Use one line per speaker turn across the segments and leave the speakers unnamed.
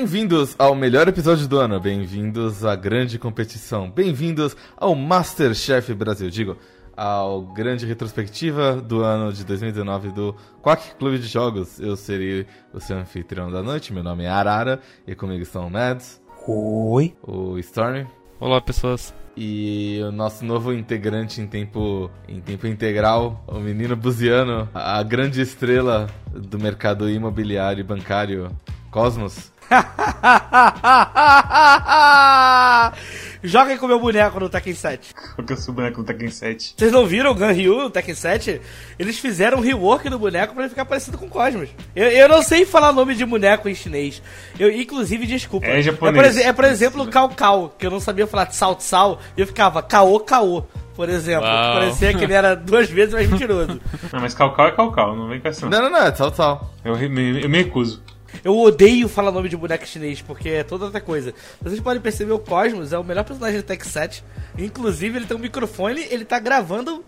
Bem-vindos ao melhor episódio do ano, bem-vindos à grande competição, bem-vindos ao Masterchef Brasil, digo, ao grande retrospectiva do ano de 2019 do Quack Clube de Jogos. Eu serei o seu anfitrião da noite, meu nome é Arara e comigo estão o Mads,
Oi.
o Stormy
Olá, pessoas.
e o nosso novo integrante em tempo, em tempo integral, o menino buziano, a grande estrela do mercado imobiliário e bancário, Cosmos.
Joguem com meu boneco no Tekken 7.
Porque eu sou o boneco do Tekken 7.
Vocês não viram o Gun Ryu no Tekken 7? Eles fizeram um rework do boneco pra ele ficar parecido com o Cosmos. Eu, eu não sei falar nome de boneco em chinês. Eu, inclusive, desculpa.
É japonês.
por, exe- é, por exemplo, o Cao Cao, que eu não sabia falar de Sal Sal, e eu ficava Cao Cao, por exemplo.
Uau.
Parecia que ele era duas vezes mais mentiroso.
Não, mas Calcal é Calcal, não vem com essa não.
Não, não, é sal, sal.
Eu, me, eu me recuso.
Eu odeio falar nome de boneco chinês, porque é toda outra coisa. Vocês podem perceber, o Cosmos é o melhor personagem do Tech 7. Inclusive, ele tem um microfone, ele tá gravando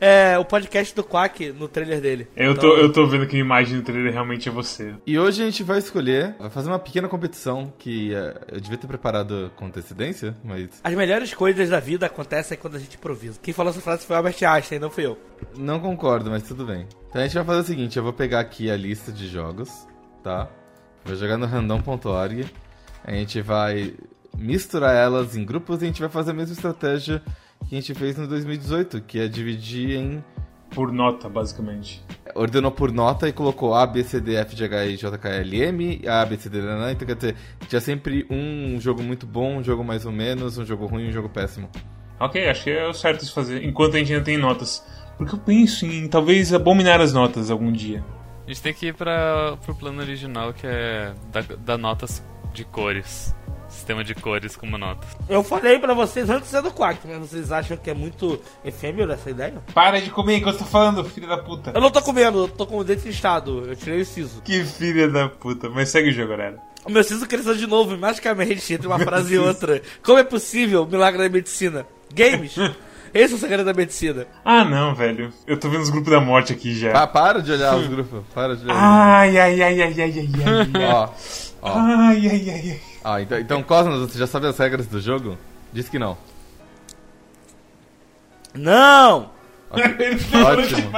é, o podcast do Quack no trailer dele.
Eu,
Então,
tô, eu tô vendo que a imagem do trailer realmente é você.
E hoje a gente vai escolher, vai fazer uma pequena competição que eh, eu devia ter preparado com antecedência, mas
As melhores coisas da vida acontecem quando a gente improvisa. Quem falou essa frase foi o Albert Einstein, não fui eu.
não concordo, mas tudo bem. Então a gente vai fazer o seguinte, eu vou pegar aqui a lista de jogos, tá? Vou jogar no random.org, a gente vai misturar elas em grupos e a gente vai fazer a mesma estratégia que a gente fez no 2018, que é dividir em
Por nota, basicamente.
ordenou por nota e colocou A, B, C, D, F, G, H, I, J, K, L, M, A, B, C, D, N, N, então quer dizer, tinha sempre um jogo muito bom, um jogo mais ou menos, um jogo ruim e um jogo péssimo.
Ok, acho que é o certo de fazer, enquanto a gente ainda tem notas. Porque eu penso em talvez abominar as notas algum dia.
A gente tem que ir pra, pro plano original, que é dar, dar notas de cores. Sistema de cores como notas.
Eu falei pra vocês antes de ser do Quack, mas vocês acham que é muito efêmero essa ideia?
Para de comer enquanto eu tô falando, filha da puta.
Eu não tô comendo, eu tô com o dente inchado. Eu tirei o siso.
Que filha da puta. Mas segue o jogo, galera.
O meu siso cresceu de novo, magicamente, entre uma frase e outra. Como é possível? Milagre da medicina. Games? Esse é o segredo da medicina.
Ah, não, velho. Eu tô vendo os grupos da morte aqui já.
Pa- para de olhar os grupos, para de olhar.
Ai, ai, ai, ai, ai, ai, ai.
Ó, ó.
Ai, ai, ai, ai.
Ah, então, então Cosmos, você já sabe as regras do jogo? Diz que não.
Não!
Ótimo.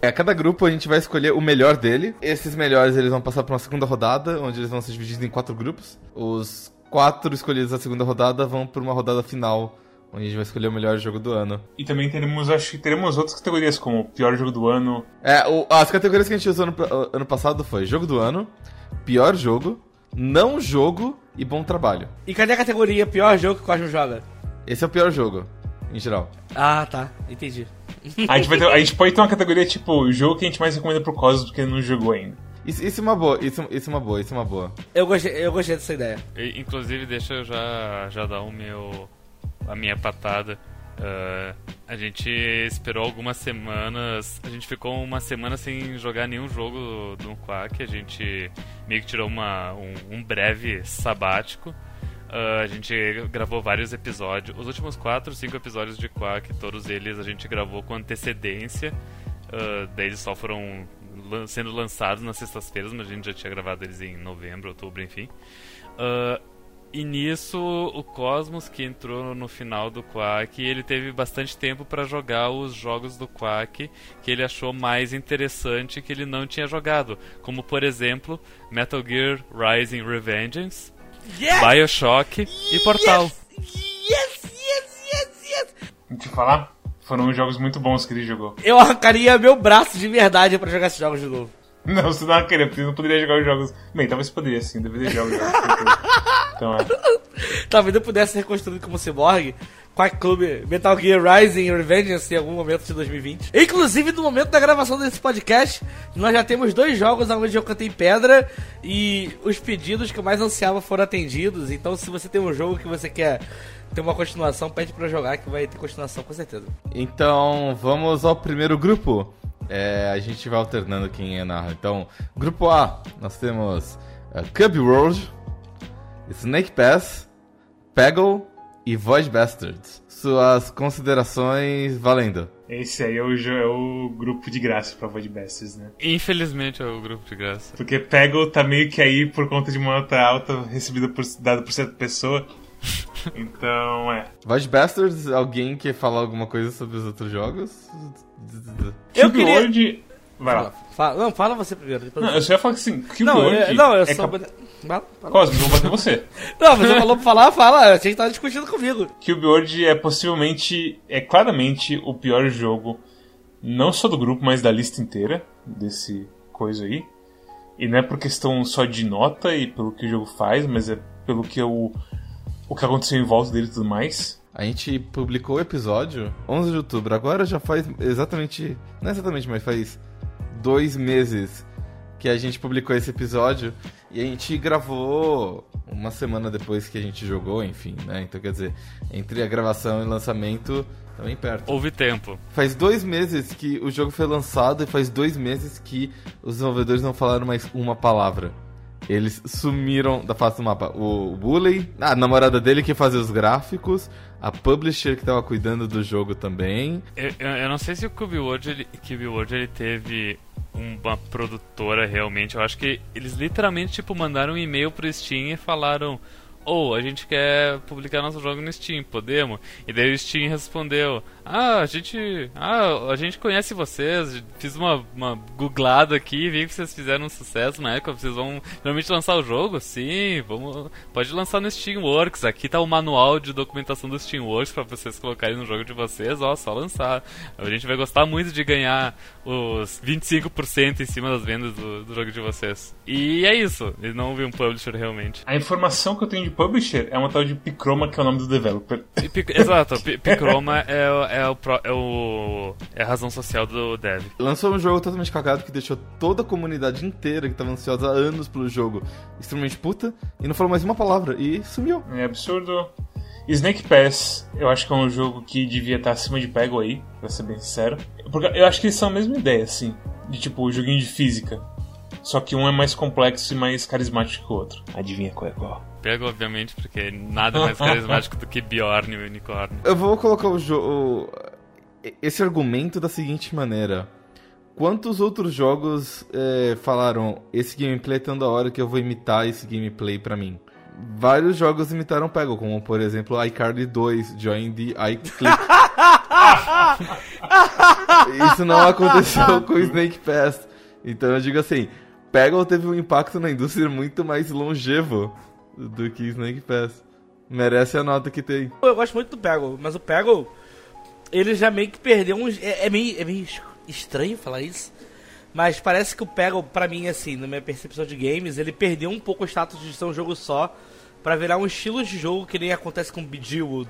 É, cada grupo a gente vai escolher o melhor dele. Esses melhores eles vão passar para uma segunda rodada, onde eles vão ser divididos em quatro grupos. Os quatro escolhidos da segunda rodada vão para uma rodada final, onde a gente vai escolher o melhor jogo do ano.
E também teremos, acho que teremos outras categorias, como pior jogo do ano.
É, o- as categorias que a gente usou ano, ano passado foi jogo do ano, pior jogo, não jogo e bom trabalho.
E cadê a categoria pior jogo que o Cosmo joga?
Esse é o pior jogo, em geral.
Ah, tá. Entendi.
A gente, vai ter- a gente pode ter uma categoria tipo o jogo que a gente mais recomenda pro Cosmos porque ele não jogou ainda.
Isso, isso é uma boa, isso, isso é uma boa, isso é uma boa.
Eu gostei, eu gostei dessa ideia.
E, inclusive, deixa eu já, já dar o meu, a minha patada. Ah, a gente esperou algumas semanas. A gente ficou uma semana sem jogar nenhum jogo do Quack. A gente meio que tirou uma, um, um breve sabático. Ah, a gente gravou vários episódios. Os últimos 4, 5 episódios de Quack, todos eles a gente gravou com antecedência. Uh, daí eles só foram lan- sendo lançados nas sextas-feiras, mas a gente já tinha gravado eles em novembro, outubro, enfim. Uh, e nisso, o Cosmos, que entrou no final do Quack, ele teve bastante tempo para jogar os jogos do Quack que ele achou mais interessante que ele não tinha jogado. Como, por exemplo, Metal Gear Rising Revengeance,
Yes!
Bioshock e Portal.
Yes, yes, yes, yes!
Deixa eu falar, foram jogos muito bons que ele jogou.
Eu arrancaria meu braço de verdade pra jogar esses jogos de novo.
Não, você não queria, porque não poderia jogar os jogos. Bem, talvez poderia sim, deveria jogar os jogos. então é.
Talvez eu pudesse ser reconstruído como cyborg. Quack Club Metal Gear Rising Revengeance em algum momento de 2020. Inclusive, no momento da gravação desse podcast, nós já temos dois jogos onde eu cantei pedra e os pedidos que eu mais ansiava foram atendidos. Então, se você tem um jogo que você quer ter uma continuação, pede pra eu jogar que vai ter continuação com certeza.
Então, vamos ao primeiro grupo. É, a gente vai alternando quem é narra. Então, grupo A, nós temos uh, Cub World, Snake Pass, Peggle e Void Bastards. Suas considerações valendo.
Esse aí é o, é o grupo de graça pra Void Bastards, né?
Infelizmente é o grupo de graça.
Porque Peggle tá meio que aí por conta de uma nota alta recebida por, dada por certa pessoa. Então, é.
Void Bastards, alguém quer falar alguma coisa sobre os outros jogos?
Eu queria-
World... Vai
Fala,
lá.
fala- não, fala você primeiro.
Não,
eu-
só ia falar que assim, Cube
não,
World...
eu, não, eu
é
só.
cap- Cosmo, vou bater você.
Não, mas você falou pra falar, fala. A gente tava discutindo comigo.
Cube World é possivelmente, é claramente o pior jogo, não só do grupo, mas da lista inteira, desse coisa aí. E não é por questão só de nota e pelo que o jogo faz, mas é pelo que o, o que aconteceu em volta dele e tudo mais.
A gente publicou o episódio 11 de outubro. Agora já faz exatamente. Não exatamente, mas faz dois meses que a gente publicou esse episódio. E a gente gravou uma semana depois que a gente jogou, enfim, né? Então quer dizer, entre a gravação e o lançamento, também perto.
Houve tempo.
Faz dois meses que o jogo foi lançado e faz dois meses que os desenvolvedores não falaram mais uma palavra. Eles sumiram da face do mapa. O Bully, a namorada dele que fazia os gráficos, a publisher que tava cuidando do jogo também.
Eu, eu- eu não sei se o Cube World, ele, Cube World ele teve uma produtora realmente. Eu acho que eles literalmente tipo mandaram um e-mail pro Steam e falaram: "Ou a gente quer publicar nosso jogo no Steam, podemos?" E daí o Steam respondeu: "Ah, a gente, ah, a gente conhece vocês, fiz uma, uma googlada aqui, vi que vocês fizeram um sucesso na época, vocês vão realmente lançar o jogo? Sim, vamos, pode lançar no Steamworks. Aqui tá o manual de documentação do Steamworks para vocês colocarem no jogo de vocês, ó, só lançar. A gente vai gostar muito de ganhar os 25% em cima das vendas do, do jogo de vocês. E é isso, eles não vi um publisher realmente.
A informação que eu tenho de publisher é uma tal de Picroma, que é o nome do developer.
Pic- Exato, Pi- Picroma é, o- é, o, pro- é, o, é a razão social do dev.
Lançou um jogo totalmente cagado que deixou toda a comunidade inteira que tava ansiosa há anos pelo jogo extremamente puta e não falou mais uma palavra e sumiu.
É absurdo. Snake Pass, eu acho que é um jogo que devia estar acima de Peggle aí, pra ser bem sincero. Porque eu acho que eles são a mesma ideia, assim. De tipo, joguinho de física. Só que um é mais complexo e mais carismático que o outro. Adivinha qual é qual?
Pego, obviamente, porque nada mais carismático do que Bjorn e o unicórnio.
Eu vou colocar o jogo. Esse argumento da seguinte maneira. Quantos outros jogos é, falaram esse gameplay é tão da hora que eu vou imitar esse gameplay pra mim? Vários jogos imitaram Peggle, como por exemplo iCarly 2, Join the iClick. Isso não aconteceu com o Snake Pass. Então eu digo assim, Peggle teve um impacto na indústria muito mais longevo do que Snake Pass. Merece a nota que tem.
Eu gosto muito do Peggle, mas o Peggle, ele já meio que perdeu uns. É, é meio, é meio es- estranho falar isso. Mas parece que o Peggle, pra mim, assim, na minha percepção de games, ele perdeu um pouco o status de ser um jogo só pra virar um estilo de jogo que nem acontece com Bejeweled.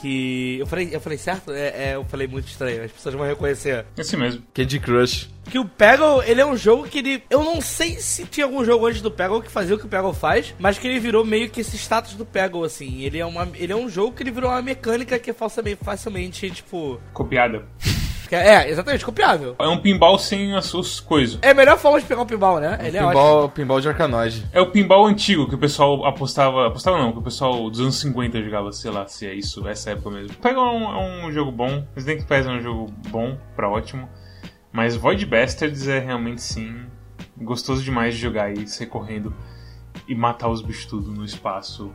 Que. Eu falei, eu falei certo? É, é, eu falei muito estranho, as pessoas vão reconhecer.
Esse mesmo.
Candy Crush.
Que o Peggle, ele é um jogo que ele. Eu não sei se tinha algum jogo antes do Peggle que fazia o que o Peggle faz, mas que ele virou meio que esse status do Peggle, assim. Ele é, uma, ele é um jogo que ele virou uma mecânica que é facilmente, facilmente tipo.
Copiada.
Que é, é, exatamente, copiável.
É um pinball sem as suas coisas.
É a melhor forma de pegar um pinball, né? Ele é ótimo.
pinball, pinball de arcanoide.
É o pinball antigo que o pessoal apostava. Apostava não, que o pessoal dos anos 50 jogava, sei lá, se é isso, essa época mesmo. Pega um, é um jogo bom, Snake Pass é um jogo bom, pra ótimo. Mas Void Bastards é realmente sim gostoso demais de jogar e sair correndo e matar os bichos tudo no espaço.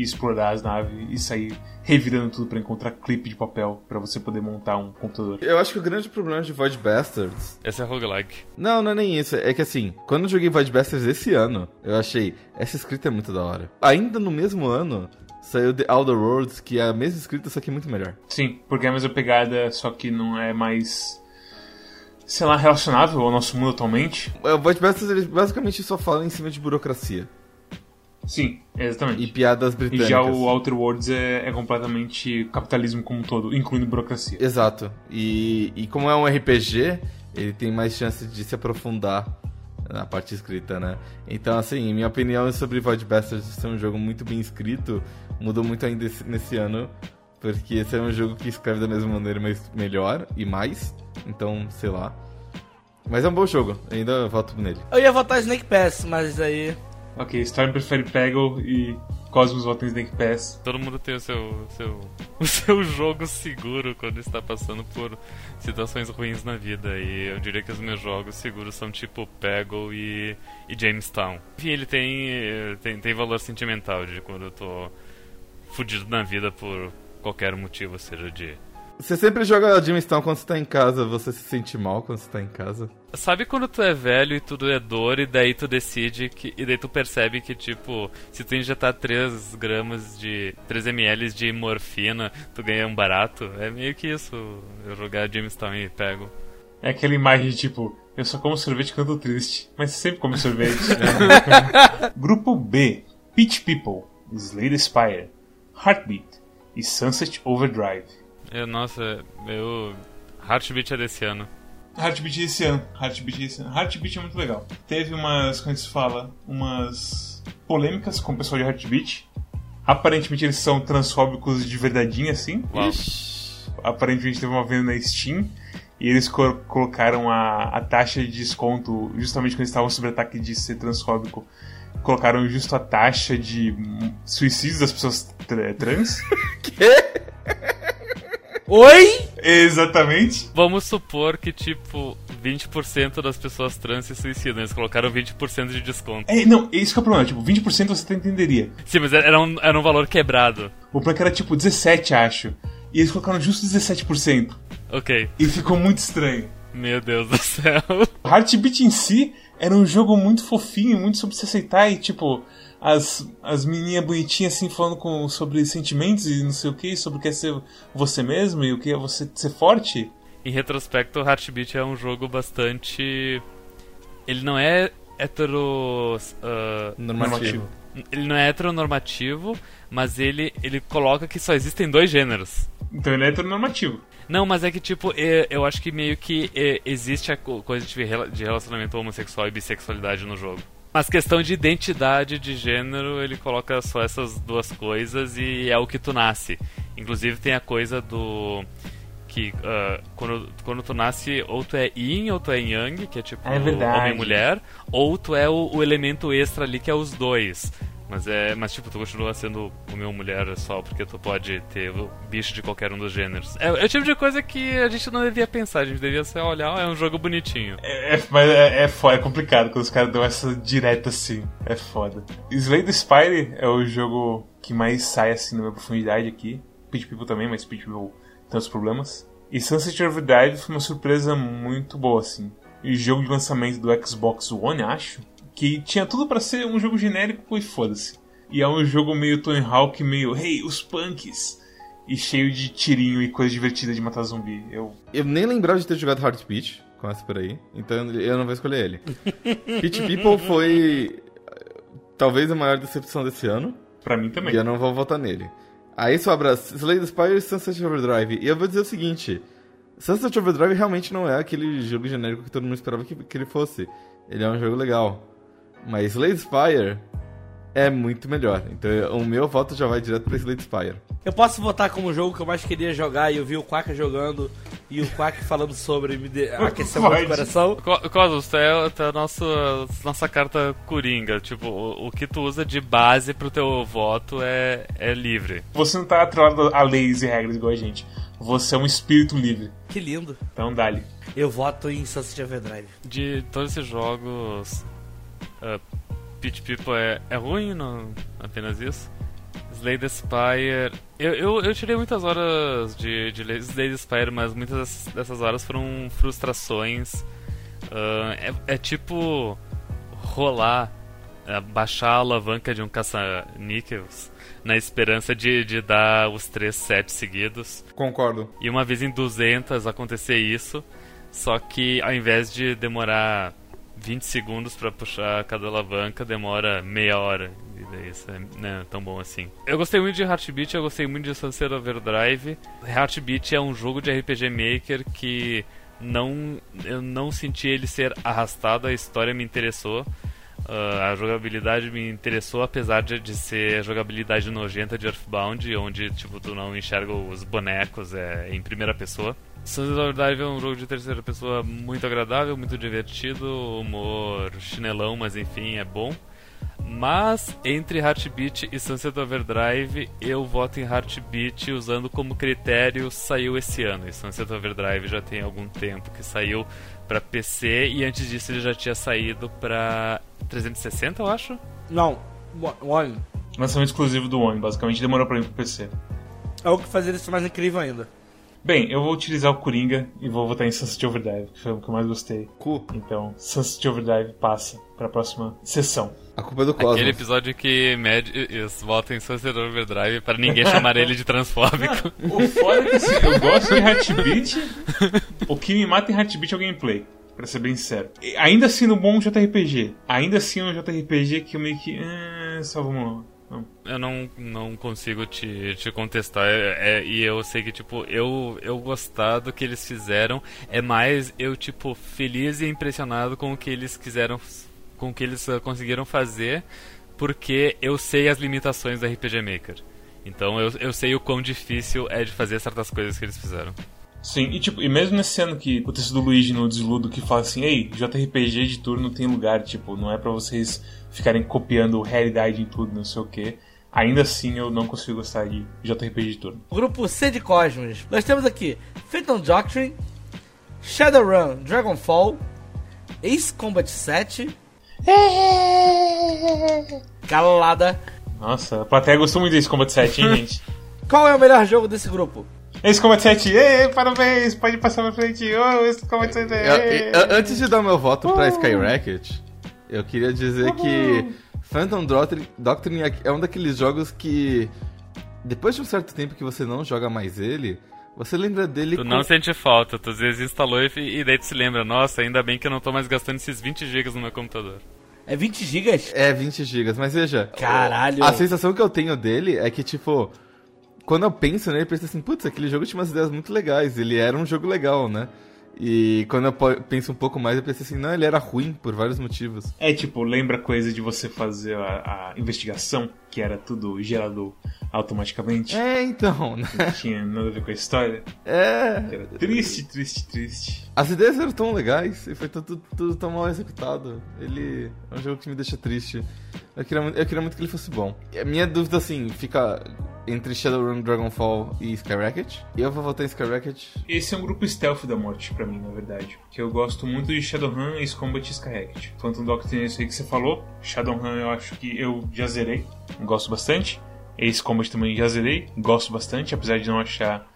E explorar as naves e sair revirando tudo pra encontrar clipe de papel pra você poder montar um computador.
Eu acho que o grande problema de Void Bastards.
Esse é roguelike.
Não, não é nem isso. É que assim, quando eu joguei Void Bastards esse ano, eu achei essa escrita é muito da hora. Ainda no mesmo ano, saiu The Outer Worlds, que é a mesma escrita, só que muito melhor.
Sim, porque é a mesma pegada, só que não é mais. sei lá, relacionável ao nosso mundo atualmente.
O Void Bastards ele basicamente só fala em cima de burocracia
Sim, exatamente.
e piadas
E
britânicas.
já o Outer Worlds é, é completamente capitalismo como um todo, incluindo burocracia.
Exato. E, e como é um RPG, ele tem mais chance de se aprofundar na parte escrita, né? Então, assim, minha opinião sobre Void Bastards ser um jogo muito bem escrito mudou muito ainda esse- nesse ano, porque esse é um jogo que escreve da mesma maneira, mas melhor e mais. Então, sei lá. Mas é um bom jogo, ainda voto nele.
Eu ia votar Snake Pass, mas aí.
Ok, Storm prefere Peggle e Cosmos volta em Snake Pass.
Todo mundo tem o seu, seu, o seu jogo seguro quando está passando por situações ruins na vida. E eu diria que os meus jogos seguros são tipo Peggle e, e Jamestown. Enfim, ele tem, tem, tem valor sentimental de quando eu tô fudido na vida por qualquer motivo, seja de
você sempre joga Jamestown quando você tá em casa, você se sente mal quando você tá em casa?
Sabe quando tu é velho e tudo é dor e daí tu decide que. E daí tu percebe que, tipo, se tu injetar 3 gramas de. 3 ml de morfina, tu ganha um barato? É meio que isso, eu jogar Jamestown e pego.
É aquela imagem tipo, eu só como sorvete quando tô triste, mas sempre como sorvete. Grupo B: Peach People, Slay the Spire, Heartbeat e Sunset Overdrive.
Eu, nossa, eu. Heartbeat é desse ano.
Heartbeat é esse ano. Heartbeat é esse ano. Heartbeat é muito legal. Teve umas, como é se fala, umas polêmicas com o pessoal de Heartbeat. Aparentemente eles são transfóbicos de verdadeinha, assim.
Uau.
Aparentemente teve uma venda na Steam e eles co colocaram a, a taxa de desconto, justamente quando eles estavam sob ataque de ser transfóbico, colocaram justo a taxa de suicídios das pessoas tra trans.
Quê?
Oi?
Exatamente.
Vamos supor que, tipo, 20% das pessoas trans se suicidam. Eles colocaram 20% de desconto.
É, não, esse que é o problema. Tipo, 20% você até entenderia.
Sim, mas era um, era um valor quebrado.
O plano era tipo 17, acho. E eles colocaram justo 17%.
Ok.
E ficou muito estranho.
Meu Deus do céu.
Heartbeat em si era um jogo muito fofinho, muito sobre se aceitar e, tipo, as, as menininhas bonitinhas assim falando com, sobre sentimentos e não sei o que, sobre o que é ser você mesmo e o que é você ser forte.
Em retrospecto, Heartbeat é um jogo bastante. Ele não é hetero. Uh,
normativo.
Ele não é heteronormativo, mas ele, ele coloca que só existem dois gêneros.
Então ele é heteronormativo.
Não, mas é que, tipo, eu acho que meio que existe a coisa de relacionamento homossexual e bissexualidade no jogo. Mas questão de identidade de gênero, ele coloca só essas duas coisas e é o que tu nasce. Inclusive tem a coisa do que uh, quando, quando tu nasce, ou tu é yin ou tu é yang, que é tipo
é
homem e mulher, ou tu é o, o, elemento extra ali, que é os dois. Mas é. Mas tipo, tu continua sendo o meu mulher só porque tu pode ter bicho de qualquer um dos gêneros. É, é o tipo de coisa que a gente não devia pensar, a gente devia só olhar, oh, é um jogo bonitinho.
É, é mas é, é, é complicado quando os caras dão essa direta assim. É foda. Slay the Spire é o jogo que mais sai assim na minha profundidade aqui. Pitch People também, mas Pitch People tem outros problemas. E Sunset Overdrive foi uma surpresa muito boa, assim. E jogo de lançamento do Xbox One, acho que tinha tudo para ser um jogo genérico e foda-se. E é um jogo meio Tony Hawk, meio, hey, os punks! E cheio de tirinho e coisa divertida de matar zumbi. Eu,
eu nem lembrava de ter jogado Heartbeat, começa por aí, então eu não vou escolher ele. Pitch People foi talvez a maior decepção desse ano.
Pra mim também.
E eu não vou votar nele. Aí sobra Slay the Spire e Sunset Overdrive. E eu vou dizer o seguinte: Sunset Overdrive realmente não é aquele jogo genérico que todo mundo esperava que, que ele fosse. Ele é um jogo legal. Mas Slade Spire é muito melhor. Então o meu voto já vai direto pra Slade Spire.
Eu posso votar como jogo que eu mais queria jogar e eu vi o Quack jogando e o Quack falando sobre me de... aqueceu muito o coração.
Cosmos, tu é, tu é a nossa, nossa carta coringa. Tipo, o, o, que tu usa de base pro teu voto é, é livre.
Você não tá atrelado a leis e regras igual a gente. Você é um espírito livre.
Que lindo.
Então dá-lhe.
Eu voto em Sunset Overdrive.
De todos esses jogos, Uh, Peach People é, é ruim, não apenas isso. Slay the Spire. Eu, eu, eu, tirei muitas horas de, de Slay the Spire, mas muitas dessas horas foram frustrações. Uh, é, é, tipo rolar, é, baixar a alavanca de um caça-níqueis na esperança de, de dar os três sets seguidos.
Concordo.
E uma vez em 200 acontecer isso, só que ao invés de demorar 20 segundos para puxar cada alavanca demora meia hora. E daí isso é né, tão bom assim. Eu gostei muito de Heartbeat, eu gostei muito de Sunset Overdrive. Heartbeat é um jogo de RPG Maker que não eu não senti ele ser arrastado, a história me interessou. Uh, a jogabilidade me interessou, apesar de, de ser jogabilidade nojenta de Earthbound, onde tipo, tu não enxerga os bonecos é, em primeira pessoa. Sunset Overdrive é um jogo de terceira pessoa muito agradável, muito divertido, humor chinelão, mas enfim, é bom. Mas entre Heartbeat e Sunset Overdrive, eu voto em Heartbeat usando como critério saiu esse ano. E Sunset Overdrive já tem algum tempo que saiu para PC e antes disso ele já tinha saído para 360, eu acho.
Não, One.
Lançamento exclusivo do One, basicamente demorou pra ir pro PC.
É o que fazia isso mais incrível ainda.
Bem, eu vou utilizar o Coringa e vou votar em Sunset Overdrive, que foi o que eu mais gostei.
Cu.
Então, Sunset Overdrive passa pra próxima sessão.
A culpa é do Cosmos.
Aquele episódio que Mad eles votam em Sunset Overdrive para ninguém chamar ele de transfóbico.
O foda é que assim, eu gosto de Heartbeat, o que me mata em Heartbeat é o gameplay. Pra ser bem sincero. E ainda assim no bom JRPG. Ainda assim um JRPG que eu meio que. Eh, só vamos. Não.
Eu não, não consigo te, te contestar. É, é, e eu sei que, tipo, eu, eu gostar do que eles fizeram é mais eu, tipo, feliz e impressionado com o que eles quiseram. Com o que eles uh, conseguiram fazer. Porque eu sei as limitações da RPG Maker. Então eu, eu sei o quão difícil é de fazer certas coisas que eles fizeram.
Sim, e tipo, e mesmo nesse ano que o texto do Luigi no Desludo que fala assim, ei, JRPG de turno tem lugar, tipo, não é para vocês ficarem copiando realidade em tudo, não sei o que. Ainda assim eu não consigo gostar de JRPG de turno.
Grupo C de Cosmos. Nós temos aqui Phantom Doctrine, Shadowrun Dragonfall, Ace Combat 7. Calada.
Nossa, a plateia gostou muito desse Combat 7, hein, gente?
Qual é o melhor jogo desse grupo?
Esse Combat 7, ei, parabéns, pode passar pra frente. Oh, esse Combat 7,
Eu- eu- antes de dar meu voto pra Skyrocket, eu queria dizer que Phantom Doctrine, é- é um daqueles jogos que, depois de um certo tempo que você não joga mais ele, você lembra dele
Tu
com...
não sente falta, tu às vezes instalou e, e daí tu se lembra, nossa, ainda bem que eu não tô mais gastando esses 20 GB no meu computador.
É 20 gigas?
É 20 GB, mas veja.
Caralho.
A sensação que eu tenho dele é que, tipo, quando eu penso nele, eu penso assim, putz, aquele jogo tinha umas ideias muito legais, ele era um jogo legal, né? E quando eu penso um pouco mais, eu penso assim, não, ele era ruim por vários motivos.
É tipo, lembra a coisa de você fazer a, a investigação, que era tudo gerado automaticamente?
É, então, né?
Não tinha nada a ver com a história.
É.
Era triste, triste, triste.
As ideias eram tão legais e foi tudo, tudo tão mal executado. Ele é um jogo que me deixa triste. Eu queria, eu queria muito que ele fosse bom. E a minha dúvida, assim, fica entre Shadowrun, Dragonfall e Skyrocket. E eu vou votar em Skyrocket.
Esse é um grupo stealth da morte pra mim, na verdade. Porque eu gosto muito de Shadowrun, Ace Combat e Skyrocket. Phantom Doctrine é isso aí que você falou. Shadowrun eu acho que eu já zerei. Gosto bastante. Ace Combat também já zerei. Gosto bastante, apesar de não achar...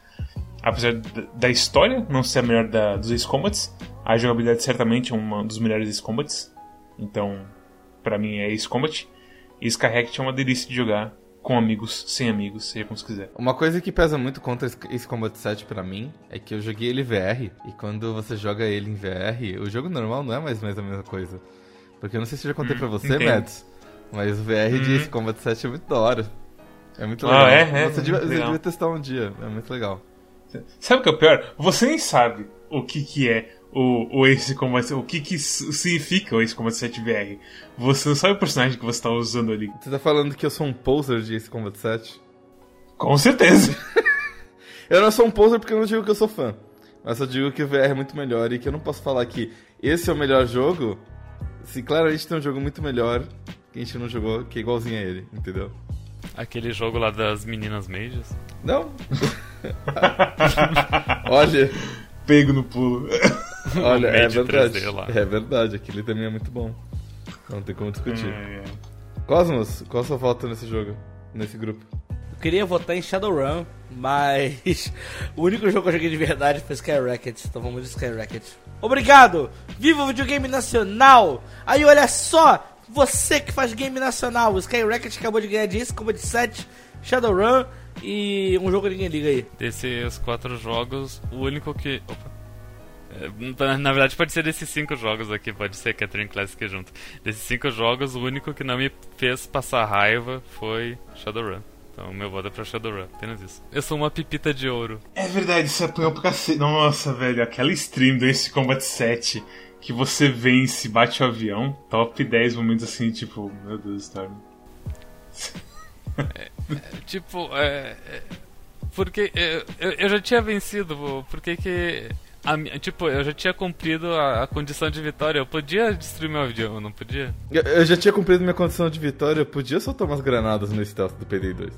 Apesar da- história não ser a melhor da, dos Ace Combats, a jogabilidade certamente é um dos melhores Ace Combats. Então, pra mim é Ace Combat. E Skyrocket é uma delícia de jogar com amigos, sem amigos, seja como você quiser.
Uma coisa que pesa muito contra esse Combat 7 pra mim é que eu joguei ele VR. E quando você joga ele em VR, o jogo normal não é mais, mais a mesma coisa. Porque eu não sei se eu já contei
Hum,
pra você,
entendo.
Mads. Mas o VR de
Uhum.
Combat 7 é muito da hora. É muito
Ah,
legal.
é? É,
você, devia, você devia testar um dia. É muito legal.
Sabe o que é o pior? Você nem sabe o que, que é o, o Ace Combat, o que, que significa o Ace Combat 7 VR. Você não sabe o personagem que você tá usando ali.
Você tá falando que eu sou um poser de Ace Combat 7?
Com certeza.
Eu não sou um poser porque eu não digo que eu sou fã. Mas eu digo que o VR é muito melhor e que eu não posso falar que esse é o melhor jogo se claramente tem um jogo muito melhor que a gente não jogou, que é igualzinho a ele, entendeu?
Aquele jogo lá das meninas mages.
Não. Olha,
Pego no pulo.
olha, é
Made 3D
verdade.
lá.
É verdade, aquele também é muito bom. Não tem como discutir.
É, é.
Cosmos, qual a sua volta nesse jogo? Nesse grupo?
Eu queria votar em Shadowrun, mas o único jogo que eu joguei de verdade foi Skyrocket, então vamos de Skyrocket. Obrigado! Viva o videogame nacional! Aí olha só, você que faz game nacional, o Skyrocket acabou de ganhar disso, como de 7, Shadowrun e um jogo que ninguém liga aí.
Desses quatro jogos, o único que. Opa. É, Na verdade, pode ser desses cinco jogos aqui, pode ser Catherine Classic junto. Desses cinco jogos, o único que não me fez passar raiva foi Shadowrun. Então, meu voto é pra Shadowrun, apenas isso. Eu sou uma pipita de ouro.
É verdade, isso apanhou pro cacete. Nossa, velho, aquela stream do Ace Combat 7 que você vence, bate o avião, top 10 momentos assim, tipo, meu Deus, Storm.
Tipo, é. é, Porque é, eu, eu já tinha vencido, por que que. A tipo, eu já tinha cumprido a, a condição de vitória. Eu podia destruir meu avião, não podia?
Eu, eu já tinha cumprido minha condição de vitória, eu podia soltar umas granadas no stealth do PD2.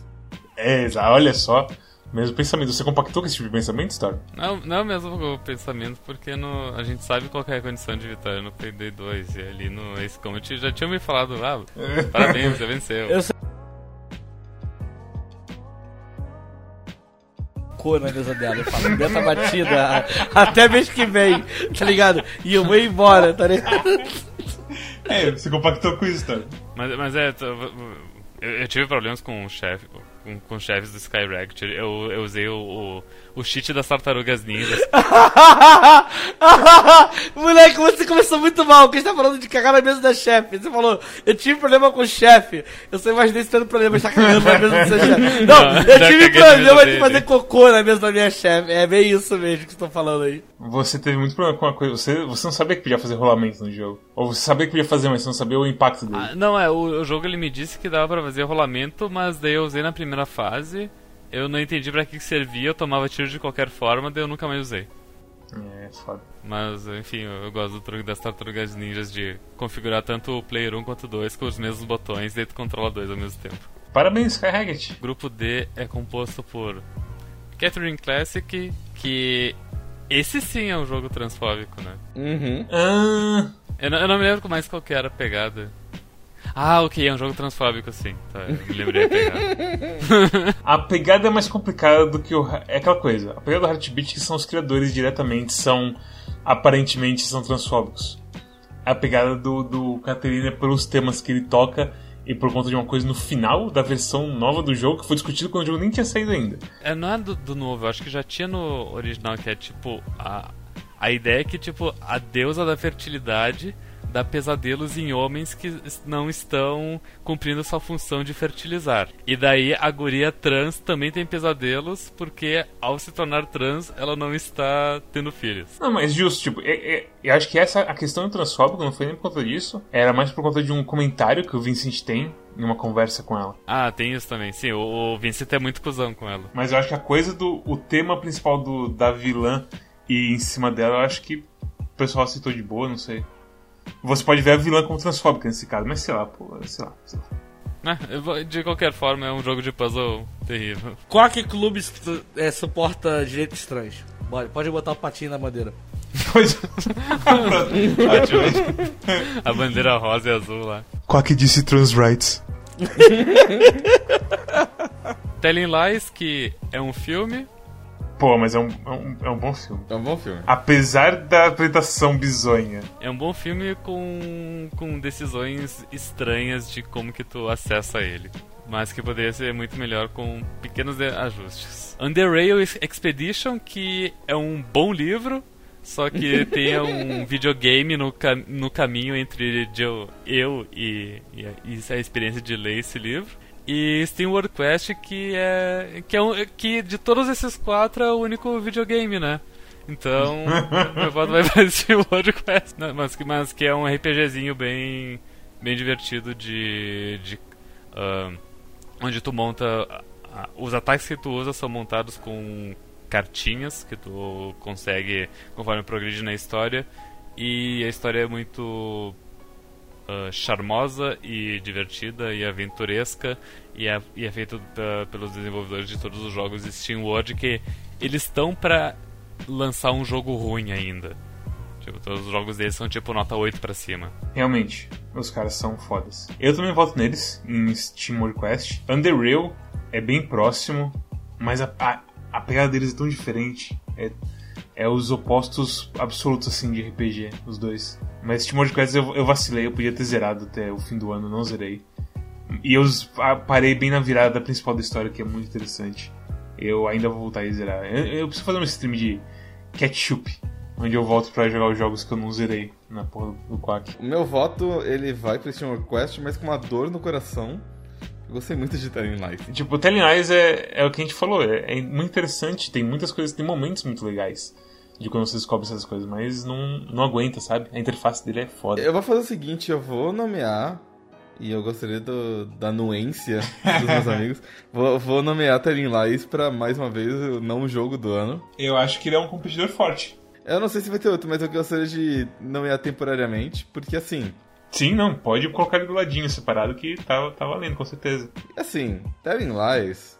É, exa- olha só. Mesmo pensamento. Você compactou com esse tipo de pensamento, Star?
Não, não é o mesmo pensamento, porque no, a gente sabe qual é a condição de vitória no Payday 2 e ali no Ace Combat já tinham me falado, ah, parabéns, você venceu.
Eu Cor na mesa dela, eu falo, dessa batida até mês que vem, tá ligado? E eu vou embora, tá ligado?
É, você compactou com isso, Star.
Mas, mas é, eu, eu tive problemas com o chefe, com, com os chefes do Skyrect. Eu, eu usei o, o, o cheat das tartarugas ninjas.
Moleque, você começou muito mal, porque a gente tá falando de cagar na mesa da chefe. Você falou, eu tive problema com o chefe. Eu só imaginei você tendo problema de estar cagando na mesa do seu chefe. Não,
Não,
eu tive problema de fazer cocô na mesa da minha chefe. É bem isso mesmo que você tá falando aí.
Você teve muito problema com a coisa. Você, você não sabia que podia fazer rolamento no jogo. Ou você sabia que podia fazer, mas você não sabia o impacto dele.
Ah, não, é, o, o jogo ele me disse que dava pra fazer rolamento, mas daí eu usei na primeira fase. Eu não entendi pra que que servia, eu tomava tiro de qualquer forma, daí eu nunca mais usei.
É, foda.
Mas, enfim, eu, eu gosto do truque das tartarugas ninjas de configurar tanto o player 1 quanto o 2 com os mesmos botões, daí tu controla dois ao mesmo tempo.
Parabéns, Skyhaget.
O grupo D é composto por Catherine Classic, que esse sim é um jogo transfóbico, né?
Uhum.
Ah,
Eu não, eu não me lembro mais qual que era a pegada. Ah, ok, é um jogo transfóbico, sim. Tá, eu me lembrei a pegada.
a pegada é mais complicada do que o. É aquela coisa. A pegada do Heartbeat que são os criadores diretamente, são. Aparentemente são transfóbicos. A pegada do, do Caterina é pelos temas que ele toca e por conta de uma coisa no final da versão nova do jogo que foi discutido quando o jogo nem tinha saído ainda.
É, não é do, do novo, eu acho que já tinha no original, que é tipo. A, a ideia é que, tipo, a deusa da fertilidade dá pesadelos em homens que não estão cumprindo sua função de fertilizar. E daí a guria trans também tem pesadelos porque, ao se tornar trans, ela não está tendo filhos.
Não, mas justo, tipo, é- é- eu acho que essa a questão do transfóbico não foi nem por conta disso, era mais por conta de um comentário que o Vincent tem em uma conversa com ela.
Ah, tem isso também. Sim, o, o Vincent é muito cuzão com ela.
Mas eu acho que a coisa do o tema principal do, da vilã e em cima dela, eu acho que o pessoal aceitou de boa, não sei. Você pode ver a vilã como transfóbica nesse caso, mas sei lá, pô, sei lá. Sei lá.
Vou- de qualquer forma, é um jogo de puzzle terrível.
Qual clube su- é, suporta direitos estranhos? Pode, pode botar o patinho na bandeira.
Pois.
A bandeira rosa e azul lá.
Quack disse trans rights.
Telling Lies, que é um filme.
Pô, mas é um, é um, é um bom filme.
É um bom filme.
Apesar da apresentação bizonha.
É um bom filme com, com decisões estranhas de como que tu acessa ele. Mas que poderia ser muito melhor com pequenos ajustes. Under Rail Ex- Expedition, que é um bom livro, só que tem um videogame no, cam- no caminho entre eu, eu e, e, a, e a experiência de ler esse livro. E SteamWorld Quest, que é. Que, é um, que de todos esses quatro é o único videogame, né? Então, meu voto vai para SteamWorld Quest. Não, mas, que- mas que é um RPGzinho bem, bem divertido de. de ah, onde tu monta. os ataques que tu usa são montados com cartinhas que tu consegue conforme progride na história. E a história é muito ah, charmosa e divertida e aventuresca e é, e é feito ah, pelos desenvolvedores de todos os jogos de SteamWorld que eles estão pra lançar um jogo ruim ainda. Tipo, todos os jogos deles são tipo nota 8 pra cima.
Realmente, os caras são fodas. Eu também voto neles, em Steam Quest. Under Rail é bem próximo, mas a, a, a pegada deles é tão diferente. É, é os opostos absolutos, assim, de RPG, os dois. Mas Steam Quest eu, eu vacilei, eu podia ter zerado até o fim do ano, não zerei. E eu parei bem na virada principal da história, que é muito interessante. Eu ainda vou voltar a zerar. Eu, eu preciso fazer um stream de ketchup, onde eu volto pra jogar os jogos que eu não zerei na porra do Quack.
O meu voto, ele vai pro Steam Quest, mas com uma dor no coração. Eu gostei muito de Telling Lies.
Tipo, Telling Lies é, é o que a gente falou, é, é muito interessante, tem muitas coisas, tem momentos muito legais de quando você descobre essas coisas, mas não, não aguenta, sabe? A interface dele é foda.
Eu vou fazer o seguinte, eu vou nomear, e eu gostaria do- da anuência dos meus amigos, vou, vou nomear Telling Lies pra, mais uma vez, o não jogo do ano.
Eu acho que ele é um competidor forte.
Eu não sei se vai ter outro, mas eu gostaria de ir temporariamente, porque assim.
Sim, não, pode colocar ele do ladinho separado que tá, tá valendo, com certeza.
Assim, Telling Lies,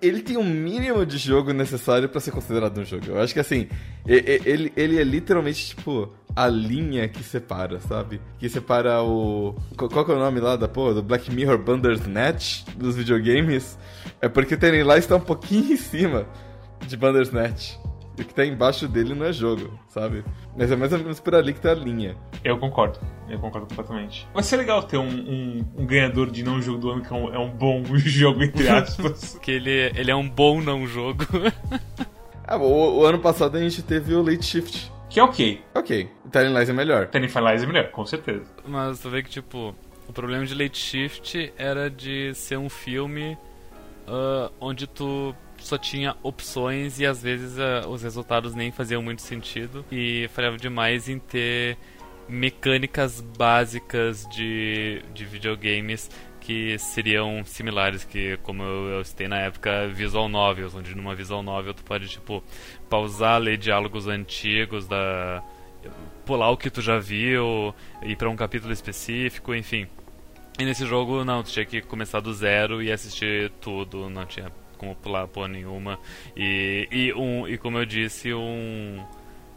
ele tem um mínimo de jogo necessário para ser considerado um jogo. Eu acho que assim, ele, ele é literalmente tipo a linha que separa, sabe? Que separa o. Qual que é o nome lá da porra? Do Black Mirror Bandersnatch dos videogames? É porque Telling Lies tá um pouquinho em cima de Bandersnatch. O que tá embaixo dele não é jogo, sabe? Mas é mais ou menos por ali que tá a linha.
Eu concordo. Eu concordo completamente. Vai ser legal ter um, um, um ganhador de não jogo do ano que é um, é um bom jogo, entre aspas.
que ele, ele é um bom não jogo.
ah, o, o, ano passado a gente teve o Late Shift.
Que é ok.
Ok. Telling Lies é melhor.
Telling Lies é melhor, com certeza.
Mas tu vê que, tipo, o problema de Late Shift era de ser um filme uh, onde tu só tinha opções e às vezes uh, os resultados nem faziam muito sentido. E falhava demais em ter mecânicas básicas de, de videogames que seriam similares que como eu, eu citei na época visual novels onde numa visual novel tu pode tipo pausar ler diálogos antigos da pular o que tu já viu ir para um capítulo específico enfim. E nesse jogo não tu tinha que começar do zero e assistir tudo não tinha como pular porra nenhuma. E, e, um, e como eu disse, um,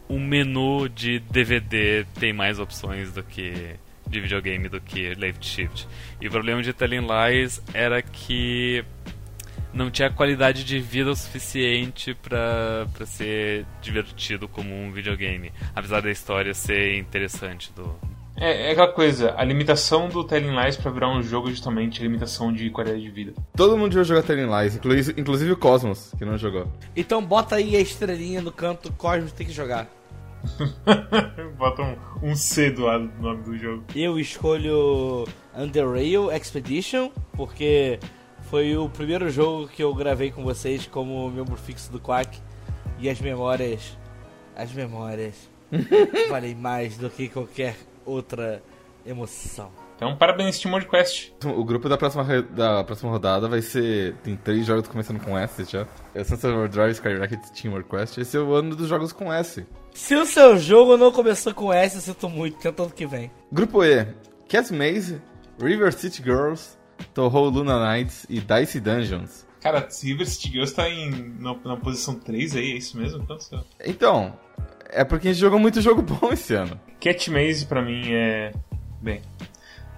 um menu de DVD tem mais opções do que de videogame do que Left Shift. E o problema de Telling Lies era que não tinha qualidade de vida o suficiente para ser divertido como um videogame, apesar da história ser interessante do,
é, é aquela coisa, a limitação do Telling Lies pra virar um jogo é justamente a limitação de qualidade de vida.
Todo mundo já jogou Telling Lies, inclusive, inclusive o Cosmos, que não jogou.
Então bota aí a estrelinha no canto, Cosmos tem que jogar.
bota um, um C do lado do nome do jogo.
Eu escolho Underrail Expedition, porque foi o primeiro jogo que eu gravei com vocês como membro fixo do Quack. E as memórias. As memórias. valem mais do que qualquer outra emoção.
Então, parabéns, Teamwork Quest.
O grupo da próxima, da próxima rodada vai ser. Tem três jogos começando com S já. É Sunset Overdrive, Skyrocket e Teamwork Quest. Esse é o ano dos jogos com S.
Se o seu jogo não começou com S, eu sinto muito. Tenta ano que vem.
Grupo E: Cat Maze, River City Girls, Toho Luna Nights e Dice Dungeons.
Cara, River City Girls tá em, na, na posição 3 aí, é isso mesmo? Quanto
Então, é porque a gente jogou muito jogo bom esse ano.
Cat Maze pra mim é. Bem.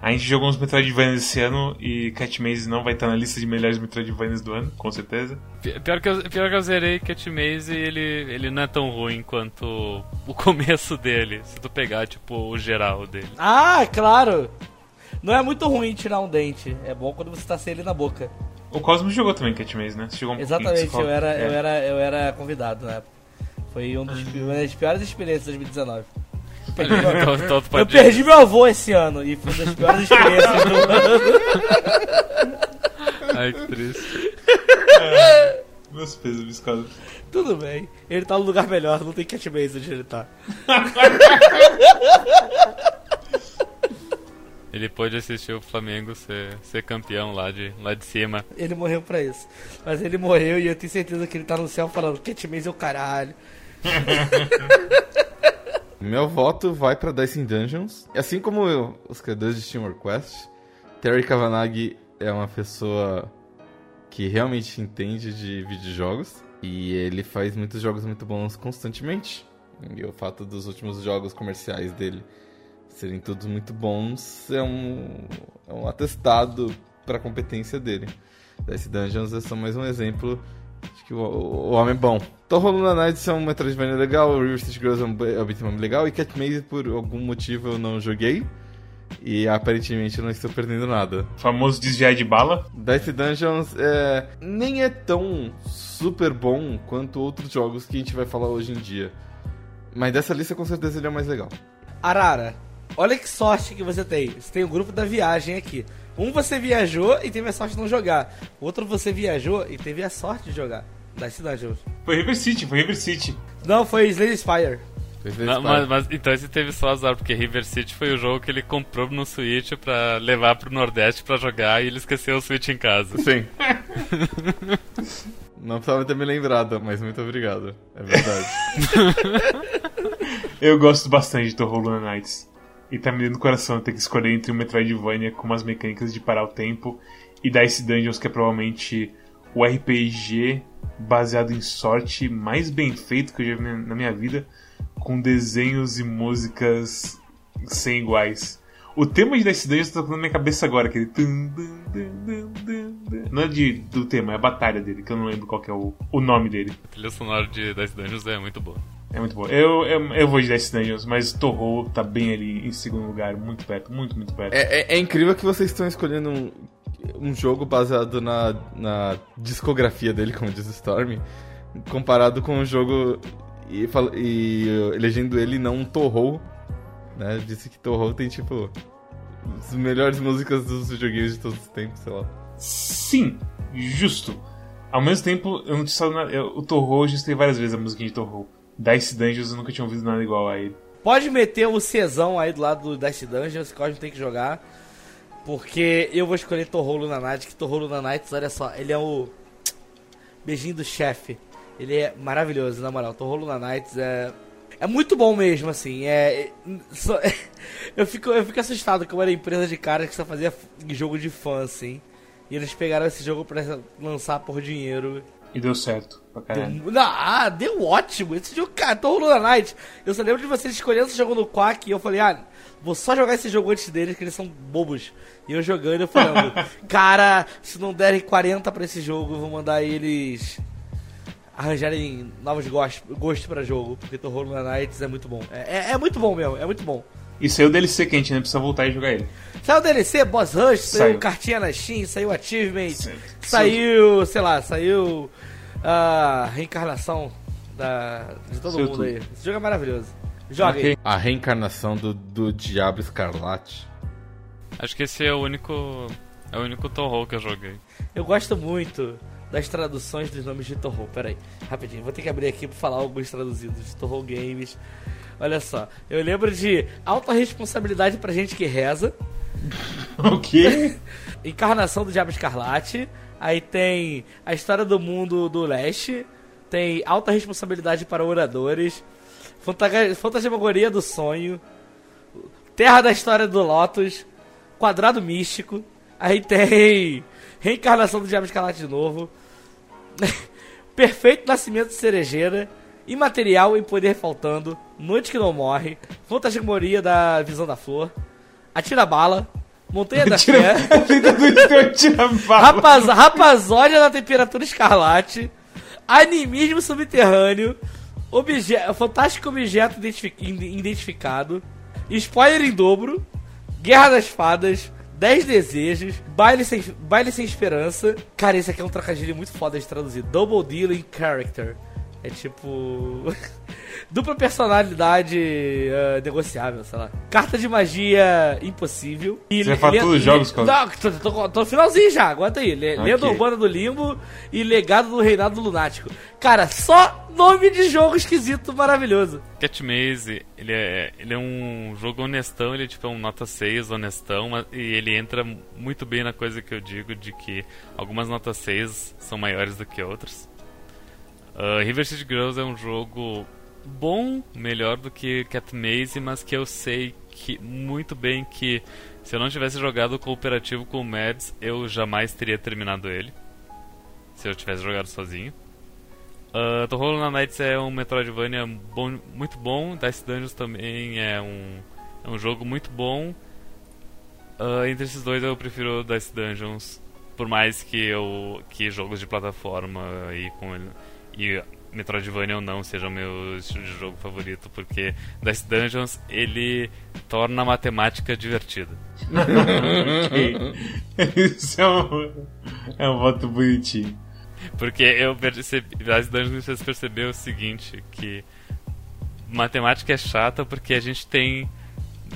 A gente jogou uns Metroidvanias esse ano e Cat Maze não vai estar na lista de melhores Metroidvanias do ano, com certeza.
Pior que eu, pior que eu zerei Cat Maze e ele, ele não é tão ruim quanto o começo dele, se tu pegar, tipo, o geral dele.
Ah, claro! Não é muito ruim tirar um dente, é bom quando você tá sem ele na boca.
O Cosmos jogou também Cat Maze, né? Você jogou um
Exatamente, eu era, é. eu, era, eu era convidado na época. Foi um dos, uma das piores experiências de 2019. Perdi meu... então, então eu perdi meu avô esse ano e foi uma das piores experiências do ano.
Ai, que triste.
É, meus pesos, biscoito.
Tudo bem. Ele tá no lugar melhor, não tem catbase onde ele tá.
Ele pôde assistir o Flamengo ser, ser campeão lá de, lá de cima.
Ele morreu pra isso. Mas ele morreu e eu tenho certeza que ele tá no céu falando: Catmaze é o caralho.
Meu voto vai para Dice Dungeons. Assim como eu, os criadores de Teamwork Quest, Terry Kavanagh é uma pessoa que realmente entende de videojogos e ele faz muitos jogos muito bons constantemente. E o fato dos últimos jogos comerciais dele serem todos muito bons é um, é um atestado para a competência dele. Dice Dungeons é só mais um exemplo que o, o, homem é bom. Tô rolando na Night é um Metroidvania legal, o River City Girls é um, é um legal, e Cat Maze, por algum motivo, eu não joguei. E aparentemente eu não estou perdendo nada.
O famoso desviar de bala.
Dice Dungeons é, nem é tão super bom quanto outros jogos que a gente vai falar hoje em dia. Mas dessa lista com certeza ele é o mais legal.
Arara, olha que sorte que você tem. Você tem o grupo da viagem aqui. Um você viajou e teve a sorte de não jogar. O outro você viajou e teve a sorte de jogar. Da cidade hoje.
Foi River City, foi River City.
Não, foi Slay Spire.
Não, mas, mas, então esse teve só azar, porque River City foi o jogo que ele comprou no Switch pra levar pro Nordeste pra jogar e ele esqueceu o Switch em casa.
Sim. Não precisava ter me lembrado, mas muito obrigado. É verdade.
Eu gosto bastante de Toho Luna Nights. E tá me dando coração ter que escolher entre um Metroidvania com umas mecânicas de parar o tempo e Dice Dungeons, que é provavelmente o RPG baseado em sorte mais bem feito que eu já vi na minha vida, com desenhos e músicas sem iguais. O tema de Dice Dungeons tá na minha cabeça agora, aquele. Não é de, do tema, é a batalha dele, que eu não lembro qual é o, o nome dele.
A trilha sonora de Dice Dungeons é muito boa.
É muito boa. Eu, eu, eu vou de Dice Dungeons, mas Torro tá bem ali em segundo lugar, muito perto, muito, muito perto.
É, é, é incrível que vocês estão escolhendo um, um jogo baseado na, na discografia dele, como diz Storm, comparado com um jogo e, e elegendo ele não um Torro né? Disse que Torro tem, tipo, as melhores músicas dos videogames de todos os tempos, sei lá.
Sim, justo. Ao mesmo tempo, eu não tinha nada. Eu, o Torro, eu já escutei várias vezes a música de Torro. Dice Dungeons eu nunca tinha ouvido nada igual a ele.
Pode meter o Czão aí do lado do Dice Dungeons, que o tem que jogar. Porque eu vou escolher Torro Luna Night, que Torro Luna Nights, olha só, ele é o beijinho do chefe. Ele é maravilhoso, na moral. Torro Luna Nights é é muito bom mesmo, assim. É, só, eu, fico, eu fico assustado como era empresa de caras que só fazia jogo de fã, assim. E eles pegaram esse jogo pra lançar por dinheiro.
E deu certo pra caralho.
Deu, ah, deu ótimo. Esse jogo, cara, tô Luna Night. Eu só lembro de vocês escolhendo esse jogo no Quack e eu falei, ah, vou só jogar esse jogo antes deles, que eles são bobos. E eu jogando, eu falando, cara, se não derem 40 pra esse jogo, eu vou mandar eles arranjarem novos gostos gosto pra jogo, porque Torro Luna Nights é muito bom. É, é, é, muito bom mesmo, é muito bom.
E saiu o DLC que a gente ainda precisa voltar e jogar ele.
Saiu o DLC, Boss Rush, saiu, saiu cartinha na Steam, saiu Achievement, saiu, sei lá, saiu a reencarnação da, de todo saiu mundo tudo. aí. Esse jogo é maravilhoso. Joga okay. aí.
A reencarnação do, do Diabo Escarlate.
Acho que esse é o único. É o único Torro que eu joguei.
Eu gosto muito das traduções dos nomes de Torro. Pera aí, rapidinho, vou ter que abrir aqui pra falar alguns traduzidos de Torro Games. Olha só, eu lembro de Alta Responsabilidade pra Gente que Reza.
O quê?
Encarnação do Diabo Escarlate. Aí tem A História do Mundo do Leste. Tem Alta Responsabilidade para Oradores. Fantasmagoria do Sonho. Terra da História do Lotus. Quadrado Místico. Aí tem Reencarnação do Diabo Escarlate de novo. Perfeito Nascimento de Cerejeira. Imaterial em Poder Faltando. Noite que Não Morre. Fantasmagoria da Visão da Flor. Atira Bala. Montanha da Fé. Rapaz, rapazódia da Temperatura Escarlate. Animismo Subterrâneo. Obje fantástico Objeto Identificado. Spoiler em dobro. Guerra das Fadas. 10 desejos, baile sem, baile sem esperança. Cara, esse aqui é um trocadilho muito foda de traduzir. Double Dealing Character. É tipo. Dupla personalidade uh, negociável, sei lá. Carta de magia impossível.
E Você todos os jogos,
cara? Não, tô, tô, tô, no finalzinho já, aguenta aí. Le, okay. Lenda Urbana do Limbo e Legado do Reinado Lunático. Cara, só nome de jogo esquisito maravilhoso.
Cat Maze, ele é, ele é um jogo honestão, ele é tipo um nota 6 honestão, mas, e ele entra muito bem na coisa que eu digo de que algumas notas 6 são maiores do que outras. Uh, River City Girls é um jogo bom, melhor do que Cat Maze, mas que eu sei que muito bem que se eu não tivesse jogado cooperativo com o Mads, eu jamais teria terminado ele. Se eu tivesse jogado sozinho. Uh, The Hollow Knights é um Metroidvania bom, muito bom. Dice Dungeons também é um, é um jogo muito bom. Uh, entre esses dois eu prefiro Dice Dungeons. Por mais que eu que jogos de plataforma e com ele e Metroidvania ou não seja o meu estilo de jogo favorito, porque Dice Dungeons ele torna a matemática divertida.
Isso é um, é um voto bonitinho.
Porque eu percebi, Dice Dungeons me fez perceber o seguinte, que matemática é chata porque a gente tem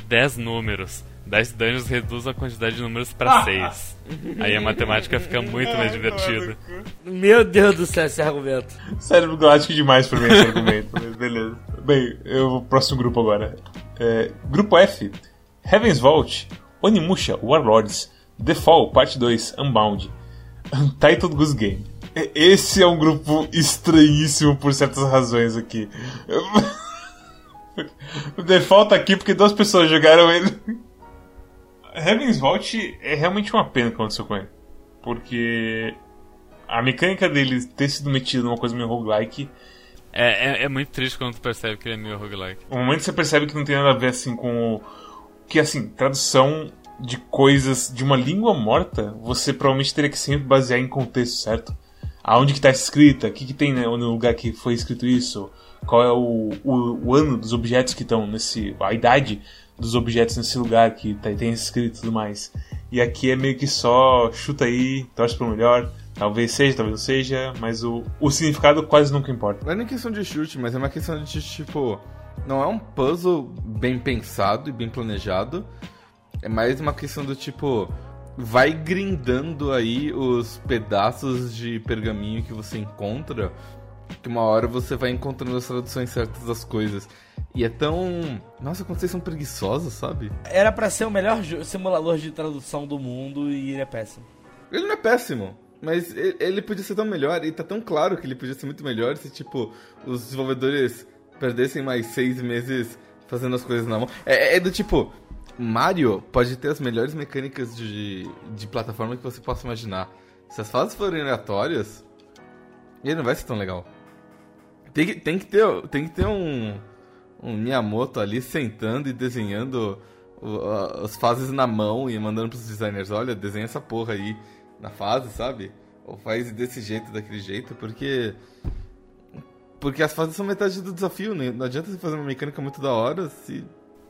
10 números. Dice Dungeons reduz a quantidade de números para 6. Aí a matemática fica muito mais divertida.
Meu Deus do céu, esse argumento.
Cérebro galáctico demais pra mim esse argumento, mas beleza. Bem, eu vou pro próximo grupo agora. É, grupo F: Heaven's Vault, Onimusha, Warlords, The Fall, Parte 2, Unbound, Untitled Goose Game. Esse é um grupo estranhíssimo por certas razões aqui. o default tá aqui porque duas pessoas jogaram ele. Heaven's Vault é realmente uma pena que aconteceu com ele. Porque a mecânica dele ter sido metido numa coisa meio roguelike.
É, é, é, muito triste quando tu percebe que ele é meio roguelike.
O momento que você percebe que não tem nada a ver assim com o. Que assim, tradução de coisas de uma língua morta, você provavelmente teria que sempre basear em contexto, certo? Aonde que tá escrita, o que, que tem né, no lugar que foi escrito isso, qual é o, o, o ano dos objetos que estão nesse. a idade dos objetos nesse lugar que tá, tem escrito e tudo mais. E aqui é meio que só chuta aí, torce pro melhor. Talvez seja, talvez não seja, mas o, o significado quase nunca importa.
Não é nem questão de chute, mas é uma questão de tipo. Não é um puzzle bem pensado e bem planejado. É mais uma questão do tipo. Vai grindando aí os pedaços de pergaminho que você encontra. Que uma hora você vai encontrando as traduções certas das coisas. E é tão. Nossa, como vocês são preguiçosos, sabe?
Era para ser o melhor simulador de tradução do mundo e ele é péssimo.
Ele não é péssimo. Mas ele podia ser tão melhor, e tá tão claro que ele podia ser muito melhor se, tipo, os desenvolvedores perdessem mais seis meses fazendo as coisas na mão. É, é do tipo, Mario pode ter as melhores mecânicas de, de plataforma que você possa imaginar. Se as fases forem aleatórias, ele não vai ser tão legal. Tem que, tem que ter, tem que ter um, um Miyamoto ali sentando e desenhando as fases na mão e mandando pros designers, olha, desenha essa porra aí na fase, sabe? Ou faz desse jeito, daquele jeito, porque. Porque as fases são metade do desafio, né? Não adianta você fazer uma mecânica muito da hora se.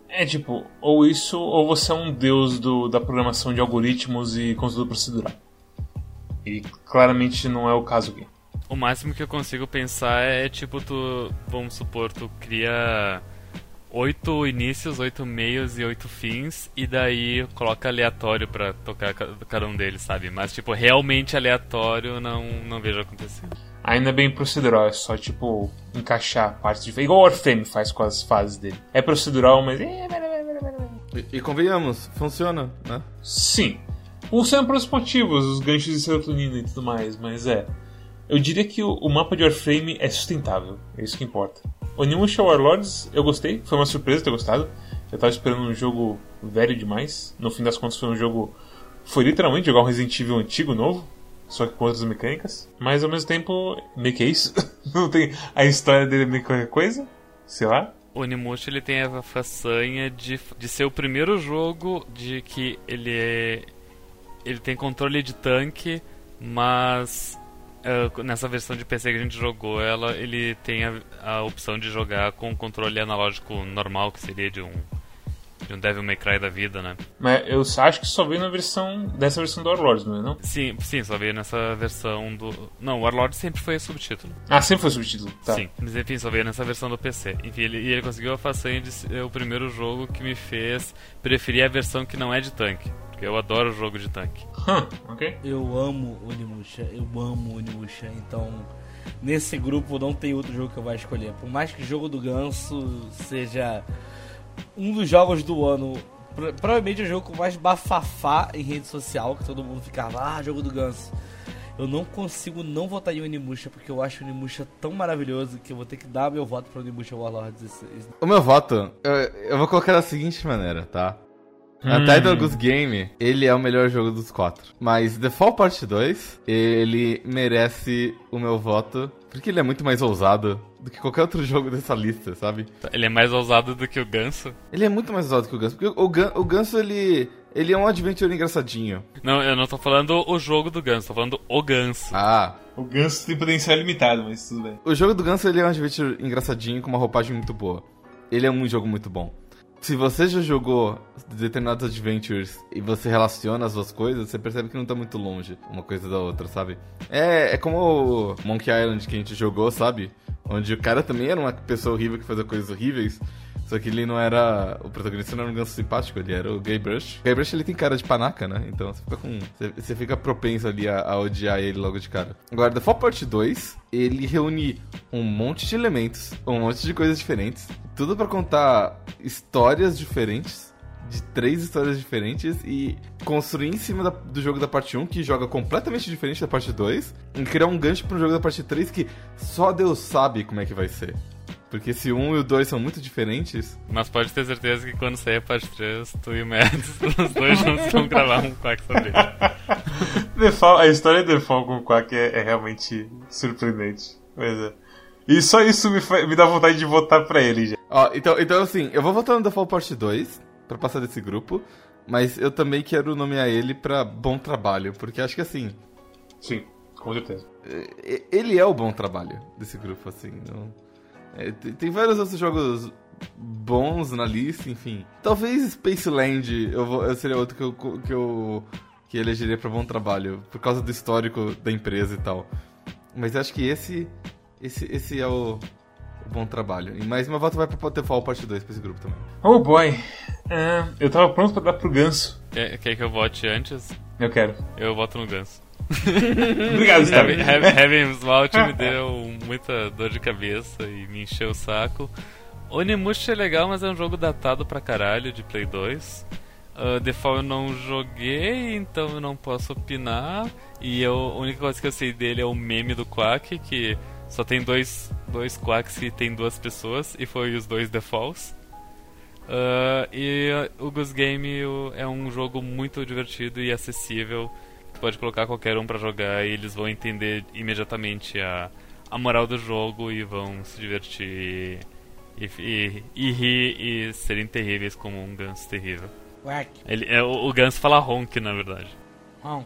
É tipo, ou isso, ou você é um deus do, da programação de algoritmos e conteúdo procedural. E claramente não é o caso aqui.
O máximo que eu consigo pensar é tipo, tu. Vamos supor, tu cria oito inícios, oito meios e oito fins, e daí coloca aleatório para tocar cada um deles, sabe? Mas, tipo, realmente aleatório não, não vejo acontecendo.
Ainda bem procedural, é só, tipo, encaixar partes de. Igual o Orfame faz com as fases dele. É procedural, mas.
E, e convenhamos, funciona, né?
Sim. Funciona para os motivos, os ganchos de serotonina e tudo mais, mas é. Eu diria que o, mapa de Warframe é sustentável, é isso que importa. Onimusha Warlords eu gostei, foi uma surpresa ter gostado. Eu tava esperando um jogo velho demais. No fim das contas foi um jogo. Foi literalmente jogar um Resident Evil antigo novo, só que com outras mecânicas. Mas ao mesmo tempo, meio que é isso. Não tem. A história dele meio que coisa, sei lá.
O Onimusha ele tem a façanha de, de ser o primeiro jogo de que ele é. Ele tem controle de tanque, mas Uh, nessa versão de PC que a gente jogou, ela, ele tem a, a, opção de jogar com o controle analógico normal, que seria de um, de um Devil May Cry da vida, né?
Mas eu acho que só veio na versão dessa versão do Warlords, não é não?
Sim, sim, só veio nessa versão do... Não, o Warlords sempre foi subtítulo.
Ah, sempre foi subtítulo, tá.
Sim, mas enfim, só veio nessa versão do PC. Enfim, ele, e ele conseguiu a façanha de ser o primeiro jogo que me fez preferir a versão que não é de tanque porque eu adoro jogo de tanque.
Huh, ok.
Eu amo Onimusha, eu amo Onimusha, então nesse grupo não tem outro jogo que eu vá escolher. Por mais que o jogo do Ganso seja um dos jogos do ano, provavelmente o jogo com mais bafafá em rede social, que todo mundo ficava, ah, jogo do Ganso. Eu não consigo não votar em Onimusha, porque eu acho o Onimusha tão maravilhoso que eu vou ter que dar meu voto para Onimusha Warlords.
O meu voto, eu, eu vou colocar da seguinte maneira, tá? A hum. Title Goose Game, ele é o melhor jogo dos quatro. Mas The Fall Part 2, ele merece o meu voto, porque ele é muito mais ousado do que qualquer outro jogo dessa lista, sabe?
Ele é mais ousado do que o Ganso?
Ele é muito mais ousado que o Ganso, porque o, Gan o Ganso, ele... Ele é um adventure engraçadinho.
Não, eu não tô falando o jogo do Ganso, tô falando o Ganso.
Ah.
O Ganso tem potencial limitado, mas tudo bem.
O jogo do Ganso, ele é um adventure engraçadinho com uma roupagem muito boa. Ele é um jogo muito bom se você já jogou determinados adventures e você relaciona as duas coisas, você percebe que não tá muito longe uma coisa da outra, sabe? É, é como o Monkey Island que a gente jogou, sabe? Onde o cara também era uma pessoa horrível que fazia coisas horríveis, só que ele não era. O protagonista não era um ganso simpático, ele era o Guybrush. O Guybrush ele tem cara de panaca, né? Então você fica com. Você, fica propenso ali a, a, odiar ele logo de cara. Agora, The Fall Part 2, ele reúne um monte de elementos, um monte de coisas diferentes. Tudo para contar histórias diferentes de três histórias diferentes e construir em cima da, do jogo da parte 1, que joga completamente diferente da parte 2, e criar um gancho pro jogo da parte 3 que só Deus sabe como é que vai ser. Porque se o 1 e o 2 são muito diferentes.
Mas pode ter certeza que quando sair a parte 3, tu e o Mads, os dois juntos vão gravar um quack sobre ele.
A história de Defal com o Quack é, é realmente surpreendente. Pois é. E só isso me, me dá vontade de votar pra ele, já.
Ó, então, então assim, eu vou votar no Default Part 2 pra passar desse grupo. Mas eu também quero nomear ele pra bom trabalho. Porque acho que assim.
Sim, com certeza.
e- Ele é o bom trabalho desse grupo, assim. não- é, tem, tem vários outros jogos bons na lista, enfim. Talvez Spaceland eu, vou, eu seria outro que eu, que eu que elegeria pra bom trabalho, por causa do histórico da empresa e tal. Mas acho que esse esse, esse é o, o bom trabalho. E mais uma volta vai pra Potterfall parte 2 pra esse grupo também.
Oh boy. É, eu tava pronto pra dar pro ganso.
Quer, quer que eu vote antes?
Eu quero.
Eu voto no Ganso.
Obrigado,
Heaven. Heaven- Vault me deu muita dor de cabeça e me encheu o saco. Onimusha é legal, mas é um jogo datado pra caralho de Play 2. Uh, Fall eu não joguei, então eu não posso opinar. E eu, a única coisa que eu sei dele é o meme do Quack, que só tem dois, dois Quacks e tem duas pessoas, e foi os dois The Falls. Uh, e uh, o Goose Game é um jogo muito divertido e acessível. Tu pode colocar qualquer um pra jogar e eles vão entender imediatamente a, a moral do jogo e vão se divertir e, e, e rir e serem terríveis como um ganso terrível.
Quack.
Ele, é, o, o ganso fala honk, na verdade.
Hum.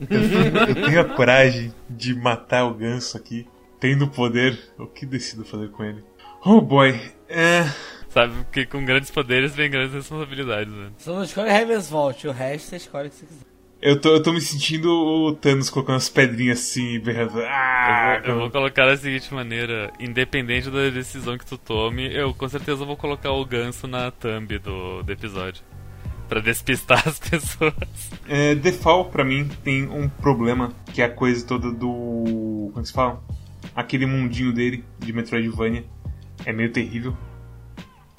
Eu tenho a coragem de matar o ganso aqui, tendo o poder. O que decido fazer com ele? Oh boy. É.
Sabe que com grandes poderes vem grandes responsabilidades, né?
Você não escolhe Heaven's Vault, o resto você escolhe o que você quiser.
Eu tô, eu tô me sentindo o Thanos colocando as pedrinhas assim, berrando. Ah,
Eu vou, eu vou colocar da seguinte maneira: independente da decisão que tu tome, eu com certeza vou colocar o ganso na thumb do, do episódio. Pra despistar as pessoas.
É, Defall, pra mim, tem um problema, que é a coisa toda do. Como é que se fala? Aquele mundinho dele, de Metroidvania. É meio terrível.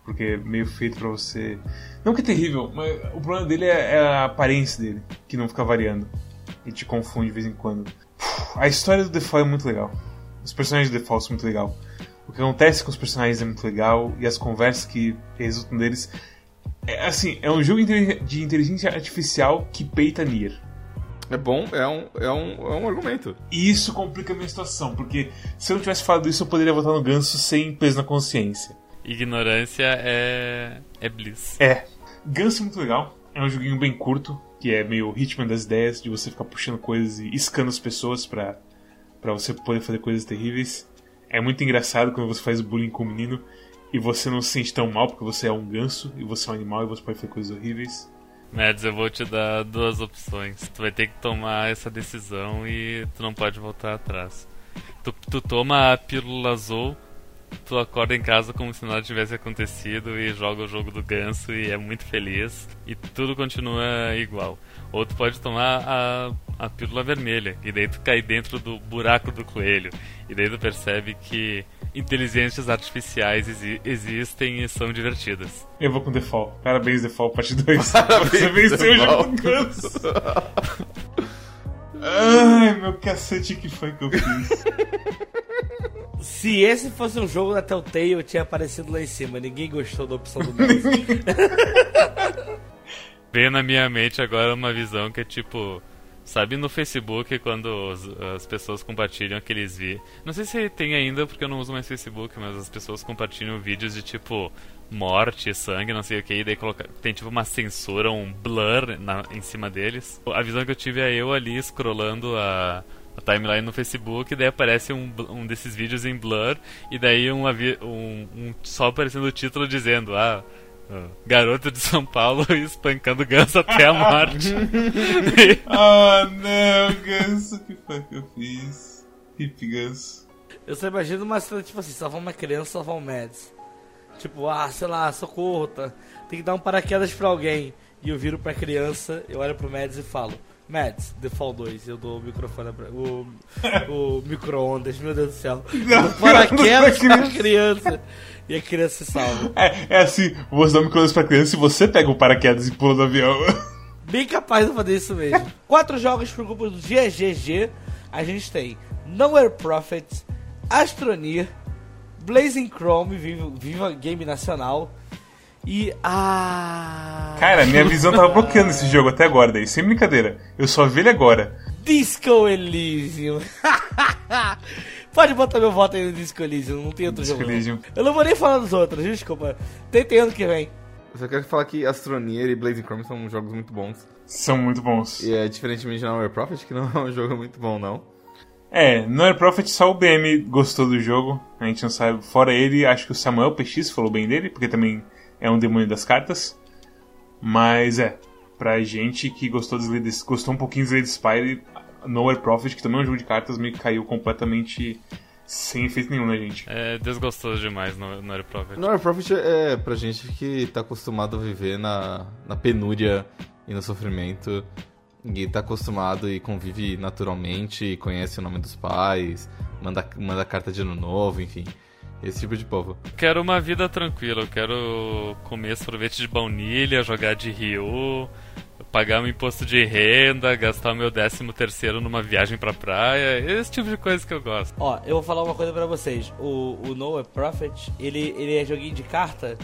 Porque é meio feito pra você. Não que é terrível, mas o problema dele é, é a aparência dele, que não fica variando. E te confunde de vez em quando. A história do Defall é muito legal. Os personagens do Defall são muito legal. O que acontece com os personagens é muito legal. E as conversas que resultam deles é, assim, é um jogo de inteligência artificial que peita Nier.
É bom, é um, é um, é um argumento.
E isso complica a minha situação, porque se eu não tivesse falado isso, eu poderia votar no Ganso sem peso na consciência.
Ignorância é. é bliss.
É. Ganso é muito legal. É um joguinho bem curto, que é meio Hitman das ideias, de você ficar puxando coisas e iscando as pessoas pra, pra você poder fazer coisas terríveis. É muito engraçado quando você faz bullying com o menino e você não se sente tão mal porque você é um ganso e você é um animal e você pode fazer coisas horríveis.
Mads, eu vou te dar duas opções. Tu vai ter que tomar essa decisão e tu não pode voltar atrás. Tu, tu toma a pílula azul, tu acorda em casa como se nada tivesse acontecido e joga o jogo do ganso e é muito feliz e tudo continua igual. Ou tu pode tomar a, a pílula vermelha e daí tu cai dentro do buraco do coelho e daí tu percebe que inteligências artificiais exi- existem e são divertidas.
Eu vou com Default. Parabéns, Default, parte 2.
Parabéns,
Você venceu o jogo do ganso. Ai, meu cacete, que foi que eu fiz?
Se esse fosse um jogo da Telltale, eu tinha aparecido lá em cima. Ninguém gostou da opção do Ganso.
Veio na minha mente agora uma visão que é tipo. Sabe no Facebook quando os- as pessoas compartilham aqueles vídeos. Não sei se tem ainda porque eu não uso mais Facebook, mas as pessoas compartilham vídeos de tipo morte, sangue, não sei o que, e daí coloca... tem tipo uma censura, um blur na- em cima deles. A visão que eu tive é eu ali scrollando a, a timeline no Facebook, e daí aparece um, um desses vídeos em blur, e daí um, um, um só aparecendo o título dizendo, ah. ah, Garoto de São Paulo espancando ganso até a morte.
Ah, não, ganso, que foi que eu fiz? Hip ganso.
Eu só imagino uma cena tipo assim: salvar uma criança, salvar um Mads. Tipo, ah, sei lá, socorro, tá? tem que dar um paraquedas pra alguém. E eu viro pra criança, eu olho pro Mads e falo: Mads, Default 2, eu dou o microfone pra. O, o micro-ondas, meu Deus do céu. Dou paraquedas pra criança. E a criança se salva.
É, é assim, você dá um micro pra criança e você pega o paraquedas e pula do avião.
Bem capaz de fazer isso mesmo. Quatro jogos pro grupo do GGG. A gente tem Nowhere Prophets, Astroneer, Blazing Chrome, viva, viva game nacional. E. Ah.
Cara, minha visão tava bloqueando esse jogo até agora, daí, sem brincadeira. Eu só vi ele agora.
Disco Elysium. Pode botar meu voto aí no Disco Elysium, não tem outro
Disco
jogo.
Elysium.
Eu não vou nem falar dos outros, desculpa. Tentei ano que vem.
Eu só quero falar que Astroneer e Blazing Chrome são jogos muito bons.
São muito bons.
E é diferentemente de Nowhere Prophet, que não é um jogo muito bom, não.
É, no Air Prophet só o BM gostou do jogo. A gente não sabe. Fora ele, acho que o Samuel PX falou bem dele, porque também é um demônio das cartas. Mas é, pra gente que gostou, de Slade, gostou um pouquinho de Slade Spire, No Air Prophet, que também é um jogo de cartas, meio que caiu completamente sem efeito nenhum na gente.
É desgostoso demais no, no Air Prophet.
Nowhere Prophet é pra gente que tá acostumado a viver na, na penúria e no sofrimento. E tá acostumado e convive naturalmente, e conhece o nome dos pais, manda, manda carta de ano novo, enfim. Esse tipo de povo.
Quero uma vida tranquila, eu quero comer sorvete de baunilha, jogar de Ryu, pagar meu imposto de renda, gastar o meu décimo terceiro numa viagem pra praia, esse tipo de coisa que eu gosto.
Ó, eu vou falar uma coisa pra vocês. O, o Noah Prophet, ele, ele é joguinho de carta,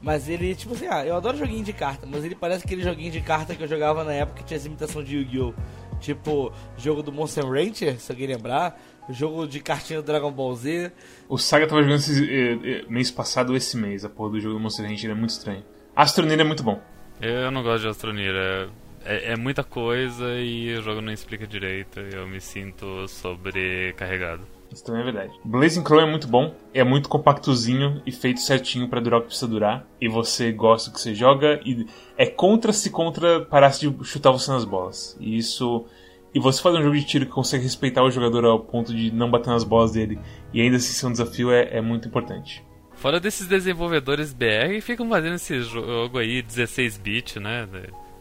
mas ele, tipo assim, ah, eu adoro joguinho de carta, mas ele parece aquele joguinho de carta que eu jogava na época que tinha as imitação de Yu-Gi-Oh! Tipo, jogo do Monster Rancher, se alguém lembrar, jogo de cartinha do Dragon Ball Z.
O Saga tava jogando esse, eh, eh, mês passado ou esse mês, a porra do jogo do Monster Hunter é muito estranho. Astroneer é muito bom.
Eu não gosto de Astroneer, é, é, é muita coisa e o jogo não explica direito, eu me sinto sobrecarregado.
Isso também é verdade. Blazing Chrome é muito bom, é muito compactozinho e feito certinho pra durar o que precisa durar. E você gosta do que você joga e é contra se contra parasse de chutar você nas bolas. E isso. E você fazer um jogo de tiro que consegue respeitar o jogador ao ponto de não bater nas bolas dele e ainda assim ser um desafio é, é muito importante.
Fora desses desenvolvedores BR, ficam fazendo esse jogo aí 16-bit, né?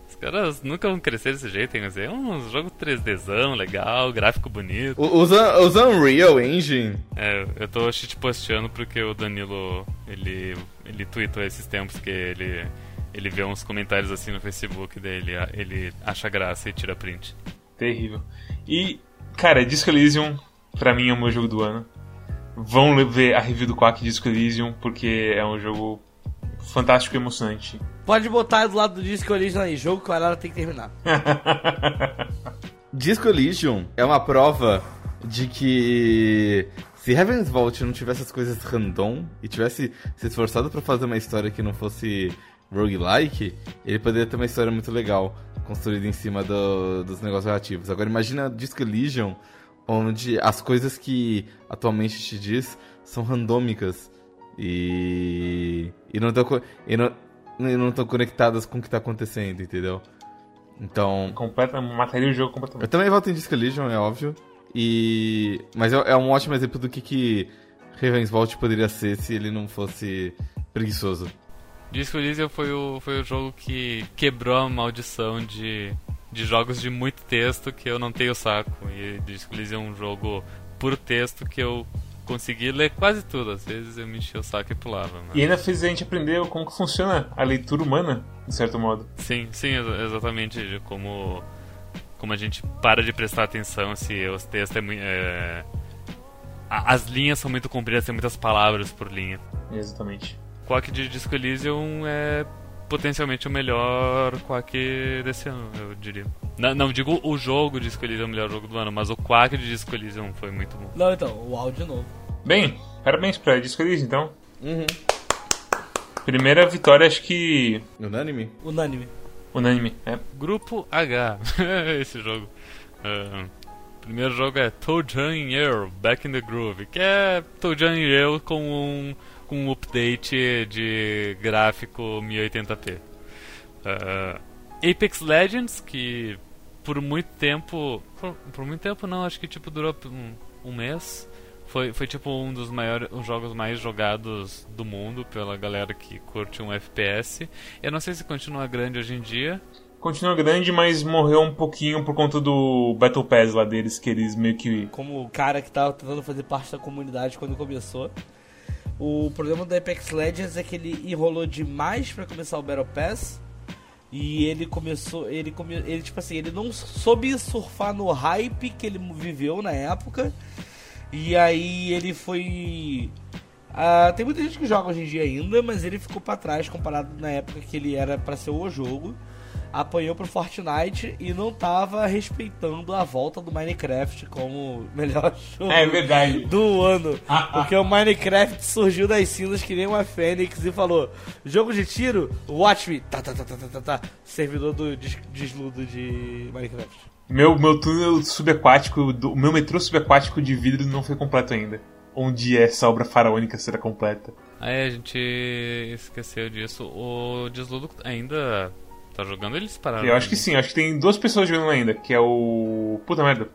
Os caras nunca vão crescer desse jeito, hein? É um jogo 3Dzão, legal, gráfico bonito.
Usa Unreal Engine.
É, eu tô shitposteando porque o Danilo, ele, ele tweetou esses tempos que ele, ele vê uns comentários assim no Facebook dele, ele acha graça e tira print.
Terrível. E, cara, Disco Elysium, pra mim, é o meu jogo do ano. Vão ver a review do Quack Disco Elysium, porque é um jogo fantástico e emocionante.
Pode botar do lado do Disco Elysium aí, jogo que o Arara tem que terminar.
Disco Elysium é uma prova de que se Heaven's Vault não tivesse as coisas random e tivesse se esforçado pra fazer uma história que não fosse roguelike, ele poderia ter uma história muito legal construída em cima do- dos negócios relativos. Agora imagina Disco Elysium, onde as coisas que atualmente te diz são randômicas e e não estão e não, e não conectadas com o que tá acontecendo, entendeu? Então,
Completa, mataria o jogo
eu
completamente.
também voto em Disco Elysium, é óbvio. E... Mas é, é um ótimo exemplo do que, que Ravensvault poderia ser se ele não fosse preguiçoso.
Disco Elysium foi o, foi o jogo que quebrou a maldição de, de jogos de muito texto que eu não tenho saco. E Disco Elysium é um jogo por texto que eu consegui ler quase tudo. Às vezes eu me enchia o saco e pulava. mas-
E ainda fez a gente aprender como que funciona a leitura humana, de certo modo.
Sim, sim, exa- exatamente. Como, como a gente para de prestar atenção se os textos é muito. É... As linhas são muito compridas, tem muitas palavras por linha.
Exatamente.
Quack de Disco Elysium é potencialmente o melhor Quack desse ano, eu diria. Não, não digo o jogo de Disco Elysium é o melhor jogo do ano, mas o Quack de Disco Elysium foi muito bom.
Não, então, o áudio novo.
Bem, parabéns pra Disco Elysium, então.
Uhum.
Primeira vitória, acho que
Unânime?
Unânime.
unânime. É.
Grupo H, esse jogo. O primeiro jogo é Toujan in Earl, Back in the Groove, que é Toujan in Earl com um, com um update de gráfico 1080p. Ah, Apex Legends, que por muito tempo. Por, por muito tempo não, acho que tipo durou um, um mês. Foi, foi tipo um dos maiores os jogos mais jogados do mundo pela galera que curte um FPS. Eu não sei se continua grande hoje em dia,
Continua grande, mas morreu um pouquinho por conta do Battle Pass lá deles, que eles meio que.
Como o cara que tava tentando fazer parte da comunidade quando começou. O problema do Apex Legends é que ele enrolou demais pra começar o Battle Pass. E ele começou. Ele, come, ele tipo assim, ele não soube surfar no hype que ele viveu na época. E aí ele foi. Ah, tem muita gente que joga hoje em dia ainda, mas ele ficou pra trás comparado na época que ele era pra ser o jogo. Apanhou pro Fortnite e não tava respeitando a volta do Minecraft como melhor jogo
É verdade.
do ano. Porque o Minecraft surgiu das cinzas que nem uma fênix e falou: jogo de tiro, watch me. Tá, tá, tá, tá, tá, tá, tá. Servidor do des desludo de Minecraft.
Meu, meu túnel subaquático, do- o meu metrô subaquático de vidro não foi completo ainda. Onde essa obra faraônica será completa.
Aí a gente esqueceu disso. O Desludo ainda tá jogando eles pararam?
Eu acho que sim, acho que tem duas pessoas jogando ainda, que é o. Puta merda.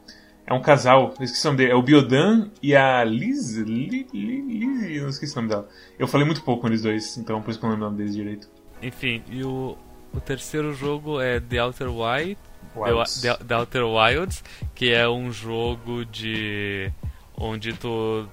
É um casal, eu esqueci o nome dele. É o Biodan e a Liz. Li, Li, Liz, eu não esqueci o nome dela. Eu falei muito pouco com eles dois, então por isso que eu não lembro o nome deles direito.
Enfim, e o, o terceiro jogo é The Outer Wild,
Wilds.
The, The Outer Wilds, que é um jogo de onde tu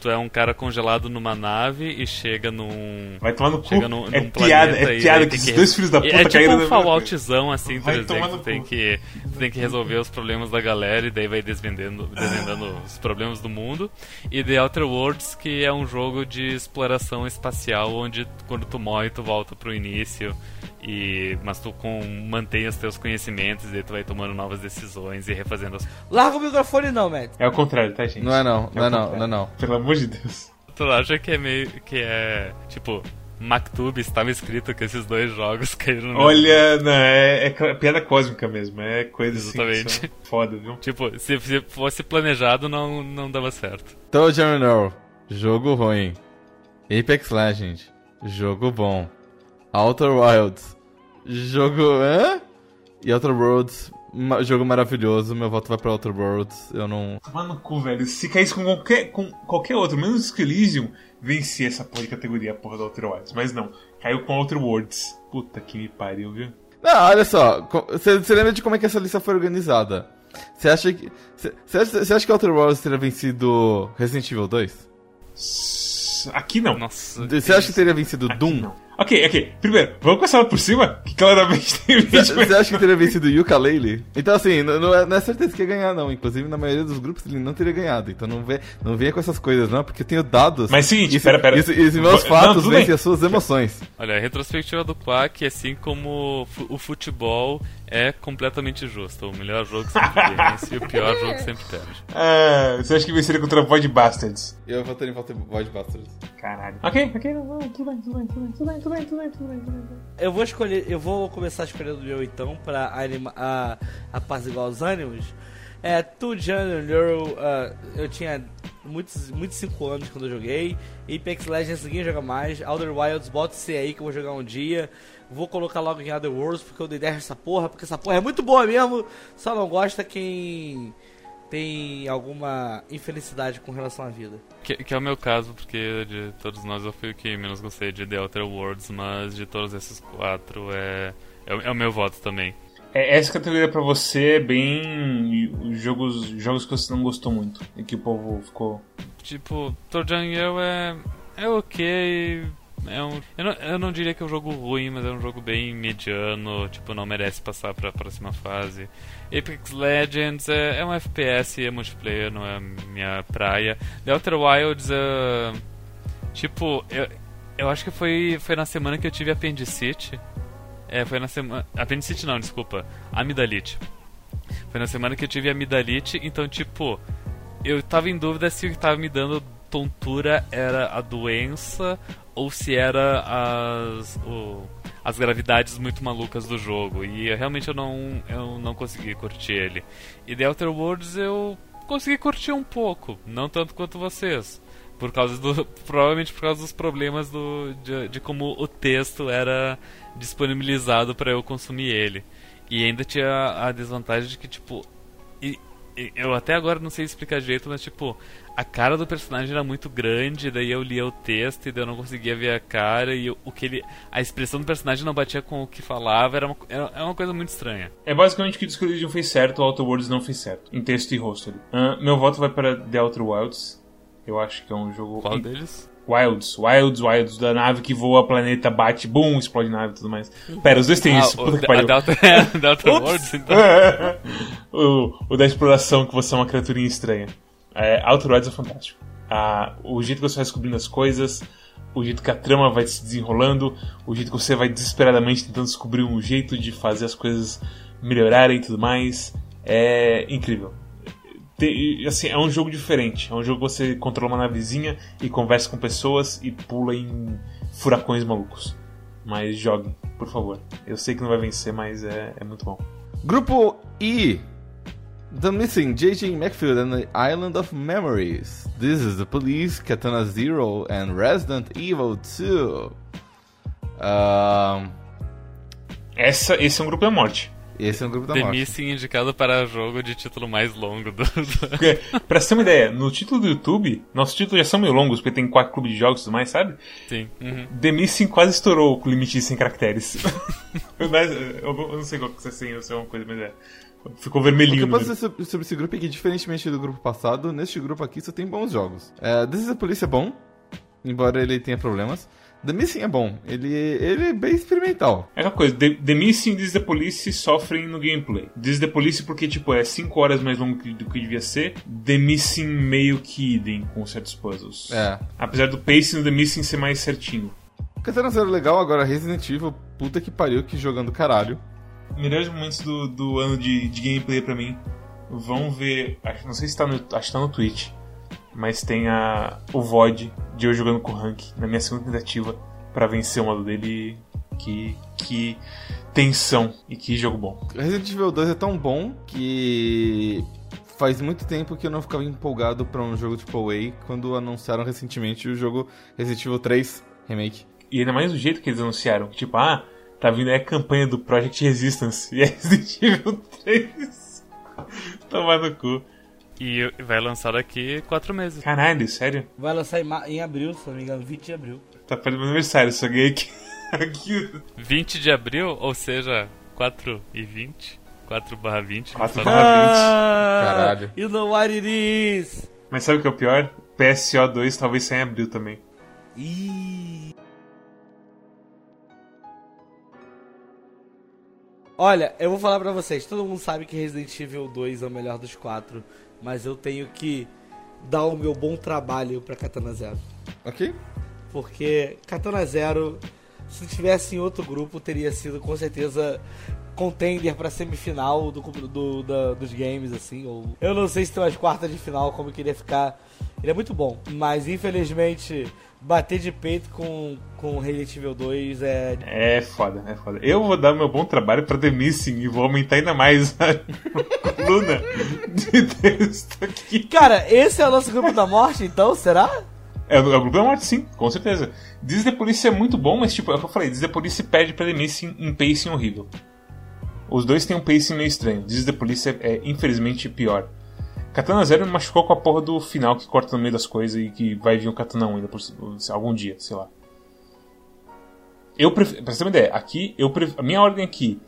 tu é um cara congelado numa nave e chega num
Vai tomar no cu.
chega num,
é
num
piada,
planeta
é piada que esses dois filhos da puta
é tipo
caíram
um. Falloutzão assim,
Vai
3D,
tomar
que tu tem que tu tem que resolver os problemas da galera e daí vai desvendando, desvendando os problemas do mundo. E The Outer Worlds, que é um jogo de exploração espacial onde quando tu morre tu volta pro início e mas tu com, mantém os teus conhecimentos e daí tu vai tomando novas decisões e refazendo as
Larga o microfone não, Matt.
É o contrário, tá, gente?
Não é não, não é não, não é não.
Pelo amor de Deus.
Tu acha que é meio que é tipo Maktub estava escrito que esses dois jogos caíram no
Olha, não, é, é piada cósmica mesmo. É coisa assim.
Exatamente.
são Foda, viu?
Tipo, se, se fosse planejado, não, não dava certo.
Toad Earl, jogo ruim. Apex Legends, jogo bom. Outer Wilds, jogo. hã? E Outer Worlds, jogo maravilhoso. Meu voto vai pra Outer Worlds. Eu não.
Tomar no cu, velho. Se caísse com qualquer, com qualquer outro, menos que Elysium, vencia essa porra de categoria, porra do Outer Wilds. Mas não, caiu com Outer Worlds. Puta que me pariu, viu?
Não, olha só. Você lembra de como é que essa lista foi organizada? Você acha que. Você acha, você acha que Outer Worlds teria vencido Resident Evil 2?
S- Aqui não.
Nossa.
Você acha que teria vencido
Aqui
Doom?
não. Ok, ok. Primeiro, vamos começar por cima, que claramente tem vídeo.
você acha que teria vencido Yooka-Laylee? Então, assim, não, não é, não é certeza que ia ganhar, não. Inclusive, na maioria dos grupos, ele não teria ganhado. Então, não, vê, não venha com essas coisas, não, porque eu tenho dados.
Mas seguinte,
isso,
pera, pera.
Isso, isso, meus
Não,
fatos
tudo
vencem as suas emoções.
Olha, a retrospectiva do Quack, assim como o futebol, é completamente justa. O melhor jogo sempre vence e o pior jogo sempre perde.
Ah, você acha que venceria contra Void Bastards?
Eu votaria em Void Bastards.
Caralho. Ok, ok, não, não, tudo bem, tudo bem, tudo bem, tudo bem, tudo bem, tudo bem, tudo bem.
Eu vou escolher, eu vou começar escolhendo o meu então pra anima, a, apaziguar os ânimos. É, Tu Jungle Euro, ah, eu tinha muitos, muitos 5 anos quando eu joguei. Apex Legends ninguém joga mais. Outer Wilds, bota esse aí que eu vou jogar um dia. Vou colocar logo em Other Worlds porque eu dei 10 essa porra, porque essa porra é muito boa mesmo. Só não gosta quem tem alguma infelicidade com relação à vida.
Que, que é o meu caso, porque de todos nós eu fui o que menos gostei de The Outer Worlds, mas de todos esses quatro é, é, o- é o meu voto também.
É, essa categoria pra você é bem os jogos, jogos que você não gostou muito e que o povo ficou.
Tipo, Trojan Girl é, é ok. É um, eu, não, eu não diria que é um jogo ruim, mas é um jogo bem mediano. Tipo, não merece passar pra próxima fase. Apex Legends é, é um FPS, é multiplayer, não é minha praia. The Outer Wilds é. Tipo, eu, eu acho que foi, foi na semana que eu tive apendicite. É, foi na semana. Apendicite não, desculpa. Amidalite. Foi na semana que eu tive amidalite, então, tipo, eu tava em dúvida se o que tava me dando tontura era a doença ou se era as, o- as gravidades muito malucas do jogo. E eu, realmente eu não, eu não consegui curtir ele. E The Outer Worlds eu consegui curtir um pouco, não tanto quanto vocês. Por causa do. Provavelmente por causa dos problemas do, de, de como o texto era disponibilizado para eu consumir ele. E ainda tinha a desvantagem de que, tipo. e- eu até agora não sei explicar direito, mas tipo, a cara do personagem era muito grande, daí eu lia o texto e daí eu não conseguia ver a cara e o o que ele. A expressão do personagem não batia com o que falava, era uma, era era uma coisa muito estranha.
É basicamente que o Elysium fez certo, o Outer Worlds não fez certo, em texto e rosto. Ah, meu voto vai para The Outer Wilds. Eu acho que é um jogo.
Qual deles?
Wilds, Wilds, Wilds, da nave que voa, planeta bate, boom, explode nave e tudo mais. Pera, os dois têm isso,
Ah,
puta
o,
que pariu.
Delta, Delta Worlds, então.
o, o da exploração, que você é uma criaturinha estranha. É, Outer é fantástico. a, o jeito que você vai descobrindo as coisas, o jeito que a trama vai se desenrolando, o jeito que você vai desesperadamente tentando descobrir um jeito de fazer as coisas melhorarem e tudo mais. É incrível. Assim, é um jogo diferente. É um jogo que você controla uma navezinha e conversa com pessoas e pula em furacões malucos. Mas jogue, por favor. Eu sei que não vai vencer, mas é, é muito bom.
Grupo I. The Missing, J.J. Macfield and the Island of Memories. This is the Police, Katana Zero and Resident Evil 2. Um,
Essa, esse é um grupo da morte.
esse é um grupo da
The
morte.
Missing indicado para jogo de título mais longo do.
Porque, pra você ter uma ideia, no título do YouTube, nossos títulos já são meio longos, porque tem quatro clubes de jogos e tudo mais, sabe?
Sim. uhum.
The Missing quase estourou o limite de 100 caracteres. Mas, eu eu não sei qual que é 100 ou se é uma coisa, mas é. Ficou
O que
vermelhinho.
eu posso dizer sobre, esse grupo é que, diferentemente do grupo passado, neste grupo aqui só tem bons jogos. É, This is Police é bom, embora ele tenha problemas. The Missing é bom, ele, ele é bem experimental.
É aquela coisa, The, The Missing e This is the Police sofrem no gameplay. This is the Police porque, tipo, é 5 horas mais longo do que devia ser. The Missing meio que idem com certos puzzles.
É.
Apesar do pacing do The Missing ser mais certinho.
Katana Zero legal, agora Resident Evil, puta que pariu, que jogando caralho.
Melhores momentos do, do ano de, de gameplay pra mim. Vão ver. Acho, não sei se tá no, acho que tá no Twitch. Mas tem a, o VOD de eu jogando com o Rank na minha segunda tentativa pra vencer o modo dele. Que, que tensão e que jogo bom.
Resident Evil 2 é tão bom que faz muito tempo que eu não ficava empolgado pra um jogo tipo A quando anunciaram recentemente o jogo Resident Evil 3 Remake.
E ainda mais do jeito que eles anunciaram. Tipo, ah, tá vindo aí a campanha do Project Resistance. E é Resident Evil 3. Tomar no cu.
E vai lançar daqui quatro meses.
Caralho, sério?
Vai lançar em, em abril, se não me engano, 20 de abril.
Tá perto do meu aniversário, só ganhei aqui. aqui.
20 de abril, ou seja, 4 e 20. 4 barra 20.
4
Só-
barra-
Caralho.
You know what it is.
Mas sabe o que é o pior? PSO2 talvez saia em abril também.
Ih. Olha, eu vou falar pra vocês, todo mundo sabe que Resident Evil 2 é o melhor dos quatro, mas eu tenho que dar o meu bom trabalho pra Katana Zero.
Ok?
Porque Katana Zero, se tivesse em outro grupo, teria sido com certeza contender pra semifinal do, do- da- dos games, assim. Ou... Eu não sei se tem umas quartas de final, como que ele ia ficar. Ele é muito bom, mas infelizmente bater de peito com, com Resident Evil 2 é.
É foda, é foda. Eu vou dar meu bom trabalho pra The Missing e vou aumentar ainda mais a coluna de texto aqui.
Cara, esse é o nosso grupo da morte, então? Será?
É, o é o grupo da morte, sim, com certeza. Diz The Police é muito bom, mas tipo, é o que eu falei, Diz The Police perde pra The Missing em pacing horrível. Os dois têm um pacing meio estranho. Diz The Police é, é, infelizmente pior. Katana Zero me machucou com a porra do final que corta no meio das coisas e que vai vir um Katana 1 ainda por, algum dia, sei lá. Eu prefiro, pra você ter uma ideia, aqui, eu pref- a minha ordem aqui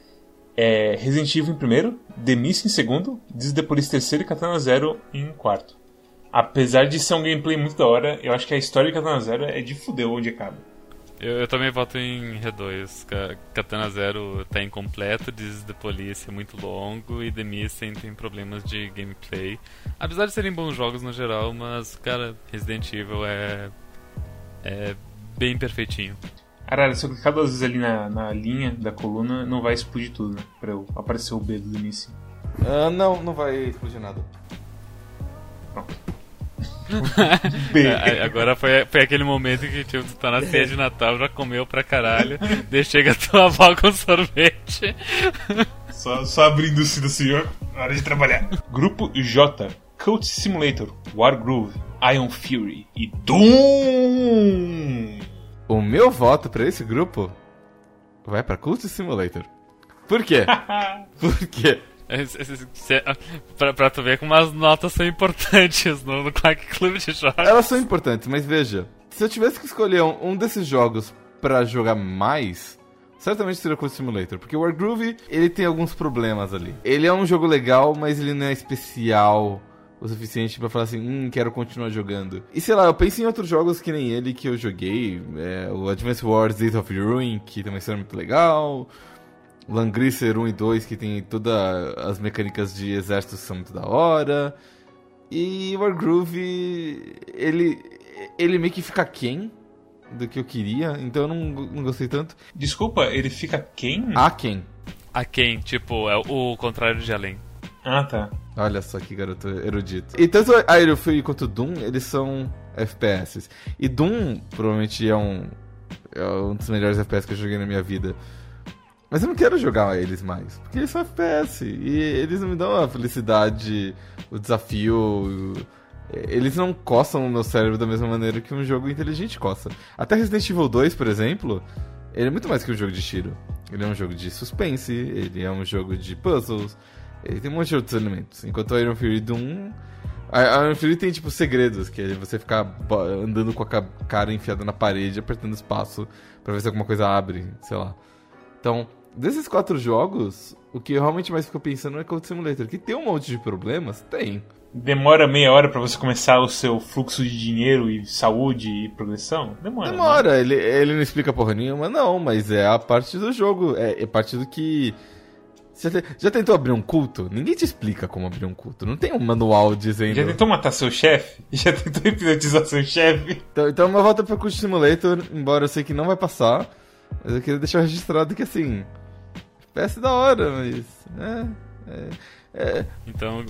é Resident Evil em primeiro, The Mist em segundo, em terceiro e Katana Zero em quarto. Apesar de ser um gameplay muito da hora, eu acho que a história de Katana Zero é de fuder onde acaba.
Eu, eu também voto em R2. Ka- Katana Zero tá incompleto, diz The Police é muito longo e The Missing tem problemas de gameplay. Apesar de serem bons jogos no geral, mas, cara, Resident Evil é. é bem perfeitinho.
Caralho, se eu clicar duas vezes ali na, na linha da coluna, não vai explodir tudo, né? Pra eu aparecer o B do início.
Ah, não, não vai explodir nada.
B.
É, agora foi, foi aquele momento que tipo, tu tá na ceia de Natal, já comeu pra caralho, daí chega a tua avó com sorvete.
Só, só abrindo o cinto assim, ó. Hora de trabalhar. Grupo J. Coach Simulator, Wargroove, Iron Fury e Doom!
O meu voto pra esse grupo vai pra Cult Simulator. Por quê? Por quê?
Pra, pra tu ver como as notas são importantes no, no Quack Clube de Jogos.
Elas são importantes, mas veja, se eu tivesse que escolher um, um desses jogos pra jogar mais, certamente seria o Cult Simulator, porque o Wargroove, ele tem alguns problemas ali. Ele é um jogo legal, mas ele não é especial o suficiente pra falar assim, hum, quero continuar jogando. E sei lá, eu penso em outros jogos que nem ele que eu joguei, é, o Advance Wars Days of Ruin, que também são muito legal, Langrisser 1 e 2, que tem todas as mecânicas de exércitos que são muito da hora. E Wargroove, ele, ele meio que fica quem do que eu queria, então eu não, não gostei tanto.
Desculpa, ele fica quem?
A quem?
A quem, tipo, é o contrário de além.
Ah, tá.
Olha só que garoto erudito. E tanto a Aero Fury quanto o Doom, eles são FPS. E Doom provavelmente é um, é um dos melhores FPS que eu joguei na minha vida. Mas eu não quero jogar eles mais, porque eles são FPS. E eles não me dão a felicidade, o desafio. Eles não coçam o meu cérebro da mesma maneira que um jogo inteligente coça. Até Resident Evil 2, por exemplo, ele é muito mais que um jogo de tiro. Ele é um jogo de suspense, ele é um jogo de puzzles, ele tem um monte de outros elementos. Enquanto o Iron Fury Doom. A Iron Fury tem, tipo, segredos, que é você ficar andando com a cara enfiada na parede, apertando espaço pra ver se alguma coisa abre, sei lá. Então, desses quatro jogos, o que eu realmente mais fico pensando é Code Simulator, que tem um monte de problemas, tem.
Demora meia hora para você começar o seu fluxo de dinheiro e saúde e progressão? Demora.
Demora, né? ele, ele não explica porra nenhuma, não, mas é a parte do jogo, é, é parte do que. Já, te, já, tentou abrir um culto? Ninguém te explica como abrir um culto. Não tem um manual dizendo.
Já tentou matar seu chefe? Já tentou hipnotizar seu chefe?
Então, então uma volta pro Cult Simulator, embora eu sei que não vai passar. Mas eu queria deixar registrado que assim. FPS da hora, mas. É, é, é.
Então,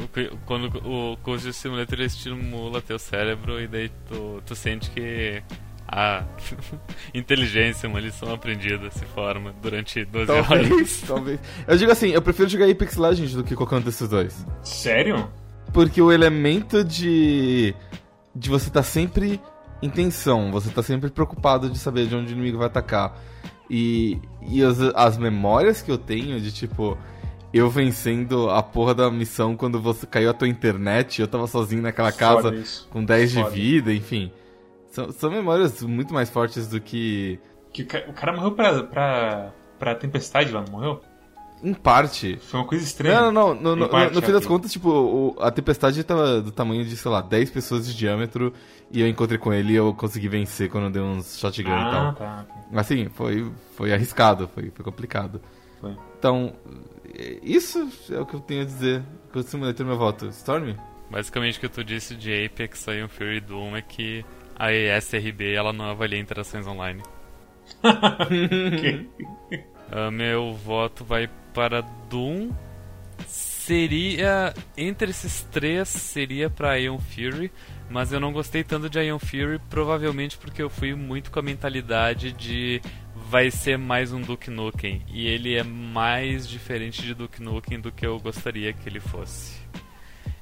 quando o Code Simulator estimula teu cérebro e daí tu, tu sente que a inteligência, uma lição aprendida se forma durante 12
talvez,
horas.
Talvez. Eu digo assim, eu prefiro jogar Apex Legends do que qualquer um desses dois.
Sério?
Porque o elemento de de você estar tá sempre em tensão, você tá sempre preocupado de saber de onde o inimigo vai atacar. E, e as, as memórias que eu tenho de tipo eu vencendo a porra da missão quando você caiu a tua internet, eu tava sozinho naquela casa com 10 Foda. de vida, enfim. São, são memórias muito mais fortes do que.
que o cara morreu pra, pra, pra tempestade lá, não morreu?
Em parte.
Foi uma coisa estranha.
Não, não, não. No, parte, no, no fim das contas, tipo, o, a tempestade tava do tamanho de, sei lá, 10 pessoas de diâmetro. E eu encontrei com ele e eu consegui vencer quando eu dei uns shotgun ah, e tal. Tá. Assim, foi, foi arriscado, foi, foi complicado. Foi. Então, isso é o que eu tenho a dizer. Que eu simulei meu voto. Storm?
Basicamente o que tu disse de Apex e Fury Doom é que a ESRB ela não avalia interações online. uh, meu voto vai para Doom. Seria. Entre esses três, seria para Ion Fury. Mas eu não gostei tanto de Ion Fury, provavelmente porque eu fui muito com a mentalidade de vai ser mais um Duke Nukem. E ele é mais diferente de Duke Nukem do que eu gostaria que ele fosse.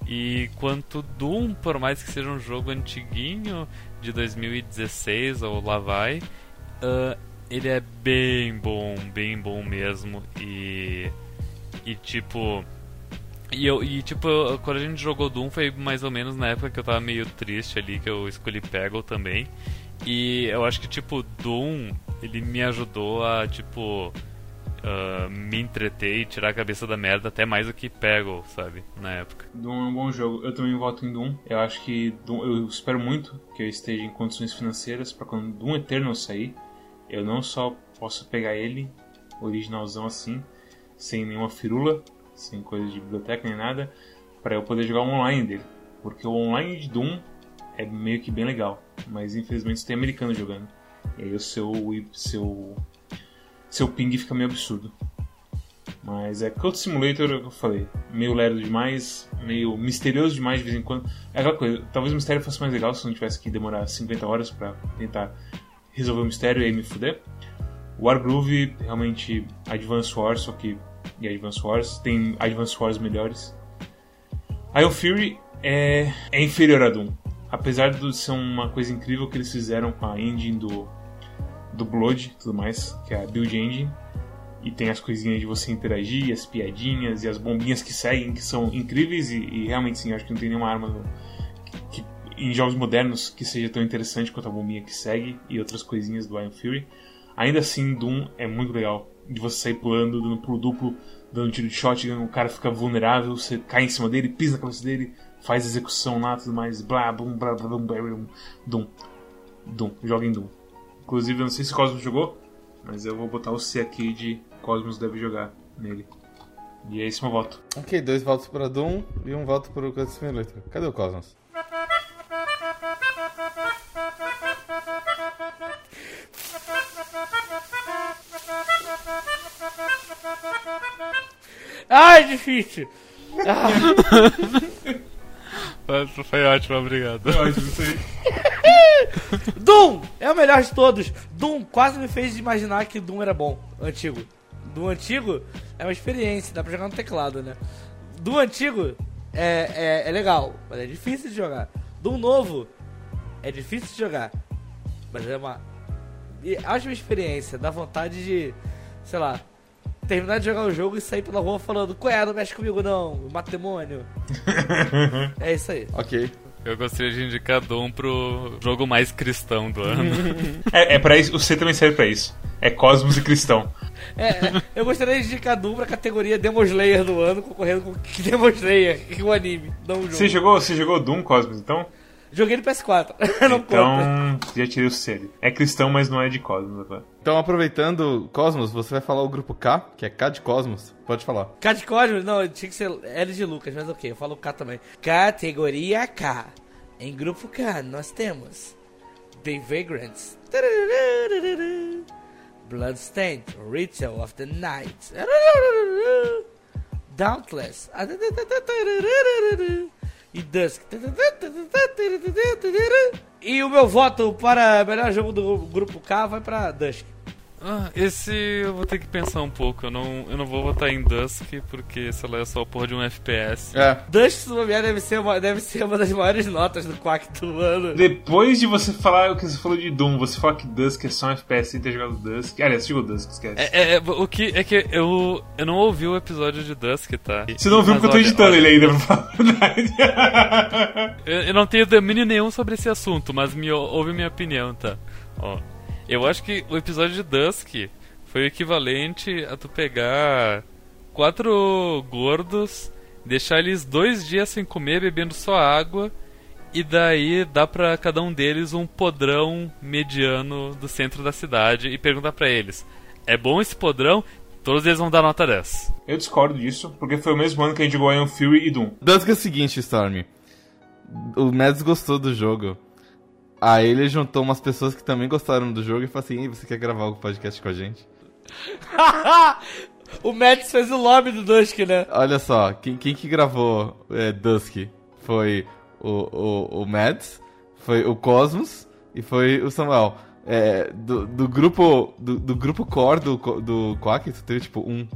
E quanto Doom, por mais que seja um jogo antiguinho, de 2016 ou lá vai, uh, ele é bem bom, bem bom mesmo. E. E tipo. E, eu, e tipo, quando a gente jogou Doom foi mais ou menos na época que eu tava meio triste ali, que eu escolhi Peggle também. E eu acho que, tipo, Doom, ele me ajudou a, tipo, uh, me entreter e tirar a cabeça da merda até mais do que Peggle, sabe? Na época.
Doom é um bom jogo. Eu também voto em Doom. Eu acho que Doom, eu espero muito que eu esteja em condições financeiras para quando Doom Eternal sair, eu não só possa pegar ele, originalzão assim, sem nenhuma firula, sem coisa de biblioteca nem nada, para eu poder jogar o online dele. Porque o online de Doom é meio que bem legal, mas infelizmente tem americano jogando. E aí o seu, seu seu ping fica meio absurdo. Mas é Code Simulator, eu falei, meio lerdo demais, meio misterioso demais de vez em quando. É aquela coisa, talvez o mistério fosse mais legal se não tivesse que demorar 50 horas para tentar resolver o mistério e aí me fuder. Wargroove, realmente Advance Wars, só que e Advance Wars, tem Advance Wars melhores. Ion Fury é, é inferior a Doom. Apesar de ser uma coisa incrível que eles fizeram com a engine do do Blood tudo mais, que é a Build Engine. E tem as coisinhas de você interagir, as piadinhas e as bombinhas que seguem, que são incríveis. E, e realmente, sim, acho que não tem nenhuma arma no, em jogos modernos que seja tão interessante quanto a bombinha que segue e outras coisinhas do Iron Fury. Ainda assim, Doom é muito legal. De você sair pulando, dando pulo duplo, dando tiro de shotgun, o cara fica vulnerável, você cai em cima dele, pisa na cabeça dele, faz execução lá, tudo mais, blá, blum, blá, blá, blá, blum, Doom. Doom, joga em Doom. Inclusive, eu não sei se Cosmos jogou, mas eu vou botar o C aqui de Cosmos deve jogar nele. E é esse meu voto.
Ok, dois votos pra Doom e um voto pro Cut Simulator. Cadê o Cosmos?
Ai, difícil. Ah,
Foi- Foi ótimo, obrigado.
Acho isso aí.
Doom é o melhor de todos. Doom quase me fez imaginar que Doom era bom, antigo. Doom antigo é uma experiência, dá pra jogar no teclado, né? Doom antigo é, é, é legal, mas é difícil de jogar. Doom novo é difícil de jogar, mas é uma ótima experiência. Dá vontade de, sei lá, terminar de jogar o jogo e sair pela rua falando: Qual é? Não mexe comigo não, mata demônio. é isso aí.
Ok.
Eu gostaria de indicar Doom pro jogo mais cristão do ano.
É, é pra isso. O C também serve pra isso. É Cosmos e Cristão.
É, é, eu gostaria de indicar Doom pra categoria Demon Slayer do ano, concorrendo com Demon Slayer, que é o anime, não o jogo.
Você jogou, você jogou Doom, Cosmos, então?
Joguei no PS4, não conta.
Então, já tirei o C. ali. É cristão, mas não é de Cosmos agora.
Então, aproveitando Cosmos, você vai falar o grupo K, que é K de Cosmos. Pode falar.
K de Cosmos, não, tinha que ser L de Lucas, mas ok, eu falo K também. Categoria K. Em grupo K, nós temos The Vagrants, Bloodstained, Ritual of the Night, Dauntless, e Dusk. E o meu voto para melhor jogo do grupo K vai para Dusk.
Ah, esse eu vou ter que pensar um pouco. Eu não, eu não vou votar em Dusk, porque, sei lá, é só porra de um FPS.
É.
Dusk, se bobear, deve ser, uma, deve ser uma das maiores notas do Quack do ano.
Depois de você falar o que você falou de Doom, você fala que Dusk é só um FPS sem ter jogado Dusk. Aliás, você jogou Dusk, esquece.
É, é, é, o que é que eu, eu não ouvi o episódio de Dusk, tá?
Você não viu
Mas
porque eu tô editando
olha,
ele ainda, pra falar a verdade.
Eu, eu não tenho domínio nenhum sobre esse assunto, mas me, ouve minha opinião, tá? Ó, eu acho que o episódio de Dusk foi o equivalente a tu pegar quatro gordos, deixar eles dois dias sem comer, bebendo só água, e daí dá pra cada um deles um podrão mediano do centro da cidade e perguntar pra eles: é bom esse podrão? Todos eles vão dar nota 10.
Eu discordo disso, porque foi o mesmo ano que a gente jogou Iron Fury e Doom.
Dusk é o seguinte, Storm. O Mads gostou do jogo. Aí ele juntou umas pessoas que também gostaram do jogo e falou assim: Ei, você quer gravar algum podcast com a gente?
o Mads fez o lobby do Dusk, né?
Olha só, quem, quem que gravou é, Dusk foi o, o, o Mads, foi o Cosmos e foi o Samuel. É, do, do grupo do, do grupo core do, do Quack, tu teve tipo um.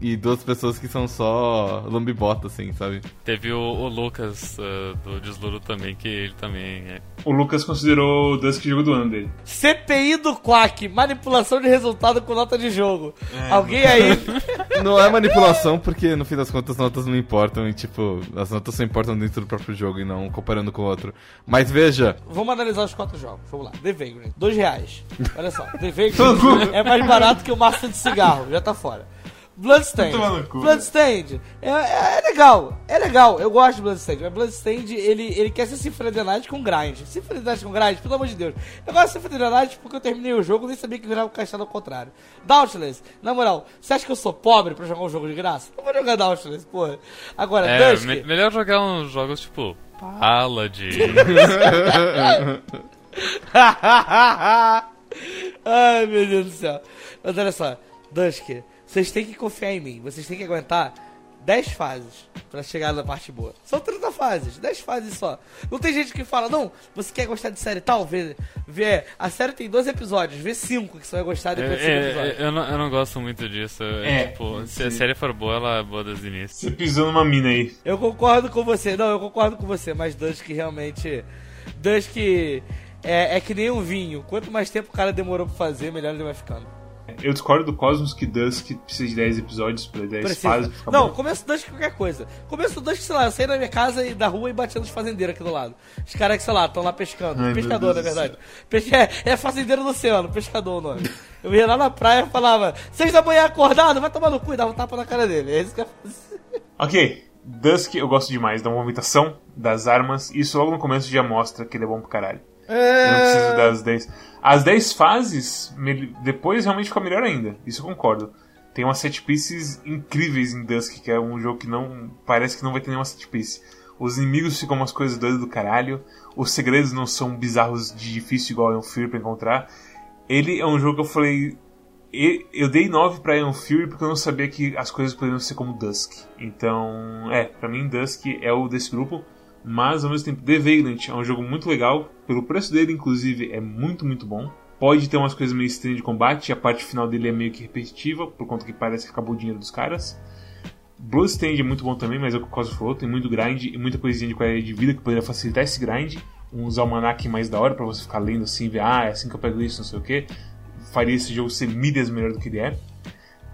E duas pessoas que são só lambibota, assim, sabe?
Teve o, o Lucas uh, do Desluro também, que ele também é.
O Lucas considerou o Dusk jogo do ano dele.
CPI do Quack, manipulação de resultado com nota de jogo. Alguém aí.
Não é manipulação, porque no fim das contas as notas não importam e, tipo, as notas só importam dentro do próprio jogo e não comparando com o outro. Mas veja,
Vamos analisar os quatro jogos. Vamos lá. The Vagrant, dois reais. Olha só, The Vagrant é mais barato que o Master de cigarro, já tá fora. Bloodstained. Bloodstained. É, é, é legal, é legal. Eu gosto de Bloodstained. Mas Bloodstained, ele, ele quer ser Symphony of the Night com grind. Symphony of the Night com grind, pelo amor de Deus. Eu gosto de Symphony of the Night porque eu terminei o jogo e nem sabia que virava o castelo ao contrário. Dauntless, na moral, você acha que eu sou pobre pra jogar um jogo de graça? Não vou jogar Dauntless, porra. Agora,
É,
Dusk...
me- melhor jogar uns jogos tipo Paladin.
Ai, meu Deus do céu. Mas olha só, Dusk, vocês têm que confiar em mim. Vocês têm que aguentar 10 fases pra chegar na parte boa. São 30 fases, 10 fases só. Não tem gente que fala, não, você quer gostar de série tal? Vê, vê a série tem 12 episódios, vê 5 que você vai gostar depois
É, é,
episódio.
eu, não, eu não gosto muito disso.
É,
tipo, se a série for boa, ela é boa desde o início.
Você pisou numa mina aí.
Eu concordo com você, não, eu concordo com você, mas Dusk realmente. Dusk é, é que nem um vinho. Quanto mais tempo o cara demorou pra fazer, melhor ele vai ficando.
Eu discordo do Cosmos que Dusk precisa de 10 episódios pra 10
Precisa.
fases
Não,
bom.
começo Dusk qualquer coisa. Começo do Dusk, sei lá, eu saí da minha casa e da rua e batia nos fazendeiros aqui do lado. Os caras que, sei lá, estão lá pescando.
Ai,
pescador, na verdade. Pesca- É, é fazendeiro do oceano, pescador o nome. Eu ia lá na praia e falava, seis da manhã acordado, vai tomar no cu e dava um tapa na cara dele. É isso que eu fazia.
Ok, Dusk eu gosto demais da movimentação, das armas, isso logo no começo já mostra que ele é bom pro caralho. Eu não preciso
é...
das 10. As 10 fases, depois realmente fica melhor ainda, isso eu concordo. Tem umas set pieces incríveis em Dusk, que é um jogo que não. parece que não vai ter nenhuma set piece. Os inimigos ficam umas coisas doidas do caralho. Os segredos não são bizarros de difícil igual um Fury pra encontrar. Ele é um jogo que eu falei. Eu dei 9 pra Iron Fury porque eu não sabia que as coisas poderiam ser como Dusk. Então, é, pra mim Dusk é o desse grupo. Mas ao mesmo tempo, The Vagrant é um jogo muito legal. Pelo preço dele, inclusive, é muito, muito bom. Pode ter umas coisas meio estranhas de combate, a parte final dele é meio que repetitiva, por conta que parece que acabou o dinheiro dos caras. Bloodstained é muito bom também, mas é o que o Cosmo falou, tem muito grind e muita coisinha de qualidade de vida que poderia facilitar esse grind. Uns almanac mais da hora para você ficar lendo assim, ver, ah, é assim que eu pego isso, não sei o que. Faria esse jogo ser mídias melhor do que ele é.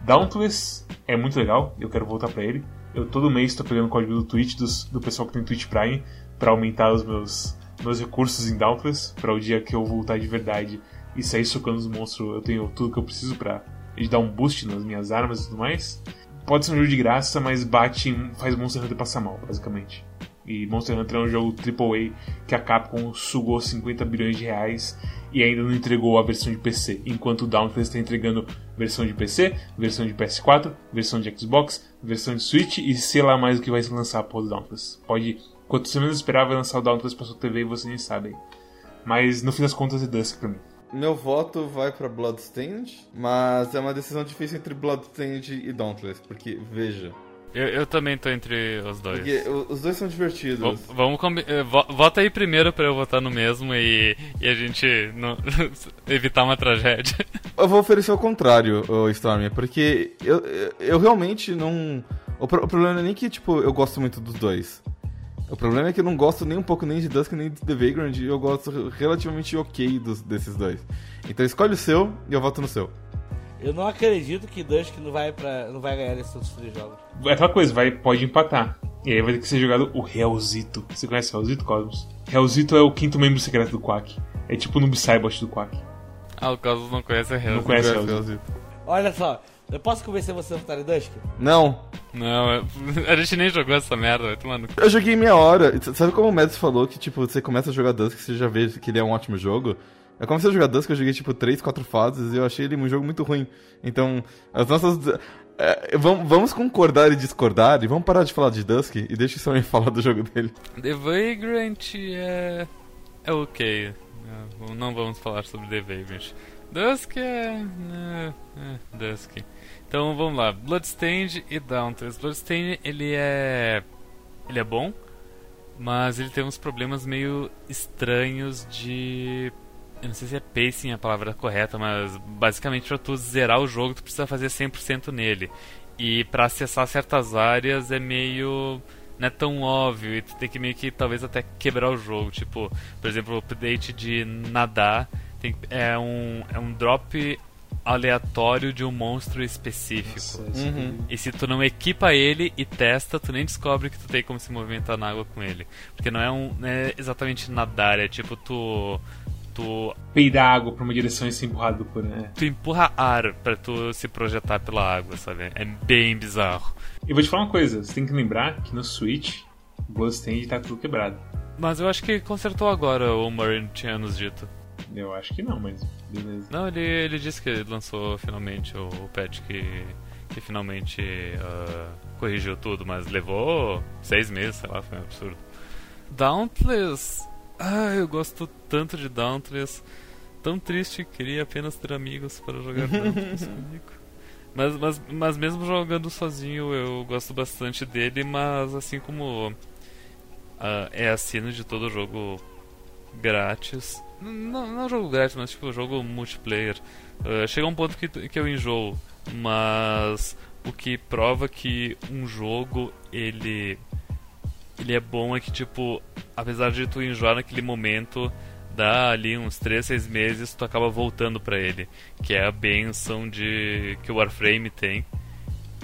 Dauntless é muito legal, eu quero voltar para ele. Eu todo mês estou pegando o código do Twitch do pessoal que tem Twitch Prime para aumentar os meus, meus recursos em Dauntless, para o dia que eu voltar de verdade e sair socando os monstros, eu tenho tudo que eu preciso para dar um boost nas minhas armas e tudo mais pode ser um jogo de graça, mas bate faz Monster Hunter passar mal, basicamente. E Monster Hunter é um jogo AAA que a Capcom sugou 50 bilhões de reais e ainda não entregou a versão de PC, enquanto o Dauntless está entregando versão de PC, versão de PS4, versão de Xbox, versão de Switch e sei lá mais o que vai se lançar após o Dauntless. Pode, quanto você menos esperar, vai lançar o Dauntless para sua TV e você nem sabe. Mas no fim das contas é Dusk pra mim.
Meu voto vai pra Bloodstained, mas é uma decisão difícil entre Bloodstained e Dauntless, porque, veja...
Eu, eu também tô entre os dois.
Porque os dois são divertidos.
V vamos eh, Vota aí primeiro pra eu votar no mesmo e, e a gente não... evitar uma tragédia.
Eu vou oferecer o contrário, Storm, porque eu, eu, eu realmente não... O, pro, o problema não é nem que, tipo, eu gosto muito dos dois. O problema é que eu não gosto nem um pouco nem de Dusk nem de The Vagrant, e eu gosto relativamente ok dos, desses dois. Então escolhe o seu e eu voto no seu.
Eu não acredito que Dusk não vai, pra, não vai ganhar esses outros três jogos.
É aquela coisa, vai, pode empatar. E aí vai ter que ser jogado o Realzito. Você conhece o Realzito, Cosmos? Realzito é o quinto membro secreto do Quack. É tipo no Cybot do Quack.
Ah, o Cosmos não conhece o Realzito.
Não conhece o Realzito.
Olha só, eu posso convencer você a votar em Dusk?
Não.
Não, a gente nem jogou essa merda, vai tomar no
Eu joguei meia hora. Sabe como o Mads falou que, tipo, você começa a jogar Dusk e você já vê que ele é um ótimo jogo? Eu comecei a jogar Dusk, eu joguei, tipo, 3, 4 fases e eu achei ele um jogo muito ruim. Então, as nossas... É, vamos, concordar e discordar e vamos parar de falar de Dusk e deixa o Sony falar do jogo dele.
The Vagrant é... é ok. Não vamos falar sobre The Vagrant. Dusk é... é... é Dusk. Então vamos lá, Bloodstained e Dauntless. Bloodstained ele é ele é bom, mas ele tem uns problemas meio estranhos de eu não sei se é pacing a palavra correta, mas basicamente para tu zerar o jogo tu precisa fazer 100% nele. E para acessar certas áreas é meio não é tão óbvio e tu tem que meio que talvez até quebrar o jogo, tipo, por exemplo, o update de nadar tem, é um é um drop aleatório de um monstro específico. Nossa, uhum. E se tu não equipa ele e testa, tu nem descobre que tu tem como se movimentar na água com ele. Porque não é, um, não é exatamente nadar, é tipo tu. Tu.
Peidar água pra uma direção e ser empurrado por. Né?
Tu empurra ar pra tu se projetar pela água, sabe? É bem bizarro.
E vou te falar uma coisa: você tem que lembrar que no Switch, o Bloodstained tá tudo quebrado.
Mas eu acho que consertou agora, o Murray tinha nos dito.
Eu acho que não, mas beleza.
Não, ele, ele disse que lançou finalmente o, o patch que, que finalmente uh, corrigiu tudo, mas levou seis meses, sei lá, foi um absurdo. Dauntless. Ah, eu gosto tanto de Dauntless. Tão triste, queria apenas ter amigos para jogar Dauntless comigo. Mas, mas, mas mesmo jogando sozinho, eu gosto bastante dele, mas assim como uh, é a cena de todo jogo grátis, não, não jogo grátis, mas tipo jogo multiplayer. Uh, chega um ponto que, que eu enjoo, mas o que prova que um jogo ele ele é bom é que tipo, apesar de tu enjoar naquele momento, dá ali uns 3, 6 meses, tu acaba voltando para ele, que é a benção de que o Warframe tem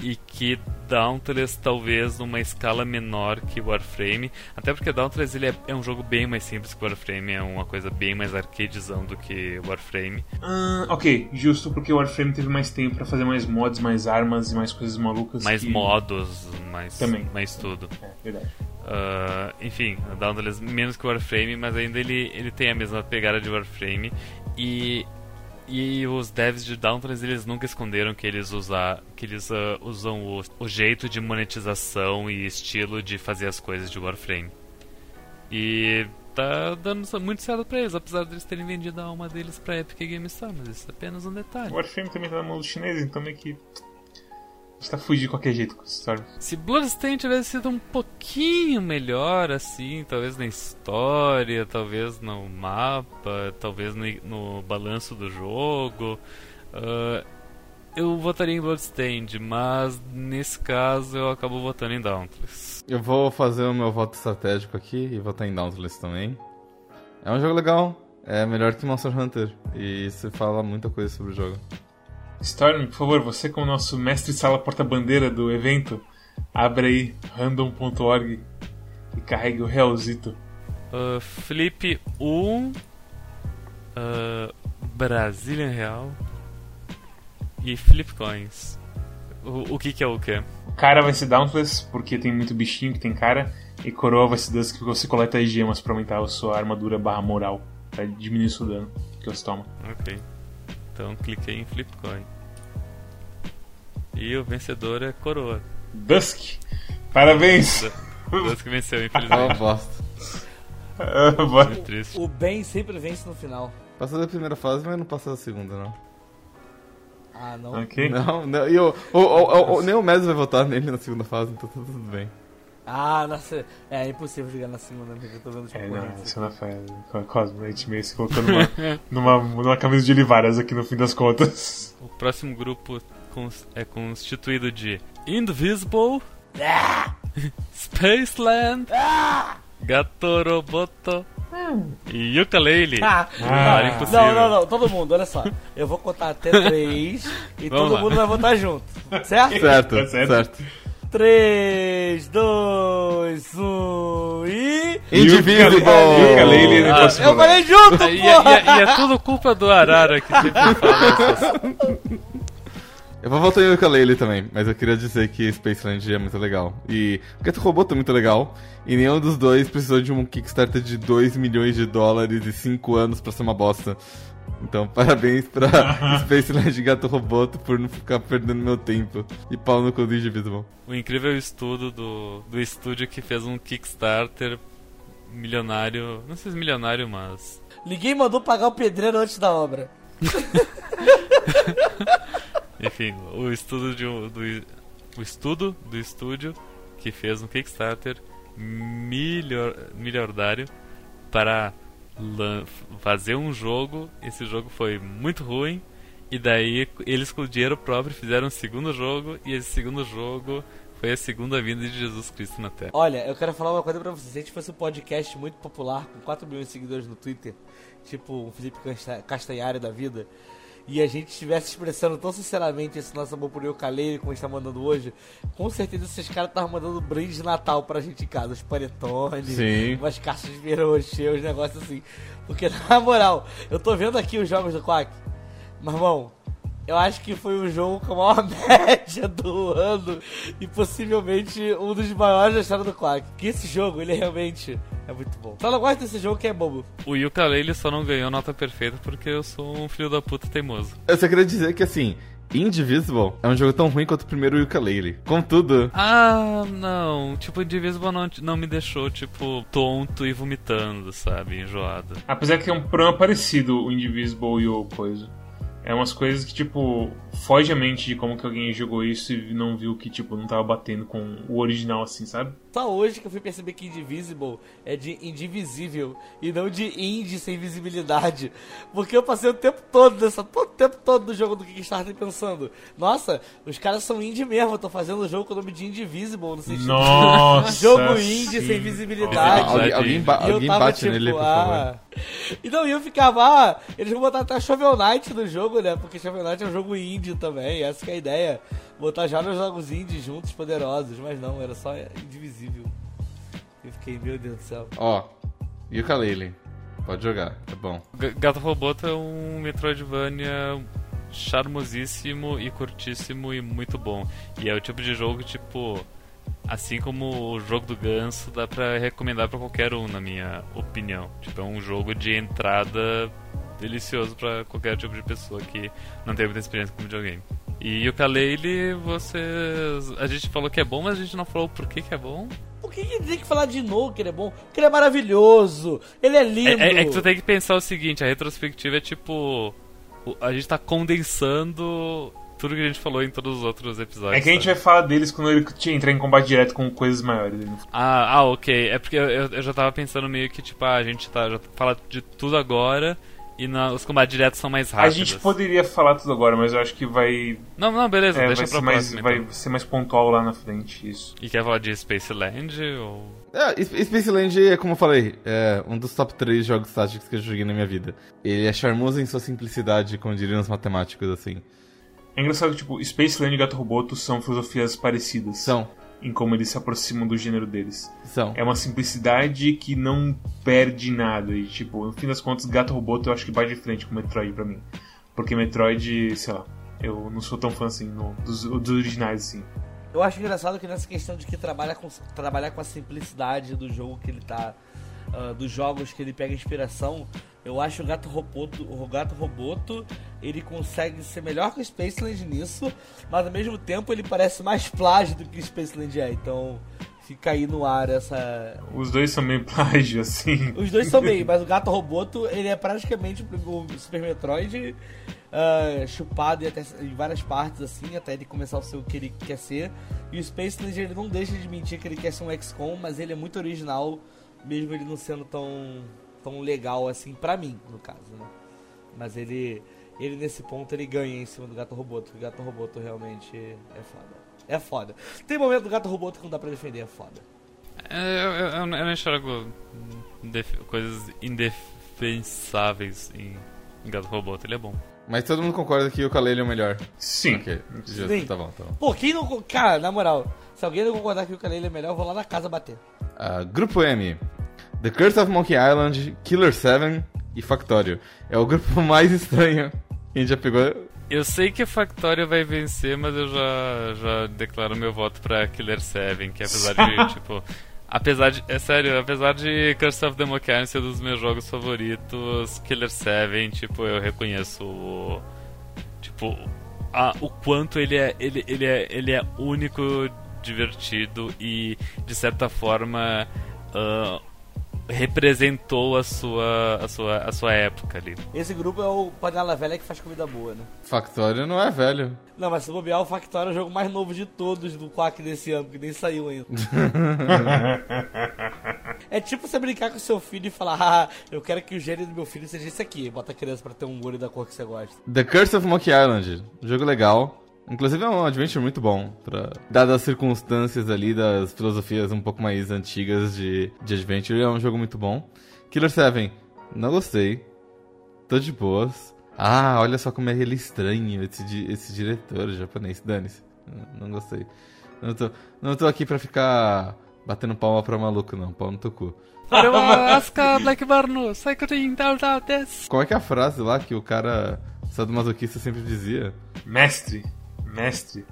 e que Dauntless talvez numa escala menor que Warframe, até porque Dauntless ele é, é, um jogo bem mais simples que Warframe, é uma coisa bem mais arcadezão do que Warframe.
Uh, ok, justo porque o Warframe teve mais tempo para fazer mais mods, mais armas e mais coisas malucas.
Mais
que...
modos, mais,
Também.
mais tudo.
É, verdade.
Uh, enfim, Dauntless menos que Warframe, mas ainda ele, ele tem a mesma pegada de Warframe e E os devs de Dauntless eles nunca esconderam que eles, usar, que eles uh, usam o, o, jeito de monetização e estilo de fazer as coisas de Warframe. E tá dando muito certo pra eles, apesar de eles terem vendido a alma deles pra Epic Games Store, mas isso é apenas um detalhe.
O Warframe também tá na mão dos chineses, então meio que está fugindo de qualquer jeito com essa história.
Se Bloodstained tivesse sido um pouquinho melhor, assim, talvez na história, talvez no mapa, talvez no, no balanço do jogo, uh, eu votaria em Bloodstained, mas nesse caso eu acabo votando em Dauntless.
Eu vou fazer o meu voto estratégico aqui e votar em Dauntless também. É um jogo legal, é melhor que Monster Hunter, e isso fala muita coisa sobre o jogo.
Storm, por favor, você como nosso mestre sala porta-bandeira do evento, abre aí random.org e carregue o realzito.
Uh, Flip 1 uh, Brazilian Real e Flip Coins. O, o que que é o que?
Cara vai ser Dauntless, porque tem muito bichinho que tem cara, e Coroa vai ser Dusk, porque você coleta gemas pra aumentar a sua armadura barra moral, pra diminuir o seu dano que você toma.
Ok. Então cliquei em Flipcoin. E o vencedor é Coroa.
Dusk! Parabéns!
Dusk venceu, infelizmente.
Oh, bosta.
Muito triste.
O bem sempre vence no final.
Passou da primeira fase, mas não passou da segunda, não.
Ah, não.
Ok.
Não, não. E o, o, o, o, nem o Messi vai votar nele na segunda fase, então tá tudo bem.
Ah, nossa. É, é impossível jogar na segunda, porque eu tô vendo os
É, não,
concorrentes.
segunda fase. Cosmo, a gente meio se colocou numa, numa, numa camisa de Olivaras aqui no fim das contas.
O próximo grupo cons- é constituído de Indivisible, Spaceland, Gatoroboto e Yooka-Laylee.
Ah,
Ah,
não,
impossível.
não, não, não, todo mundo, olha só. Eu vou contar até três e
Vamos
todo
lá.
mundo vai votar junto. Certo?
Certo,
Tá certo.
certo.
3, 2, 1 e.
No
Ah,
Eu falei junto,
E, e- e é-
porra!
e é tudo culpa do Arara que sempre fala.
Eu vou votar em Ukulele também, mas eu queria dizer que Spaceland é muito legal. E Gato Robot é muito legal. E nenhum dos dois precisou de um Kickstarter de 2 milhões de dólares e 5 anos pra ser uma bosta. Então, parabéns pra Spaceland e Gato Roboto por não ficar perdendo meu tempo. E pau no cu do Indivisible.
O incrível estudo do, do estúdio que fez um Kickstarter milionário. Não sei se milionário, mas.
Ninguém mandou pagar o pedreiro antes da obra.
Enfim, o estudo de um- do, o estudo do estúdio que fez um Kickstarter milionário para fazer um jogo. Esse jogo foi muito ruim. E daí eles com o dinheiro próprio fizeram um segundo jogo. E esse segundo jogo foi a segunda vinda de Jesus Cristo na Terra.
Olha, eu quero falar uma coisa pra vocês. Se a gente fosse um podcast muito popular, com 4 milhões de seguidores no Twitter, tipo um Felipe Casta- Castanhari da vida, e a gente estivesse expressando tão sinceramente esse nosso amor por Eucalei, como a gente tá mandando hoje, com certeza esses caras estavam mandando brinde de Natal pra gente em casa. Os panetones,
Sim.
umas caixas de verroche, uns negócios assim. Porque, na moral, eu tô vendo aqui os jogos do Quack, mas, irmão, eu acho que foi o jogo com a maior média do ano e possivelmente um dos maiores da história do Quack. Que esse jogo, ele realmente é muito bom. Só não gosto desse jogo que é bobo.
O Yooka-Laylee só não ganhou nota perfeita porque eu sou um filho da puta teimoso.
Eu só queria dizer que, assim, Indivisible é um jogo tão ruim quanto o primeiro Ukulele. Contudo,
Ah, não. Tipo, Indivisible não, não me deixou, tipo, tonto e vomitando, sabe? Enjoado.
Apesar que é um programa parecido, o Indivisible e o coisa. É umas coisas que, tipo, foge a mente de como que alguém jogou isso e não viu que, tipo, não tava batendo com o original, assim, sabe?
Só hoje que eu fui perceber que Indivisible é de indivisível e não de indie sem visibilidade. Porque eu passei o tempo todo nessa, todo o tempo todo do jogo do Kickstarter pensando, nossa, os caras são indie mesmo, eu tô fazendo o jogo com o nome de Indivisible, no sentido
Nossa!
de jogo indie
sim.
sem visibilidade.
alguém, alguém, ba- alguém
tava
bate
tipo,
nele, por favor.
ah. E não, e eu ficava, ah, eles vão botar até Shovel Knight no jogo, né? Porque Shovel Knight é um jogo indie também, essa que é a ideia. Botar já nos jogos indie juntos, poderosos, mas não, era só indivisível. Eu fiquei, meu Deus do céu.
Ó, Ukulele. Pode jogar, é bom.
G- Gato Roboto é um Metroidvania charmosíssimo e curtíssimo e muito bom. E é o tipo de jogo, tipo, assim como o jogo do ganso, dá pra recomendar pra qualquer um, na minha opinião. Tipo, é um jogo de entrada delicioso para qualquer tipo de pessoa que não tem muita experiência com videogame. E o Kalele, vocês. A gente falou que é bom, mas a gente não falou por que, que é bom.
Por que, que tem que falar de novo que ele é bom? Porque ele é maravilhoso, ele é lindo.
É, é, é que tu tem que pensar o seguinte: a retrospectiva é tipo. A gente tá condensando tudo que a gente falou em todos os outros episódios.
É que a gente vai falar deles quando ele entrar em combate direto com coisas maiores.
Ah, ah, ok. É porque eu, eu já tava pensando meio que, tipo, ah, a gente tá, já fala de tudo agora e na, os combates diretos são mais rápidos.
A gente poderia falar tudo agora, mas eu acho que vai.
Não, não, beleza, é, deixa
vai pra
próxima.
Mais, então. Vai ser mais pontual lá na frente, isso.
E quer falar de Space Land ou.
É, Space Land é, como eu falei, é um dos top 3 jogos táticos que eu joguei na minha vida. Ele é charmoso em sua simplicidade, como diriam os matemáticos, assim.
É engraçado que, tipo, Space Land e Gato Roboto são filosofias parecidas.
São
em como eles se aproximam do gênero deles.
São.
É uma simplicidade que não perde nada. E, tipo, no fim das contas, Gato Roboto eu acho que vai de frente com Metroid pra mim. Porque Metroid, sei lá, eu não sou tão fã assim no, dos, dos originais, assim.
Eu acho engraçado que nessa questão de que trabalha com, trabalhar com a simplicidade do jogo que ele tá. Uh, dos jogos que ele pega inspiração, eu acho o Gato Roboto, o Gato Roboto, ele consegue ser melhor que o Spaceland nisso, mas ao mesmo tempo ele parece mais plágio do que o Spaceland é. Então fica aí no ar essa.
Os dois são meio plágio, assim.
Os dois são meio, mas o Gato Roboto ele é praticamente o Super Metroid uh, chupado em, até, em, várias partes, assim, até ele começar a ser o que ele quer ser. E o Spaceland ele não deixa de mentir que ele quer ser um XCOM, mas ele é muito original, mesmo ele não sendo tão tão legal assim para mim, no caso, né? Mas ele ele nesse ponto ele ganha em cima do Gato Roboto, o Gato Roboto realmente é foda. É foda. Tem momento do Gato Roboto que não dá pra defender, é foda.
É, eu, eu, eu não enxergo coisas indefensáveis em, Gato Roboto, ele é bom.
Mas todo mundo concorda que o Kalele é o melhor.
Sim.
Ok, Sim. tá bom, tá bom.
Pô, quem não. Cara, na moral, se alguém não concordar que o Kalele é melhor, eu vou lá na casa bater.
Uh, grupo M. The Curse of Monkey Island, Killer 7 e Factorio. É o grupo mais estranho que a gente já pegou.
Eu sei que Factorio vai vencer, mas eu já, já declaro meu voto pra Killer 7, que apesar de, tipo... Apesar de... É sério, apesar de Curse of the Monkey Island ser um dos meus jogos favoritos, Killer 7, tipo, eu reconheço o... Tipo, a, o quanto ele é, ele, ele, é, ele é único, divertido e, de certa forma... Uh, representou a sua, a sua, a sua época ali.
Esse grupo é o panela velha que faz comida boa, né?
Factório não é velho.
Não, mas se bobear, o Factório é o jogo mais novo de todos do Quack desse ano, que nem saiu ainda. é tipo você brincar com seu filho e falar, ah, eu quero que o gênio do meu filho seja esse aqui. Bota a criança pra ter um olho da cor que você gosta.
The Curse of Monkey Island. Jogo legal. Inclusive é um adventure muito bom, pra, dadas as circunstâncias ali das filosofias um pouco mais antigas de, de adventure, é um jogo muito bom. Killer 7, não gostei. Tô de boas. Ah, olha só como é ele estranho, esse, esse diretor japonês. Dane-se. Não, não, gostei. Não tô, não tô aqui pra ficar batendo palma pra maluco, não. Pau no teu cu. Qual é que é a frase lá que o cara sadomasoquista sempre dizia?
Mestre, Mestre,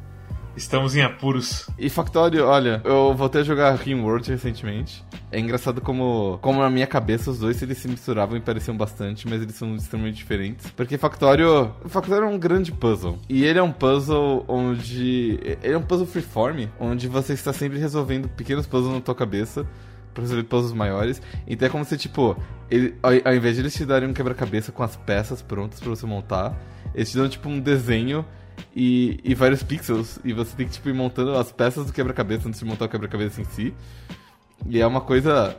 estamos em apuros.
E Factorio, olha, eu voltei a jogar Rimworld recentemente. É engraçado como, como na minha cabeça os dois eles se misturavam e pareciam bastante, mas eles são extremamente diferentes. Porque Factorio, Factorio é um grande puzzle. E ele é um puzzle onde ele é um puzzle freeform, onde você está sempre resolvendo pequenos puzzles na tua cabeça pra resolver puzzles maiores. Então é como se, tipo, ele, ao, ao invés de eles te darem um quebra-cabeça com as peças prontas para você montar, eles te dão, tipo, um desenho e, e vários pixels. E você tem que tipo, ir montando as peças do quebra-cabeça antes de montar o quebra-cabeça em si. E é uma coisa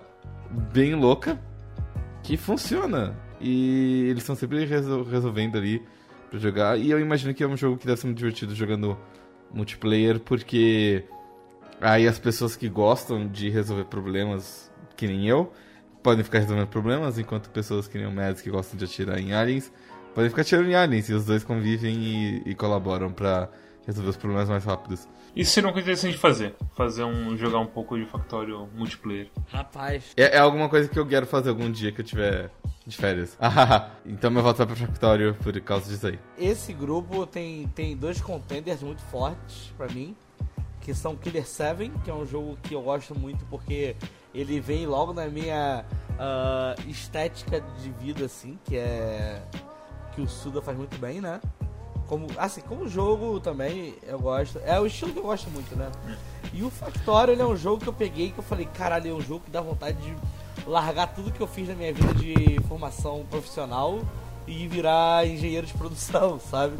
bem louca que funciona. E eles estão sempre resol resolvendo ali pra jogar. E eu imagino que é um jogo que deve ser muito divertido jogando multiplayer, porque aí as pessoas que gostam de resolver problemas, que nem eu, podem ficar resolvendo problemas, enquanto pessoas que nem o Mads que gostam de atirar em aliens podem ficar tirando em aliens e os dois convivem e, e colaboram para resolver os problemas mais rápidos.
Isso seria uma coisa interessante de fazer. Fazer um. jogar um pouco de Factório multiplayer.
Rapaz.
É, é, alguma coisa que eu quero fazer algum dia que eu tiver de férias. então meu voto vai pra Factório por causa disso aí.
Esse grupo tem, tem dois contenders muito fortes para mim. Que são Killer 7, que é um jogo que eu gosto muito porque ele vem logo na minha uh, estética de vida, assim, que é. Que o Suda faz muito bem, né? Como, assim, como jogo também eu gosto. É o estilo que eu gosto muito, né? E o Factorio ele é um jogo que eu peguei que eu falei, caralho, é um jogo que dá vontade de largar tudo que eu fiz na minha vida de formação profissional e virar engenheiro de produção, sabe?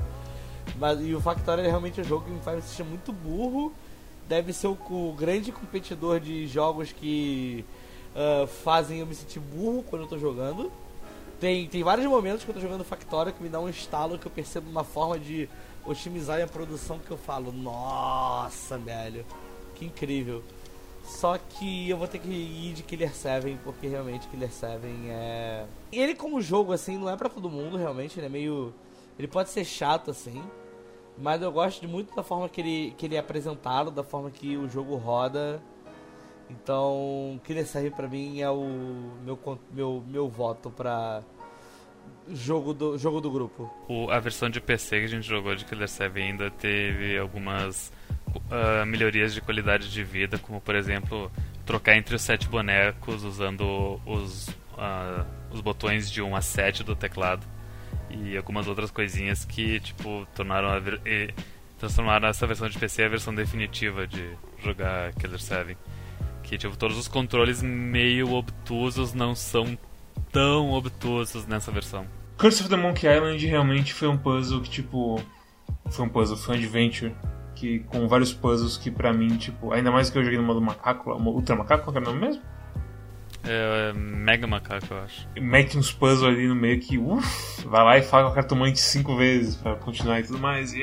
Mas, e o Factorio é realmente um jogo que me faz me sentir muito burro. Deve ser o, o grande competidor de jogos que uh, fazem eu me sentir burro quando eu tô jogando. Tem, tem vários momentos que eu tô jogando Factorio que me dá um estalo que eu percebo uma forma de otimizar a produção que eu falo, nossa, velho, que incrível. Só que eu vou ter que ir de Killer 7, porque realmente Killer 7 é. Ele, como jogo, assim, não é para todo mundo, realmente. Ele é meio. Ele pode ser chato, assim. Mas eu gosto muito da forma que ele, que ele é apresentado, da forma que o jogo roda. Então, 7 pra mim é o meu, meu, meu voto pra jogo do, jogo do grupo.
O, a versão de PC que a gente jogou de Killer 7 ainda teve algumas uh, melhorias de qualidade de vida, como por exemplo trocar entre os sete bonecos usando os, uh, os botões de 1 a 7 do teclado e algumas outras coisinhas que tipo tornaram a transformaram essa versão de PC a versão definitiva de jogar Killer 7 que tipo todos os controles meio obtusos não são tão obtusos nessa versão.
Curse of the Monkey Island realmente foi um puzzle que tipo foi um puzzle, foi um adventure que com vários puzzles que pra mim, tipo, ainda mais que eu joguei no modo macaco, Ultra Macaco, qual é o nome mesmo?
É, Mega Macaco, eu acho.
Mete uns puzzles ali no meio que, uff, vai lá e fala com a cartomante cinco vezes pra continuar e tudo mais. E,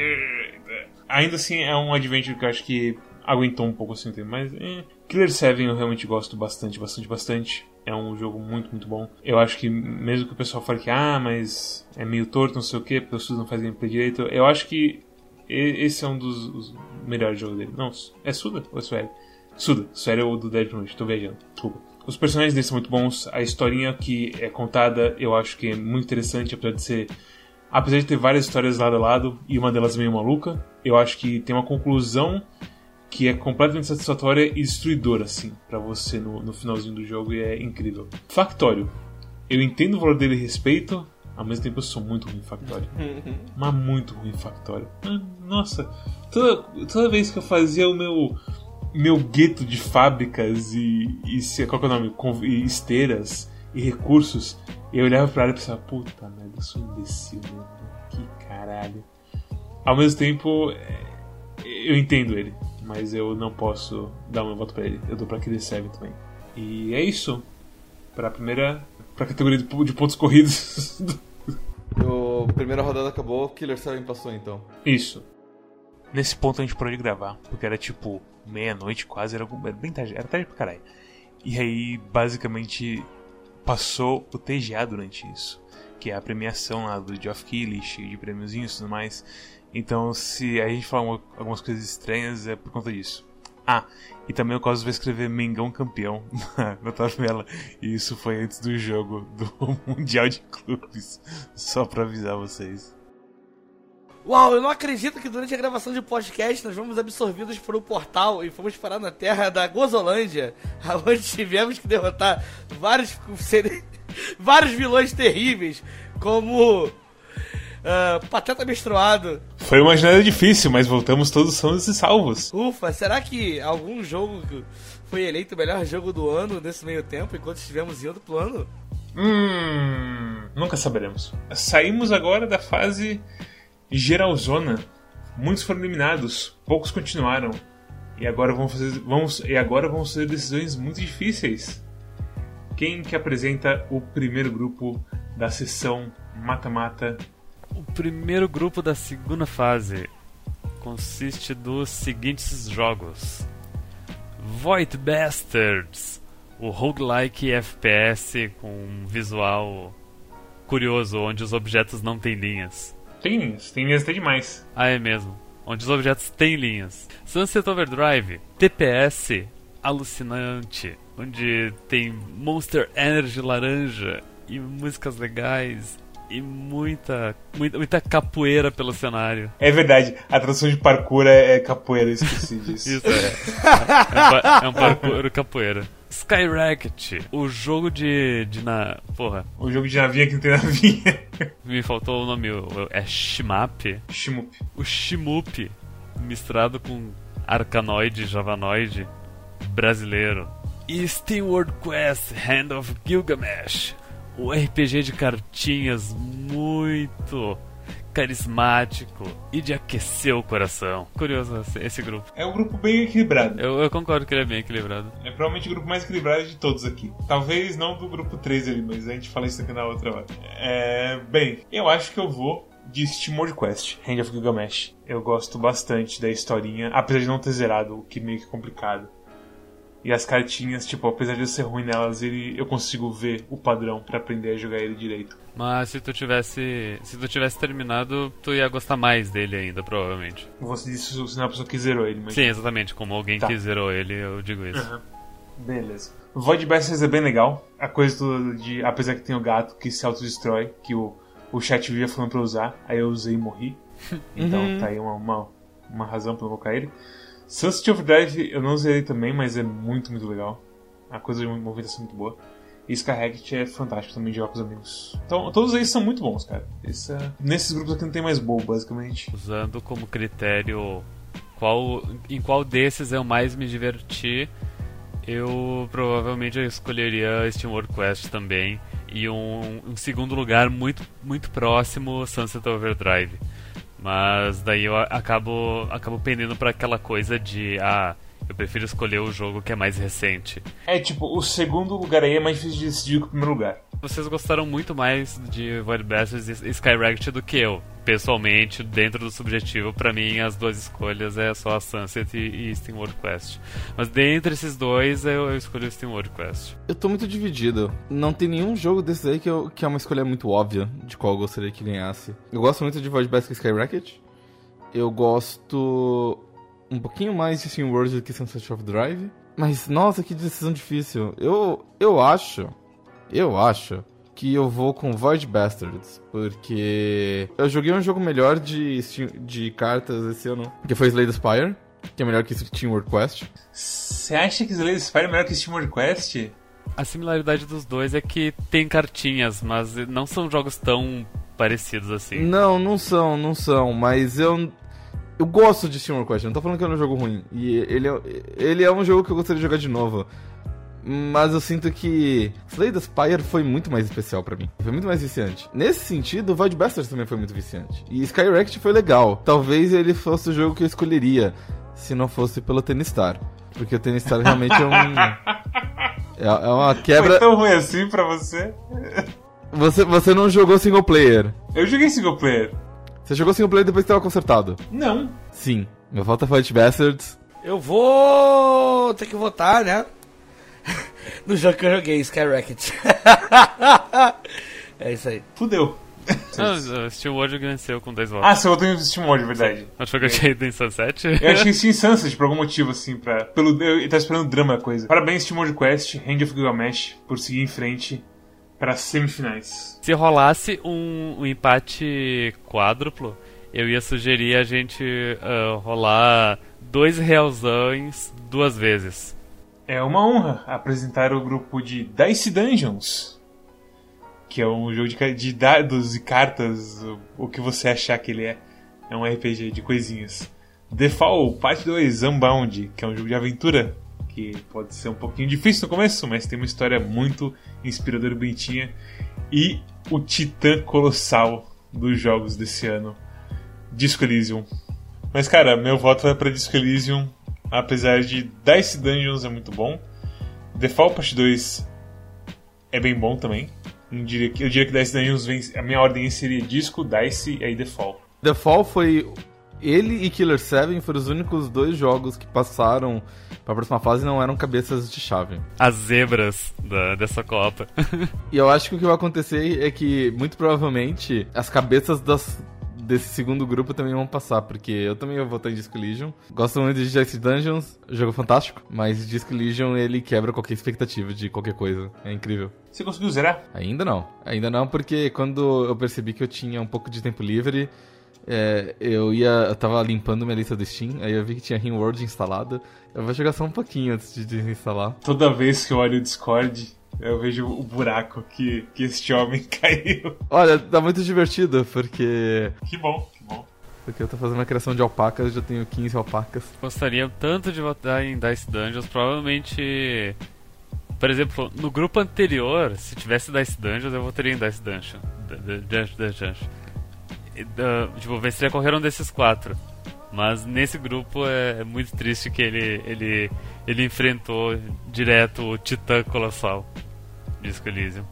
ainda assim, é um adventure que eu acho que aguentou um pouco assim, mas é. Killer 7 eu realmente gosto bastante, bastante, bastante. É um jogo muito, muito bom. Eu acho que, mesmo que o pessoal fale que, ah, mas é meio torto, não sei o que, porque não fazem gameplay direito, eu acho que esse é um dos melhores jogos dele. Não, é Suda ou é Sueli? Suda. Sueli é o do Dead Noite, tô viajando. Desculpa. Os personagens dele são muito bons. A historinha que é contada eu acho que é muito interessante, apesar de ser. Apesar de ter várias histórias lado a lado e uma delas meio maluca, eu acho que tem uma conclusão que é completamente satisfatória e destruidora, assim, para você no, no finalzinho do jogo e é incrível. Factório. Eu entendo o valor dele e respeito, ao mesmo tempo eu sou muito ruim em Factório. mas muito ruim em Factório. Ah, nossa, toda, toda vez que eu fazia o meu meu gueto de fábricas e, e qual é o nome? E esteiras e recursos, eu olhava pra área e pensava, puta merda, eu sou um imbecil mesmo. Que caralho. Ao mesmo tempo, é, eu entendo ele, mas eu não posso dar uma volta pra ele. Eu dou pra que ele serve também. E é isso. Pra primeira. Pra categoria de pontos corridos
O primeira rodada acabou, Killer 7 passou então.
Isso. Nesse ponto a gente parou de gravar, porque era tipo meia-noite quase, era, era bem tarde, era tarde pra caralho. E aí, basicamente, passou o TGA durante isso, que é a premiação lá do Geoff Keighley, cheio de prêmiozinhos e tudo mais. Então, se a gente falar algumas coisas estranhas, é por conta disso. Ah, e também o Cosmos vai escrever Mengão campeão na, tabela. E isso foi antes do jogo do Mundial de Clubes. Só pra avisar vocês.
Uau, eu não acredito que durante a gravação de podcast nós fomos absorvidos por um portal e fomos parar na terra da Gozolândia, onde tivemos que derrotar vários, vários vilões terríveis, como Uh, pateta menstruado.
Foi uma jornada difícil, mas voltamos todos sãos e salvos.
Ufa, será que algum jogo foi eleito o melhor jogo do ano nesse meio tempo, enquanto estivemos em outro plano?
Hum, nunca saberemos. Saímos agora da fase geralzona. Muitos foram eliminados, poucos continuaram. E agora vamos fazer, vamos, e agora vamos fazer decisões muito difíceis. Quem que apresenta o primeiro grupo da sessão mata-mata
o primeiro grupo da segunda fase consiste dos seguintes jogos: Void Bastards, o roguelike FPS com um visual curioso, onde os objetos não têm linhas.
Tem linhas, tem linhas até demais.
Ah, é mesmo. Onde os objetos têm linhas. Sunset Overdrive, TPS alucinante, onde tem Monster Energy laranja e músicas legais e muita, muita, muita capoeira pelo cenário.
É verdade, a tradução de parkour é, é capoeira, esqueci disso.
Isso, é. É, é, um, é um parkour capoeira. Skyrocket, o jogo de, de na... Porra,
O jogo de navinha que não tem navinha.
me faltou o nome, é Shimap?
Shmup.
O Shimup, misturado com Arcanoid, Javanoid, brasileiro. E SteamWorld Quest, Hand of Gilgamesh, o RPG de cartinhas muito carismático e de aquecer o coração. Curioso esse, esse grupo.
É um grupo bem equilibrado.
Eu, eu concordo que ele é bem equilibrado.
É provavelmente o grupo mais equilibrado de todos aqui. Talvez não do grupo 3 ali, mas a gente fala isso aqui na outra hora. É, bem, eu acho que eu vou de SteamWorld Quest, Hand of Gilgamesh. Eu gosto bastante da historinha, apesar de não ter zerado, o que é meio que complicado. E as cartinhas, tipo, apesar de eu ser ruim nelas, ele, eu consigo ver o padrão pra aprender a jogar ele direito.
Mas se tu tivesse. Se tu tivesse terminado, tu ia gostar mais dele ainda, provavelmente.
Você disse se não é a pessoa que zerou ele, mas.
Sim, exatamente. Como alguém
Tá.
que zerou ele, eu digo isso.
Aham. Beleza. Void Bastards é bem legal. A coisa toda de. Apesar que tem o gato que se autodestrói, que o, o chat vivia falando pra usar, aí eu usei e morri. Então
Uhum.
tá aí uma, uma, uma razão pra eu colocar ele. Sunset Overdrive eu não zerei também, mas é muito, muito legal. A coisa de movimentação é muito boa. E Skyhacked é fantástico também de jogar com os amigos. Então, todos eles são muito bons, cara. Esse Nesses grupos aqui não tem mais bobo, basicamente.
Usando como critério qual, em qual desses eu mais me diverti, eu provavelmente escolheria SteamWorld Quest também. E um, um segundo lugar muito, muito próximo, Sunset Overdrive. Mas daí eu acabo, acabo pendendo para aquela coisa de, ah, eu prefiro escolher o jogo que é mais recente.
É tipo, o segundo lugar aí é mais difícil de decidir que o primeiro lugar.
Vocês gostaram muito mais de Void Bastards e Skyracket do que eu. Pessoalmente, dentro do subjetivo, pra mim as duas escolhas é só a Sunset e, e SteamWorld Quest. Mas dentre esses dois, eu, eu escolhi o SteamWorld Quest.
Eu tô muito dividido. Não tem nenhum jogo desses aí que, eu- que é uma escolha muito óbvia de qual eu gostaria que ganhasse. Eu gosto muito de Void Basket Skyrocket. Eu gosto um pouquinho mais de SteamWorld do que Sunset Overdrive. Mas, nossa, que decisão difícil. Eu, eu acho, eu acho que eu vou com Void Bastards. Porque eu joguei um jogo melhor de, Steam- de cartas esse ano, que foi Slay the Spire. Que é melhor que SteamWorld Quest.
Você acha que Slay the Spire é melhor que SteamWorld Quest?
A similaridade dos dois é que tem cartinhas, mas não são jogos tão parecidos assim.
Não, não são, não são, mas eu. Eu gosto de SteamWorld Quest, não tô falando que é um jogo ruim. E ele é, ele é um jogo que eu gostaria de jogar de novo. Mas eu sinto que Slay the Spire foi muito mais especial pra mim. Foi muito mais viciante. Nesse sentido, Void Bastards também foi muito viciante. E Skyracket foi legal. Talvez ele fosse o jogo que eu escolheria se não fosse pelo Tennis Star. Porque o Tennis Star realmente é um. É, é uma
Foi
quebra.
tão ruim assim pra você?
Você, você não jogou single player.
Eu joguei single player.
Você jogou single player depois que tava consertado.
Não.
Sim. Meu voto é Fight Bastards.
Eu vou ter que votar, né? no jogo que eu joguei, Skyrocket. é isso aí.
Fudeu.
Ah, o SteamWorld venceu com dois
Ah,
votos.
você votou em SteamWorld, verdade.
Achou que eu tinha ido em Sunset?
Eu achei Steam Sunset por algum motivo, assim, pra. Pelo, eu, eu tava esperando drama a coisa. Parabéns, SteamWorld Quest, Hand of Gilgamesh, por seguir em frente para as semifinais.
Se rolasse um, um empate quádruplo, eu ia sugerir a gente ah, rolar dois realzões duas vezes.
É uma honra apresentar o grupo de Dice Dungeons, que é um jogo de, de dados e cartas, o, o que você achar que ele é. É um RPG de coisinhas. The Fall, parte 2, Unbound, que é um jogo de aventura, que pode ser um pouquinho difícil no começo, mas tem uma história muito inspiradora e bonitinha. E o Titã Colossal dos jogos desse ano, Disco Elysium. Mas cara, meu voto vai pra Disco Elysium, apesar de Dice Dungeons é muito bom. Fall Part 2 é bem bom também. Eu diria que, eu diria que Dice Dungeons vem. A minha ordem seria Disco, Dice e aí Fall
foi. Ele e Killer 7 foram os únicos dois jogos que passaram pra próxima fase e não eram cabeças de chave.
As zebras da- dessa Copa.
E eu acho que o que vai acontecer é que, muito provavelmente, as cabeças das, desse segundo grupo também vão passar, porque eu também vou votar em Disco Elysium. Gosto muito de Dice Dungeons, jogo fantástico, mas Disco Elysium ele quebra qualquer expectativa de qualquer coisa. É incrível.
Você conseguiu zerar?
Ainda não. Ainda não, porque quando eu percebi que eu tinha um pouco de tempo livre, é, eu ia. Eu tava limpando minha lista do Steam, aí eu vi que tinha RimWorld instalado. Eu vou jogar só um pouquinho antes de desinstalar.
Toda vez que eu olho o Discord, eu vejo o buraco que, que este homem caiu.
Olha, tá muito divertido, porque.
Que bom, que bom.
Porque eu tô fazendo uma criação de alpacas, já tenho 15 alpacas.
Gostaria tanto de votar em Dice Dungeons, provavelmente. Por exemplo, no grupo anterior, se tivesse Dice Dungeons, eu votaria em Dice Dungeon. Dice Dungeon. Uh, tipo, venceria qualquer um desses quatro. Mas nesse grupo é, é, muito triste que ele, ele, ele enfrentou direto o Titã Colossal. Disco Elysium.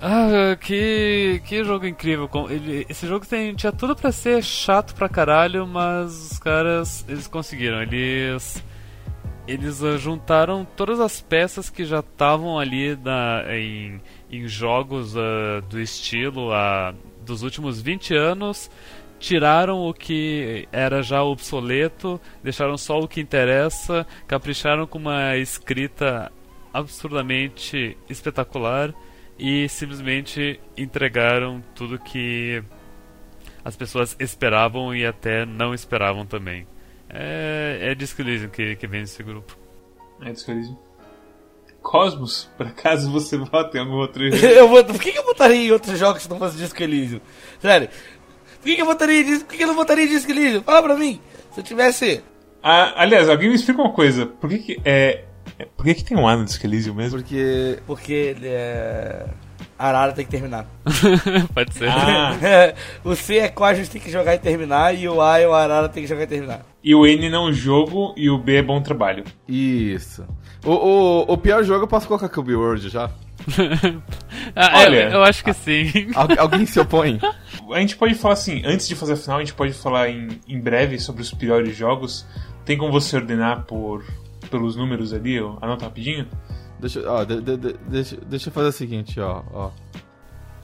Ah, que, que jogo incrível. Ele, esse jogo tem, tinha tudo para ser chato pra caralho, mas os caras eles conseguiram. Eles eles uh, juntaram todas as peças que já estavam ali na, em, em jogos uh, do estilo uh, dos últimos 20 anos, tiraram o que era já obsoleto, deixaram só o que interessa, capricharam com uma escrita absurdamente espetacular e simplesmente entregaram tudo que as pessoas esperavam e até não esperavam também. É, é Disco Elysium que, que vem nesse grupo.
É Disco Elysium. Cosmos, por acaso você vota em algum outro
jogo? eu vou, por que, que eu votaria em outros jogos se não fosse Disco Elysium? Sério, por que, que eu votaria em Disco, por que, que eu não votaria em Disco Elysium? Fala pra mim, se eu tivesse...
Ah, aliás, alguém me explica uma coisa, por que que, é, por que, que tem um A no Disco Elysium mesmo?
Porque. Porque é... Arara tem que terminar.
Pode ser.
Ah. o C é qual a gente tem que jogar e terminar, e o A é o Arara tem que jogar e terminar.
E o N não jogo e o B é bom trabalho.
Isso. O, o, o pior jogo eu posso colocar Cube World já?
ah, Olha, eu, eu, acho que sim.
alguém se opõe?
A gente pode falar assim, antes de fazer a final, a gente pode falar em, em breve sobre os piores jogos. Tem como você ordenar por pelos números ali, ó, anota rapidinho?
Deixa, ó, de, de, de, deixa, deixa eu fazer o seguinte, ó. ó.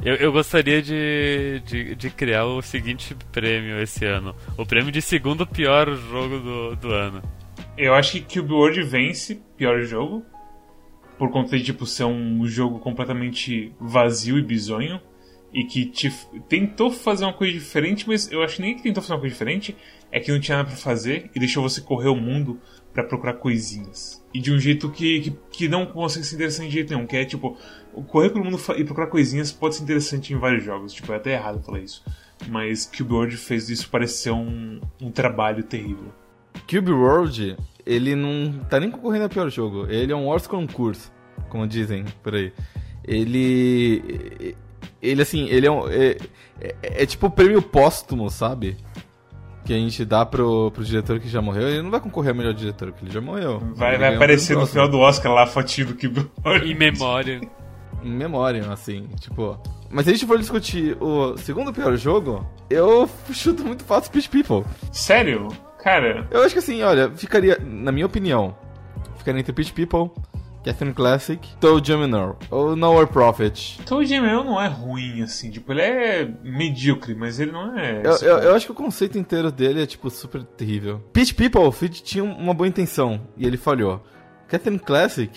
Eu, eu gostaria de, de, de, criar o seguinte prêmio esse ano: o prêmio de segundo pior jogo do, do ano.
Eu acho que Cube World vence pior jogo, por conta de tipo, ser um jogo completamente vazio e bizonho. E que te, tentou fazer uma coisa diferente, mas eu acho nem que tentou fazer uma coisa diferente, é que não tinha nada pra fazer e deixou você correr o mundo para procurar coisinhas. E de um jeito que, que, que, não consegue ser interessante de jeito nenhum, que é tipo, correr pelo mundo e procurar coisinhas pode ser interessante em vários jogos. Tipo, é até errado falar isso. Mas Cube World fez isso parecer um, um trabalho terrível.
Cube World, ele não tá nem concorrendo a pior jogo. Ele é um Wars concurso, como dizem por aí. Ele. Ele, assim, ele é um. É, é, é tipo o prêmio póstumo, sabe? que a gente dá pro, pro diretor que já morreu, ele não vai concorrer a melhor diretor, porque ele já morreu.
Vai, vai aparecer no final do Oscar lá a fotinho do Kibble.
Em memória.
Em memória, assim, tipo. Mas se a gente for discutir o segundo pior jogo, eu chuto muito fácil Peach People.
Sério? Cara.
Eu acho que assim, olha, ficaria, na minha opinião, ficaria entre Peach People Catherine Classic, Toe Gemini ou Nowhere Prophet.
Toe Gemini não é ruim, assim, tipo, ele é medíocre, mas ele não é...
Eu, eu, eu, acho que o conceito inteiro dele é, tipo, super terrível. Peach People, Feed tinha uma boa intenção, e ele falhou. Catherine Classic,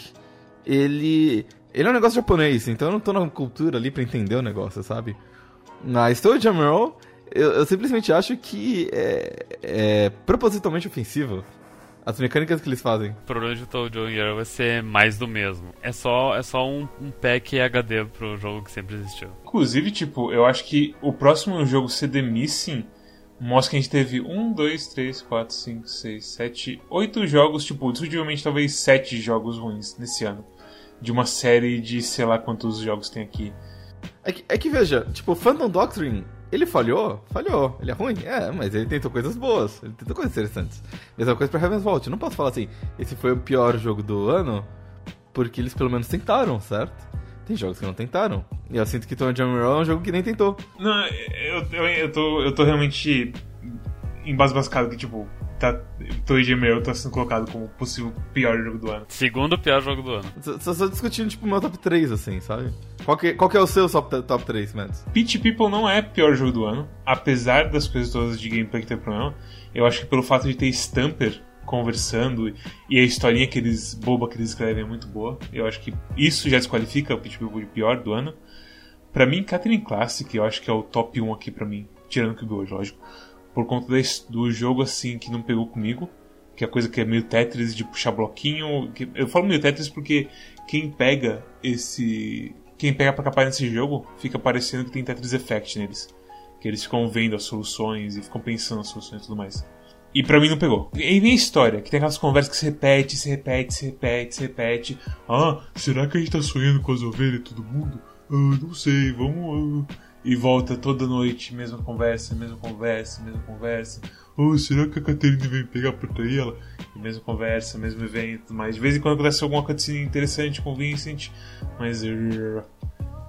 ele... Ele é um negócio japonês, então eu não tô na cultura ali pra entender o negócio, sabe? Mas Toe Gemini, eu, eu simplesmente acho que é, é propositalmente ofensivo. As mecânicas que eles fazem. O
problema de Toad Year vai ser mais do mesmo. É só, é só um, um pack HD pro jogo que sempre existiu.
Inclusive, tipo, eu acho que o próximo jogo The Missing mostra que a gente teve um, dois, três, quatro, cinco, seis, sete, oito jogos, tipo, discutivelmente talvez sete jogos ruins nesse ano. De uma série de sei lá quantos jogos tem aqui.
É que, é que veja, tipo, Phantom Doctrine ele falhou? Falhou. Ele é ruim? É, mas ele tentou coisas boas. Ele tentou coisas interessantes. Mesma coisa pra Heaven's Vault. Eu não posso falar assim, esse foi o pior jogo do ano, porque eles pelo menos tentaram, certo? Tem jogos que não tentaram. E eu sinto que Tony Jam é um jogo que nem tentou.
Não, eu, eu, eu, tô, eu tô realmente embasbascado que, tipo, tá, Torre Gmail tá sendo colocado como possível pior jogo do ano.
Segundo pior jogo do ano.
Só, só discutindo, tipo, o meu top 3, assim, sabe? Qual que, qual que é o seu top, top 3, Mads?
Pitch People não é pior jogo do ano, apesar das coisas todas de gameplay que tem problema. Eu acho que pelo fato de ter Stamper conversando e a historinha que eles boba que eles escrevem é muito boa. Eu acho que isso já desqualifica o Pitch People de pior do ano. Para mim, Catherine Classic, eu acho que é o top 1 aqui para mim. tirando que hoje, lógico, por conta do jogo assim que não pegou comigo, que é coisa que é meio Tetris de puxar bloquinho. Que, eu falo meio Tetris porque quem pega esse. Quem pega pra capar nesse jogo fica parecendo que tem Tetris Effect neles. Que eles ficam vendo as soluções e ficam pensando as soluções e tudo mais. E pra mim não pegou. E vem a história, que tem aquelas conversas que se repete, se repete, se repete, se repete. Ah, será que a gente tá sonhando com as ovelhas e todo mundo? Ah, não sei, vamos. Ah. E volta toda noite, mesma conversa, mesma conversa, mesma conversa. Oh, será que a Caterine vem pegar pra trair ela? Mesma conversa, mesmo evento, mas de vez em quando acontece alguma coisa interessante, convincente, mas...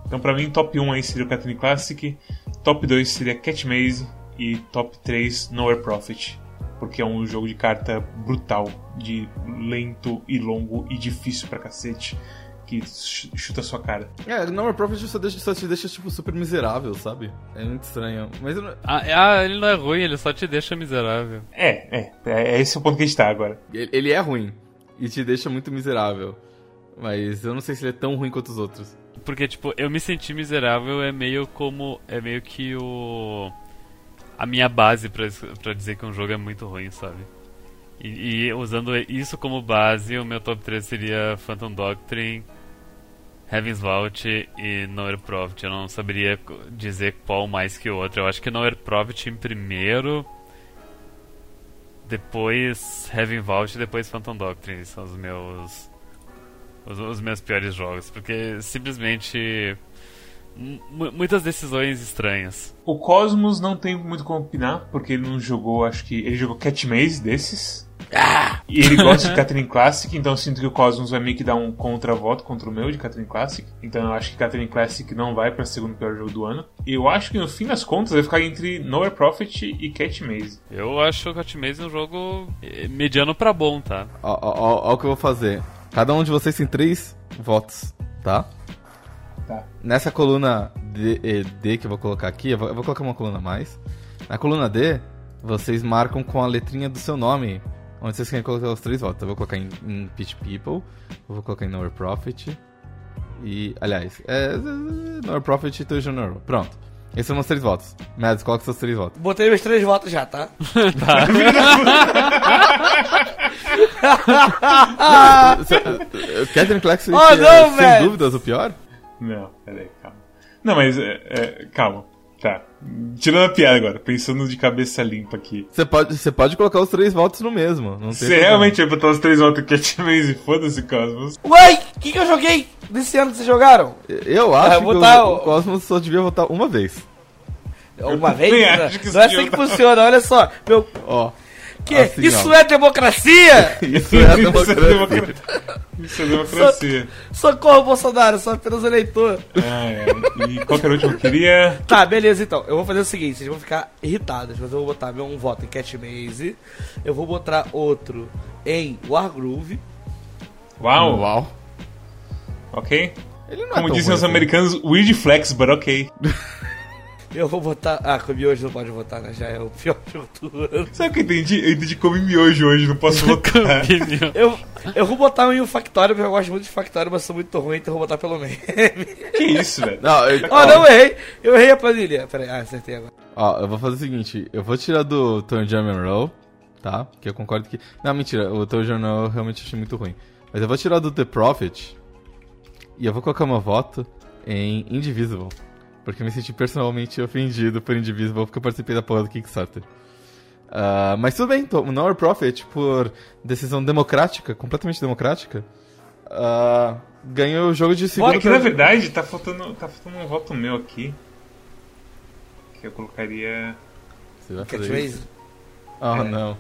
Então pra mim, top 1 aí seria o Caterine Classic, top 2 seria Cat Maze e top 3 Nowhere Profit porque é um jogo de carta brutal, de lento e longo e difícil pra cacete, que chuta a sua cara.
É, não, o Prophet só, deixa, só te deixa, tipo, super miserável, sabe? É muito estranho. Mas não...
ah, ah, ele não é ruim, ele só te deixa miserável.
É, é, é esse é o ponto que a gente tá agora.
Ele, ele é ruim, e te deixa muito miserável. Mas eu não sei se ele é tão ruim quanto os outros.
Porque, tipo, eu me senti miserável é meio como. É meio que o a minha base para dizer que um jogo é muito ruim, sabe? E, e, usando isso como base, o meu top 3 seria Phantom Doctrine, Heaven's Vault e Nowhere Profit. Eu não saberia dizer qual mais que o outro. Eu acho que Nowhere Profit em primeiro, depois Heaven Vault e depois Phantom Doctrine. São os meus os, os meus piores jogos, porque simplesmente muitas decisões estranhas.
O Cosmos não tem muito como opinar, porque ele não jogou, acho que. Ele jogou Cat Maze desses. Ah! E ele gosta de Catherine Classic, então eu sinto que o Cosmos vai meio que dar um contra-voto contra o meu de Catherine Classic. Então eu acho que Catherine Classic não vai para segundo pior jogo do ano. E eu acho que no fim das contas vai ficar entre Nowhere Profit e Cat Maze.
Eu acho o Cat Maze um jogo eh, mediano para bom, tá?
Ó, ó, ó, ó o que eu vou fazer. Cada um de vocês tem três votos, tá?
Tá.
Nessa coluna D, D, que eu vou colocar aqui, eu vou, eu vou, colocar uma coluna a mais. Na coluna D, vocês marcam com a letrinha do seu nome, onde vocês querem colocar os três votos. Eu vou colocar em, em Pitch People, eu vou colocar em Nowhere Profit. E, aliás, é, Nowhere Profit e Tojo Nowhere. Pronto. Esses são os três votos. Mads, coloca seus três votos.
Botei meus três votos já, tá? tá.
Catherine Clark,
oh, não,
sem dúvidas, o pior?
Não, peraí, calma. Não, mas é, é, calma. Tá. Tirando a piada agora, pensando de cabeça limpa aqui.
Você pode, você pode colocar os três votos no mesmo.
Você realmente vai botar os três votos aqui e foda-se, Cosmos.
Uai, o que, que eu joguei desse ano que vocês jogaram?
Eu acho que o, o Cosmos só devia votar uma vez.
Uma vez? Não, não é assim que funciona, olha só. Meu...
Ó.
Que? Assim, isso ó. é democracia?
isso é democracia.
Isso é democracia.
So, socorro, Bolsonaro, sou apenas eleitor.
É, é. E qual que era o último que eu queria?
Tá, beleza, então. Eu vou fazer o seguinte, vocês vão ficar irritados, mas eu vou botar meu um voto em Cat Maze. Eu vou botar outro em Wargroove.
Uau!
Uau!
Ok. Como é dizem os americanos, weird flex, but ok.
Eu vou votar. Ah, com miojo não pode votar, né? Já é o pior jogo do ano.
Sabe o que eu entendi? Eu entendi comer miojo hoje, não posso votar.
eu, eu vou botar em um Factório, porque eu gosto muito de Factório, mas sou muito ruim, então eu vou botar pelo meio.
que isso, velho?
Não, eu...
oh, não, eu errei. Eu errei a planilha. Peraí, ah, acertei agora.
Ó, eu vou fazer o seguinte: eu vou tirar do Tony German Roll, tá? Que eu concordo que. Não, mentira, o Tony German Roll eu realmente achei muito ruim. Mas eu vou tirar do The Prophet e eu vou colocar meu voto em Indivisible. Porque eu me senti personalmente ofendido por Indivisible porque eu participei da porra do Kickstarter. Uh, mas tudo bem, o Nowhere Profit, por decisão democrática, completamente democrática, uh, ganhou o jogo de segundo...
É que na verdade tá faltando, tá faltando um voto meu aqui. Que eu colocaria...
Você vai fazer isso? Oh, é. não.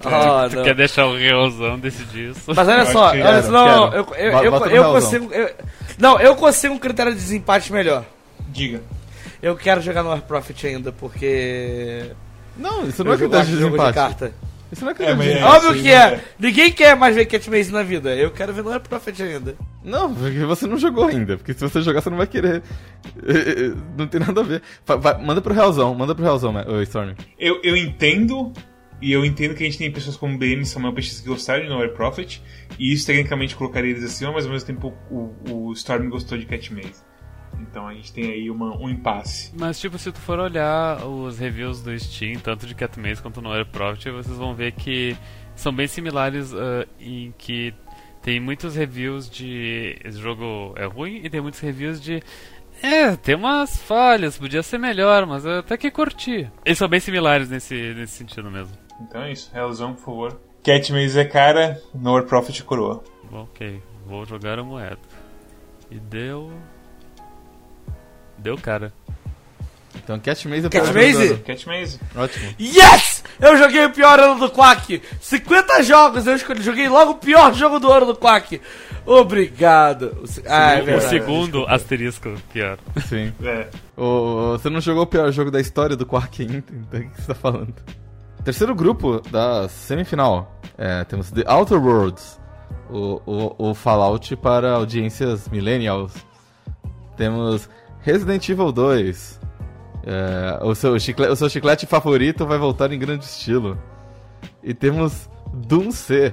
Oh, tu não. quer deixar o Realzão decidir isso?
Mas olha só, olha só, não, eu, eu, eu, eu, eu consigo. Eu, não, eu consigo um critério de desempate melhor.
Diga.
Eu quero jogar no War Profit ainda, porque.
Não, isso não é critério de jogo de carta. Isso não é critério
é, de é, Óbvio que é. é. Ninguém quer mais ver Catmaze na vida. Eu quero ver no War Profit ainda.
Não, porque você não jogou ainda. Porque se você jogar, você não vai querer. Não tem nada a ver. Vai, manda pro Realzão, manda pro Realzão, o Storm.
Eu, eu entendo e eu entendo que a gente tem pessoas como BM e Samuel Peixes que gostaram de Nowhere Profit, e isso tecnicamente colocaria eles acima, mas ao mesmo tempo o, o Storm gostou de Catmaze. Então a gente tem aí uma, um impasse.
Mas, tipo, se tu for olhar os reviews do Steam, tanto de Cat Maze quanto no Air Profit, vocês vão ver que são bem similares uh, em que tem muitos reviews de esse jogo é ruim e tem muitos reviews de é, tem umas falhas, podia ser melhor, mas eu até que curti. Eles são bem similares nesse, nesse sentido mesmo.
Então é isso, Hellzone, por favor. Cat Maze é cara, no Profit coroa.
Ok, vou jogar a moeda. E deu. Deu cara.
Então Cat Maze é
Cat Maze?
Cat Maze.
Ótimo.
Yes! Eu joguei o pior ano do Quack. 50 jogos, eu escolhi, joguei logo o pior jogo do ano do Quack. Obrigado. O se- Ah, é
o segundo asterisco pior.
Sim.
É.
O- você não jogou o pior jogo da história do Quark ainda, então o que você tá falando? Terceiro grupo da semifinal. É, temos The Outer Worlds, o, o, o Fallout para audiências millennials. Temos Resident Evil 2. É, o, seu chiclete, o seu chiclete favorito vai voltar em grande estilo. E temos Doom C,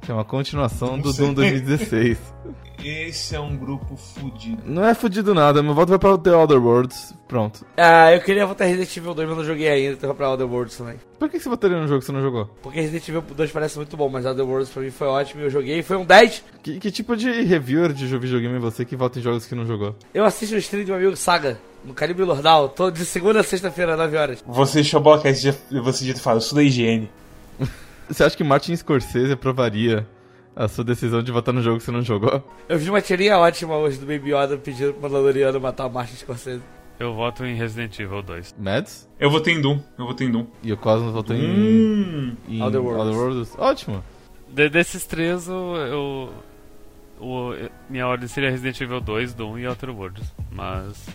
que é uma continuação
Doom
do
C.
Doom 2016.
Esse é um grupo fudido.
Não é fudido nada, meu voto vai para o The Outer Worlds. Pronto.
Ah, eu queria votar Resident Evil 2, mas não joguei ainda, então vou pra Other Worlds também.
Por que você votaria no jogo que você não jogou?
Porque Resident Evil 2 parece muito bom, mas Other Worlds pra mim foi ótimo e eu joguei. Foi um 10.
Que, que tipo de reviewer de jogo- videogame é você que vota em jogos que não jogou?
Eu assisto o stream de um amigo Saga, no Calibre Lordal, todo de segunda a sexta-feira, 9 horas.
Você deixou a bola cair, você já, você já fala, eu sou da higiene.
Você acha que Martin Scorsese aprovaria a sua decisão de votar no jogo que você não jogou?
Eu vi uma tirinha ótima hoje do Baby Yoda pedindo pro Mandaloriano matar o Martin Scorsese.
Eu voto em Resident Evil 2.
Mads?
Eu votei em Doom, eu votei em Doom.
E o Cosmos votou em,
Hum.
em
Outer Worlds.
Ótimo.
De- desses três, eu, eu, o- minha ordem seria Resident Evil 2, Doom e Outer Worlds. Mas,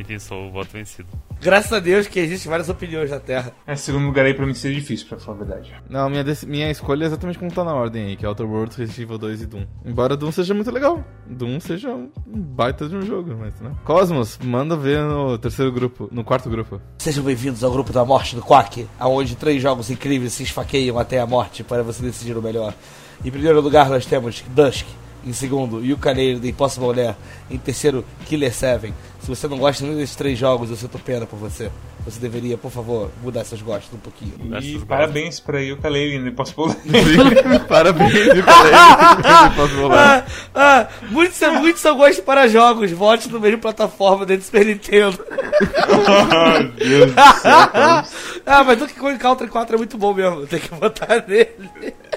enfim, sou o voto vencido.
Graças a Deus que existem várias opiniões na Terra.
É, segundo lugar aí pra mim seria difícil, pra falar a verdade.
Não, minha, minha escolha é exatamente como tá na ordem aí, que é Outer Worlds, Resident Evil 2 e Doom. Embora Doom seja muito legal. Doom seja um baita de um jogo, mas né. Cosmos, manda ver no terceiro grupo, no quarto grupo.
Sejam bem-vindos ao grupo da morte do Quack, aonde três jogos incríveis se esfaqueiam até a morte para você decidir o melhor. Em primeiro lugar nós temos Dusk, em segundo Yooka-Laylee The Impossible Lair, em terceiro Killer 7. Se você não gosta nenhum desses três jogos, eu sinto pena por você. Você deveria, por favor, mudar seus gostos um pouquinho.
E parabéns pra Yooka-Laylee, não posso pular.
Parabéns, rolar.
Ah, ah, muitos são, muitos são gostos para jogos. Vote no mesmo plataforma dentro do Super Nintendo.
Meu Deus do céu.
Ah, mas Donkey Kong Country 4 é muito bom mesmo. Tem que votar nele.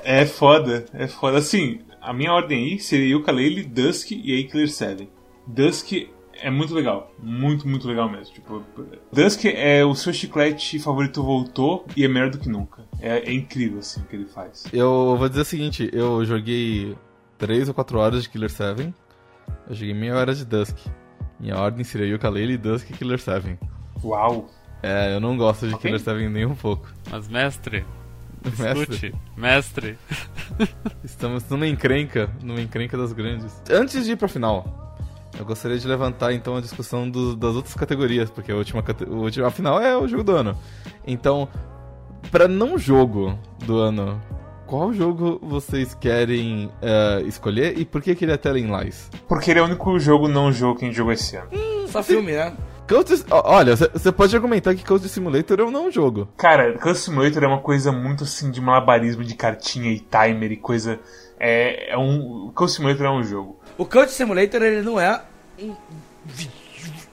É foda, é foda. Assim, a minha ordem aí seria Yooka-Laylee, Dusk e aí Killer 7. Dusk é muito legal, muito, muito legal mesmo. Tipo, Dusk é o seu chiclete favorito voltou e é melhor do que nunca. É, é incrível, assim, o que ele faz.
Eu vou dizer o seguinte, eu joguei 3 ou 4 horas de Killer 7, eu joguei meia hora de Dusk. Minha ordem seria Yooka-Laylee, Dusk e Killer 7.
Uau!
É, eu não gosto de
Ok.
Killer 7 nem um pouco.
Mas, mestre,
Mestre,
escute, mestre.
estamos numa encrenca, numa encrenca das grandes. Antes de ir pra final, eu gostaria de levantar então a discussão do- das outras categorias, porque a última, a final é o jogo do ano. Então, pra não jogo do ano, qual jogo vocês querem eh, escolher e por que que ele é Telling Lies?
Porque ele é o único jogo não jogo que a gente jogou esse ano.
Só filme, né?
Olha, você pode argumentar que Coast Simulator é um não jogo.
Cara, Custom Simulator é uma coisa muito assim de malabarismo de cartinha e timer e coisa. É, é um. Custom Simulator é um jogo.
O Coach Simulator ele não é um vi-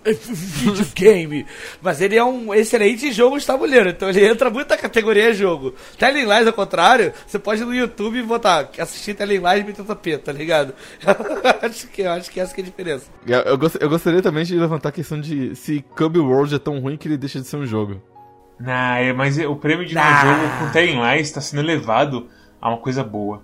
videogame, mas ele é um excelente jogo de tabuleiro, então ele entra muito na categoria jogo. Telling Lies, ao contrário, você pode ir no YouTube e botar assistir Telling Lies BTP, tá ligado? acho que, acho que essa que é a diferença.
Eu, eu gost- eu gostaria também de levantar a questão de se Cube World é tão ruim que ele deixa de ser um jogo.
Nah, é, mas o prêmio de não
Nah.
jogo com Telling Lies está sendo elevado a uma coisa boa.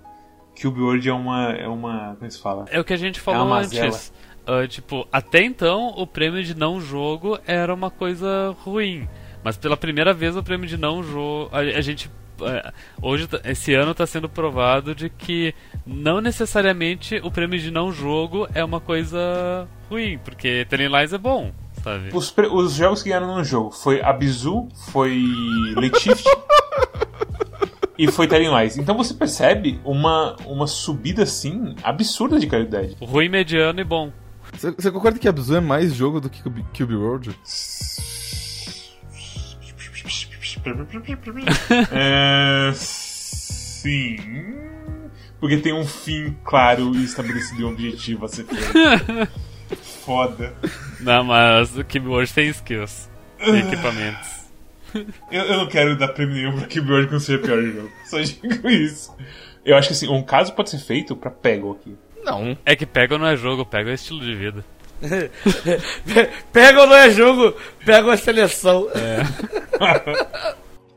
Cube World é uma. é uma. como se fala?
É o que a gente
É
falou
mazela.
antes. Ah, tipo, até então o prêmio de não jogo era uma coisa ruim. Mas pela primeira vez o prêmio de não jogo. A, a gente. eh, hoje, esse ano está sendo provado de que não necessariamente o prêmio de não jogo é uma coisa ruim, porque Telling Lies é bom, sabe?
Os, os jogos que ganharam no jogo foi Abizu, foi Late Shift e foi Telling Lies. Então você percebe uma, uma subida assim absurda de qualidade.
Ruim, mediano e bom.
Você, você concorda que Abzu é mais jogo do que Cube, Cube World?
É, sim. Porque tem um fim claro e estabelecido e um objetivo a ser feito. Foda.
Não, mas o Keyboard tem skills. Tem equipamentos.
Eu, eu não quero dar prêmio nenhum pra Keyboard que não seja pior jogo. Só digo isso. Eu acho que assim, um caso pode ser feito pra Pego aqui.
Não.
É que pega não é jogo, pega é estilo de vida.
pega ou não é jogo, pega uma seleção.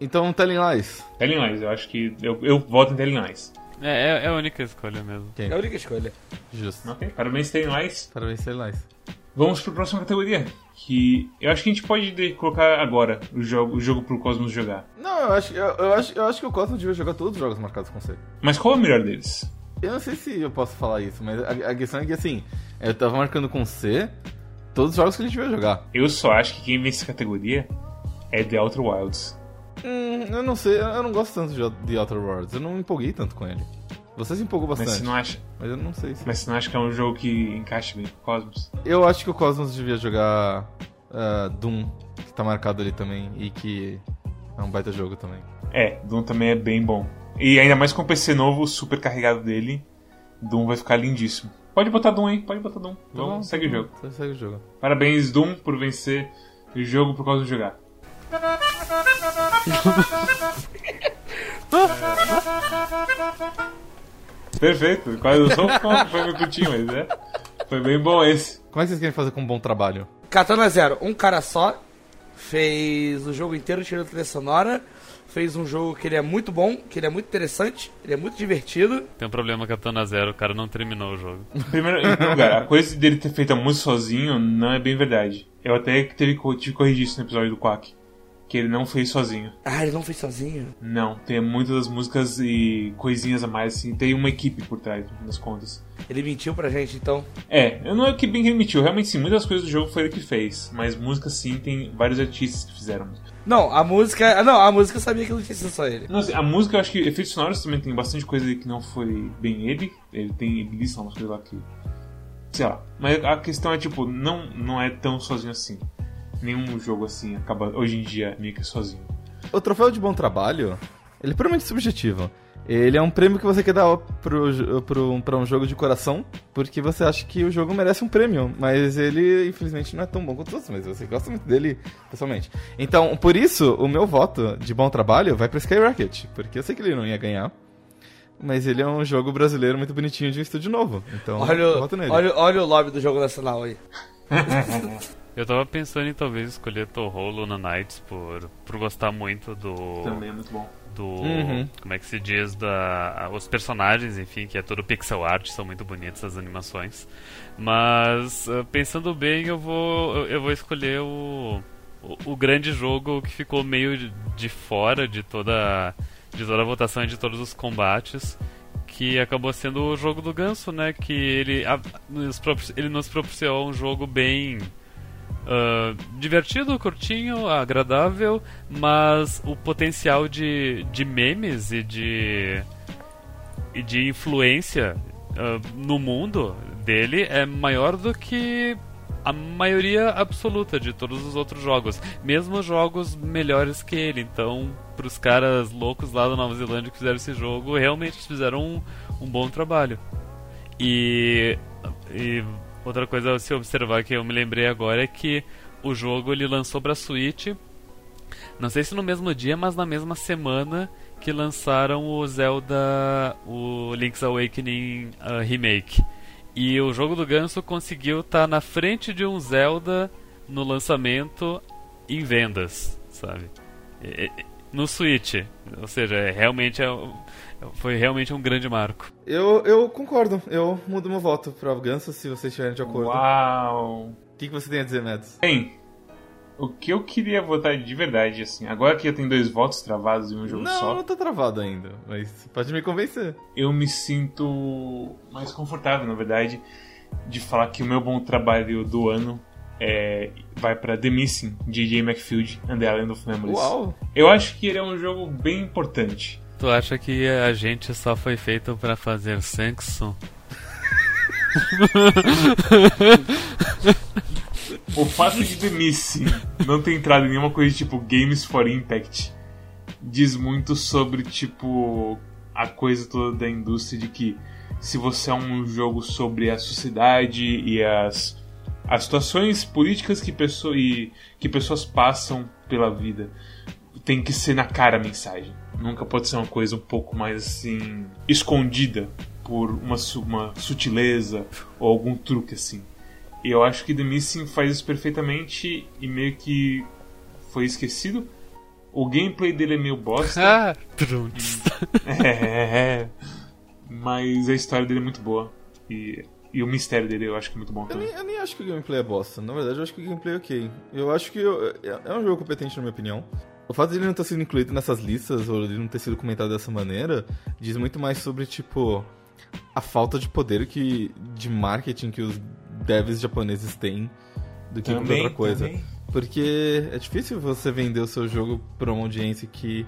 Então, Telling Lies.
Telling Lies, eu acho que. Eu, eu voto em Telling Lies.
É, é, é a única escolha mesmo.
É a única escolha.
Justo.
Ok, parabéns, Telling Lies.
Parabéns, Telling Lies.
Vamos pra próxima categoria. Que eu acho que a gente pode de- colocar agora o jogo, o jogo pro Cosmos jogar.
Não, eu acho, eu, eu acho, eu acho que o Cosmo devia jogar todos os jogos marcados com C.
Mas qual é o melhor deles?
Eu não sei se eu posso falar isso, mas a, a questão é que assim, eu tava marcando com C todos os jogos que a gente devia jogar.
Eu só acho que quem vence essa categoria é The Outer Wilds.
Hum, eu não sei, eu eu não gosto tanto de The Outer Worlds, eu não me empolguei tanto com ele. Você se empolgou
Mas
bastante,
você não acha,
mas eu não sei se...
mas você não acha que é um jogo que encaixa bem com o Cosmos?
Eu acho que o Cosmos devia jogar ah, Doom, que tá marcado ali também, e que é um baita jogo também.
É, Doom também é bem bom. E ainda mais com o PC novo, super carregado dele, Doom vai ficar lindíssimo. Pode botar Doom aí, pode botar Doom. Vamos,
Então,
segue o jogo.
então Segue o jogo.
Parabéns, Doom, por vencer o jogo por causa de jogar. Perfeito, quase não foi, foi meio curtinho, mas é. Foi bem bom esse.
Como é que vocês querem fazer com um bom trabalho?
Katana Zero, um cara só, fez o jogo inteiro tirando trilha sonora, fez um jogo que ele é muito bom, que ele é muito interessante, ele é muito divertido.
Tem um problema com a Zero, o cara não terminou o jogo.
Primeiro, em primeiro lugar, a coisa dele ter feito a música sozinho não é bem verdade. Eu até teve, tive que corrigir isso no episódio do Quack. Que ele não fez sozinho.
Ah, ele não fez sozinho.
Não, tem muitas das músicas e coisinhas a mais, assim. Tem uma equipe por trás, no fim das contas.
Ele mentiu pra gente, então.
É, eu não é que bem que ele mentiu. Realmente, sim, muitas coisas do jogo foi ele que fez. Mas música, sim, tem vários artistas que fizeram.
Não, a música. Não, a música eu sabia que não tinha sido só ele.
Não, assim, a música, eu acho que efeitos sonoros também tem bastante coisa que não foi bem ele. Ele tem, ele lista umas coisas lá que. Sei lá. Mas a questão é, tipo, não, não é tão sozinho assim. Nenhum jogo assim acaba hoje em dia meio que sozinho.
O troféu de bom trabalho, ele é puramente subjetivo. Ele é um prêmio que você quer dar pro, pro, pra um jogo de coração, porque você acha que o jogo merece um prêmio, mas ele, infelizmente, não é tão bom quanto os outros, mas você gosta muito dele pessoalmente. Então, por isso, o meu voto de bom trabalho vai pra Skyrocket, porque eu sei que ele não ia ganhar, mas ele é um jogo brasileiro muito bonitinho de um estúdio novo, então
Olha,
eu
o-
voto nele.
olha, olha o lobby do jogo nacional aí.
Eu tava pensando em talvez escolher Toho Luna Knights por, por gostar muito do.
Também é muito bom.
do
Uhum.
como é que se diz da os personagens enfim que é tudo pixel art são muito bonitas as animações mas eh, pensando bem eu vou eu- vou escolher o, o o grande jogo que ficou meio de, de fora de toda de toda a votação e de todos os combates que acabou sendo o jogo do ganso né que ele a- nos ele nos proporcionou um jogo bem ah, divertido, curtinho, agradável, mas o potencial de, de memes e de, e de influência ah, no mundo dele é maior do que a maioria absoluta de todos os outros jogos, mesmo jogos melhores que ele. Então, para os caras loucos lá da Nova Zelândia que fizeram esse jogo, realmente fizeram um, um bom trabalho. E, e outra coisa a se observar que eu me lembrei agora é que o jogo ele lançou para Switch, não sei se no mesmo dia, mas na mesma semana que lançaram o Zelda, o Link's Awakening uh, remake. E o jogo do Ganso conseguiu estar na frente de um Zelda no lançamento em vendas, sabe? E- No Switch, ou seja, é realmente é, foi realmente um grande marco.
Eu, eu concordo, eu mudo meu voto pra Ganso se vocês estiverem de acordo.
Uau!
O que, que você tem a dizer, Mads?
Bem, o que eu queria votar de verdade, assim, agora que eu tenho dois votos travados em um jogo
Não,
só,
não tá travado ainda, mas pode me convencer.
eu me sinto mais confortável, na verdade, de falar que o meu bom trabalho do ano é, vai pra The Missing, de J. McField and the Island of Memories.
Uau!
Eu acho que ele é um jogo bem importante.
Tu acha que a gente só foi feito para fazer sexo?
o fato de Missing não ter entrado em nenhuma coisa tipo Games for Impact diz muito sobre, tipo, a coisa toda da indústria de que se você é um jogo sobre a sociedade e as, as situações políticas que, pessoa, e, que pessoas passam pela vida, tem que ser na cara a mensagem. Nunca pode ser uma coisa um pouco mais assim. escondida por uma, uma sutileza ou algum truque assim. E eu acho que The Missing faz isso perfeitamente e meio que foi esquecido. O gameplay dele é meio bosta.
Ah, trunks.
é, mas a história dele é muito boa. E, e o mistério dele eu acho que é muito bom
Eu
também.
nem, eu nem acho que o gameplay é bosta. Na verdade, eu acho que o gameplay é ok. Eu acho que eu- é é um jogo competente, na minha opinião. O fato de ele não ter sido incluído nessas listas, ou de não ter sido comentado dessa maneira, diz muito mais sobre, tipo, a falta de poder que, de marketing que os devs japoneses têm do que qualquer outra coisa.
também.
Porque é difícil você vender o seu jogo pra uma audiência que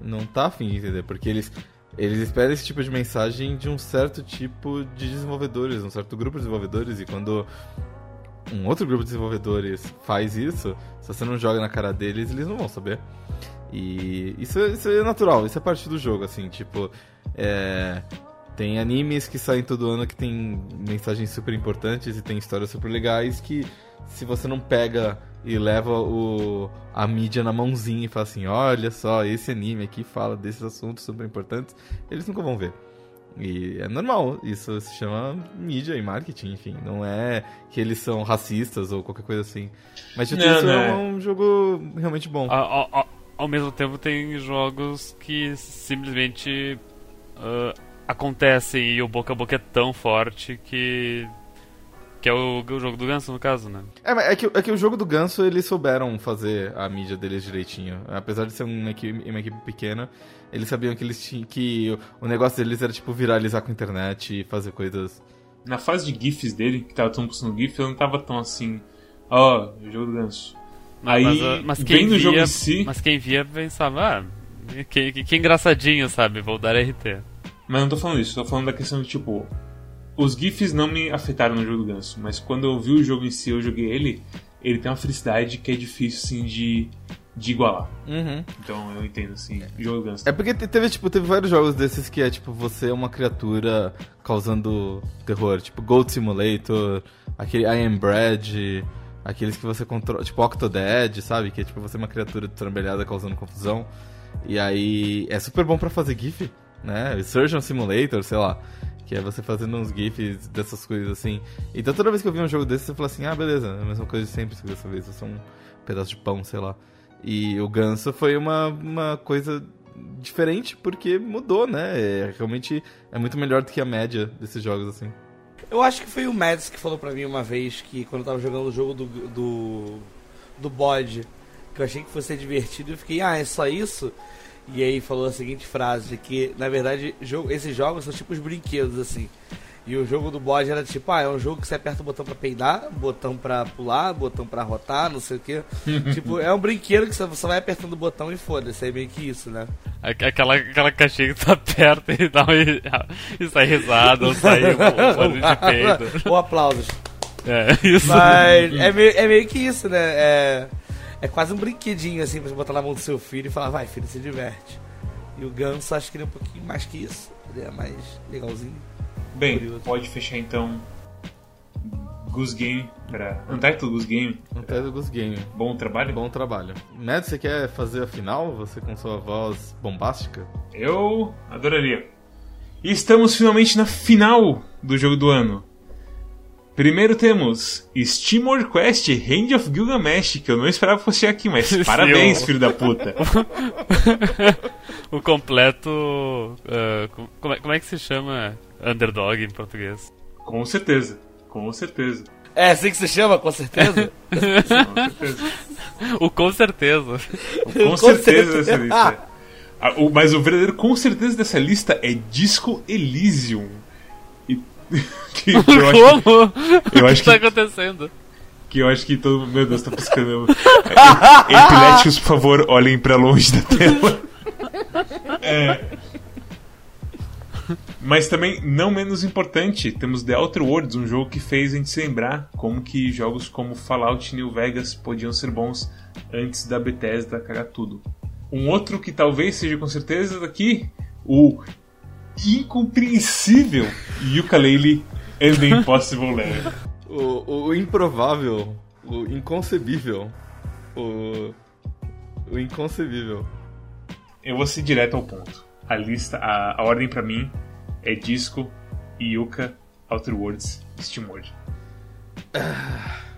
não tá afim de entender. Porque eles, eles esperam esse tipo de mensagem de um certo tipo de desenvolvedores, um certo grupo de desenvolvedores. E quando um outro grupo de desenvolvedores faz isso, se você não joga na cara deles, eles não vão saber. E isso, é- isso é natural, isso é parte do jogo, assim, tipo. É, tem animes que saem todo ano que tem mensagens super importantes e tem histórias super legais que se você não pega e leva o, a mídia na mãozinha e fala assim, olha só, esse anime aqui fala desses assuntos super importantes, eles nunca vão ver. E é normal, isso se chama mídia e marketing, enfim. Não é que eles são racistas ou qualquer coisa assim. Mas dito
Não,
isso, é
é.
um jogo realmente bom.
Ao, ao- ao- mesmo tempo, tem jogos que simplesmente ah, acontecem e o boca a boca é tão forte que. que é o, o jogo do ganso, no caso, né?
É, mas é que, é que o jogo do Ganso, eles souberam fazer a mídia deles direitinho. Apesar de ser uma equipe, uma equipe pequena, eles sabiam que eles tinham que o, negócio deles era tipo viralizar com a internet e fazer coisas.
Na fase de GIFs dele, que tava todo mundo postando GIF, eu não tava tão assim. Ó, jogo do ganso. Aí,
mas, mas quem
vem no
via,
jogo em si.
Mas quem via pensava, ah, que, que, que engraçadinho, sabe? Vou dar RT.
Mas não tô falando isso, tô falando da questão de tipo. Os GIFs não me afetaram no jogo do ganso, mas quando eu vi o jogo em si, eu joguei ele, ele tem uma felicidade que é difícil assim de, de igualar.
Uhum.
Então eu entendo assim, jogo do ganso.
É porque te- teve, tipo, teve vários jogos desses que é tipo, você é uma criatura causando terror. Tipo, Gold Simulator, aquele I Am Bread, aqueles que você controla. Tipo, Octodad, sabe? Que é tipo, você é uma criatura destrambelhada causando confusão. E aí é super bom pra fazer GIF, né? Surgeon Simulator, sei lá. Que é você fazendo uns GIFs dessas coisas assim. Então toda vez que eu vi um jogo desse, eu falo assim, ah, beleza, é a mesma coisa de sempre, dessa vez eu sou um pedaço de pão, sei lá. E o Ganso foi uma, uma coisa diferente porque mudou, né? É, realmente é muito melhor do que a média desses jogos, assim.
Eu acho que foi o Mads que falou pra mim uma vez que quando eu tava jogando o jogo do. do. do bode, que eu achei que fosse ser divertido, eu fiquei, ah, é só isso? E aí falou a seguinte frase, que na verdade jogo, esses jogos são tipo os brinquedos, assim. E o jogo do bode era tipo, ah, é um jogo que você aperta o botão pra peidar, botão pra pular, botão pra rotar, não sei o que. tipo, é um brinquedo que você vai apertando o botão e foda-se, é meio que isso, né?
Aqu- Aquela, aquela caixinha que tu aperta e, dá um, e sai risada ou sai um de peido.
Ou aplausos.
É, isso.
Mas é meio, é meio que isso, né? É, é quase um brinquedinho, assim, pra você botar na mão do seu filho e falar, vai, filho, se diverte. E o Ganso, acho que ele é um pouquinho mais que isso. Ele é mais legalzinho.
Bem,
Curioso.
pode fechar então. Goose Game pra. Untitled Goose Game.
Do Goose Game.
Bom trabalho?
Bom trabalho. Mads, você quer fazer a final? Você com sua voz bombástica?
Eu adoraria. E estamos finalmente na final do jogo do ano. Primeiro temos Steam Quest Hand of Gilgamesh, que eu não esperava que fosse aqui, mas parabéns, filho da puta.
o completo. co- como, é, como é que se chama underdog em português?
Com certeza, com certeza.
É assim que se chama, com certeza?
Com certeza,
O com certeza.
com
Com
certeza
certeza.
dessa lista. Ah, o- Mas o verdadeiro com certeza dessa lista é Disco Elysium. E- que eu acho,
Como?
eu
o
acho
que tá
que
acontecendo?
que eu acho que todo Meu Deus, tá piscando. É, Epiléticos, por favor, olhem pra longe da tela. É. Mas também, não menos importante, temos The Outer Worlds, um jogo que fez a gente se lembrar como que jogos como Fallout New Vegas podiam ser bons antes da Bethesda cagar tudo. Um outro que talvez seja com certeza daqui, o incompreensível Yooka-Laylee and the Impossible Lair.
O, o improvável, o inconcebível, o, o inconcebível.
Eu vou ser direto ao ponto. A lista, a, a ordem pra mim é Disco, Yuka, Outer Worlds, SteamWorld.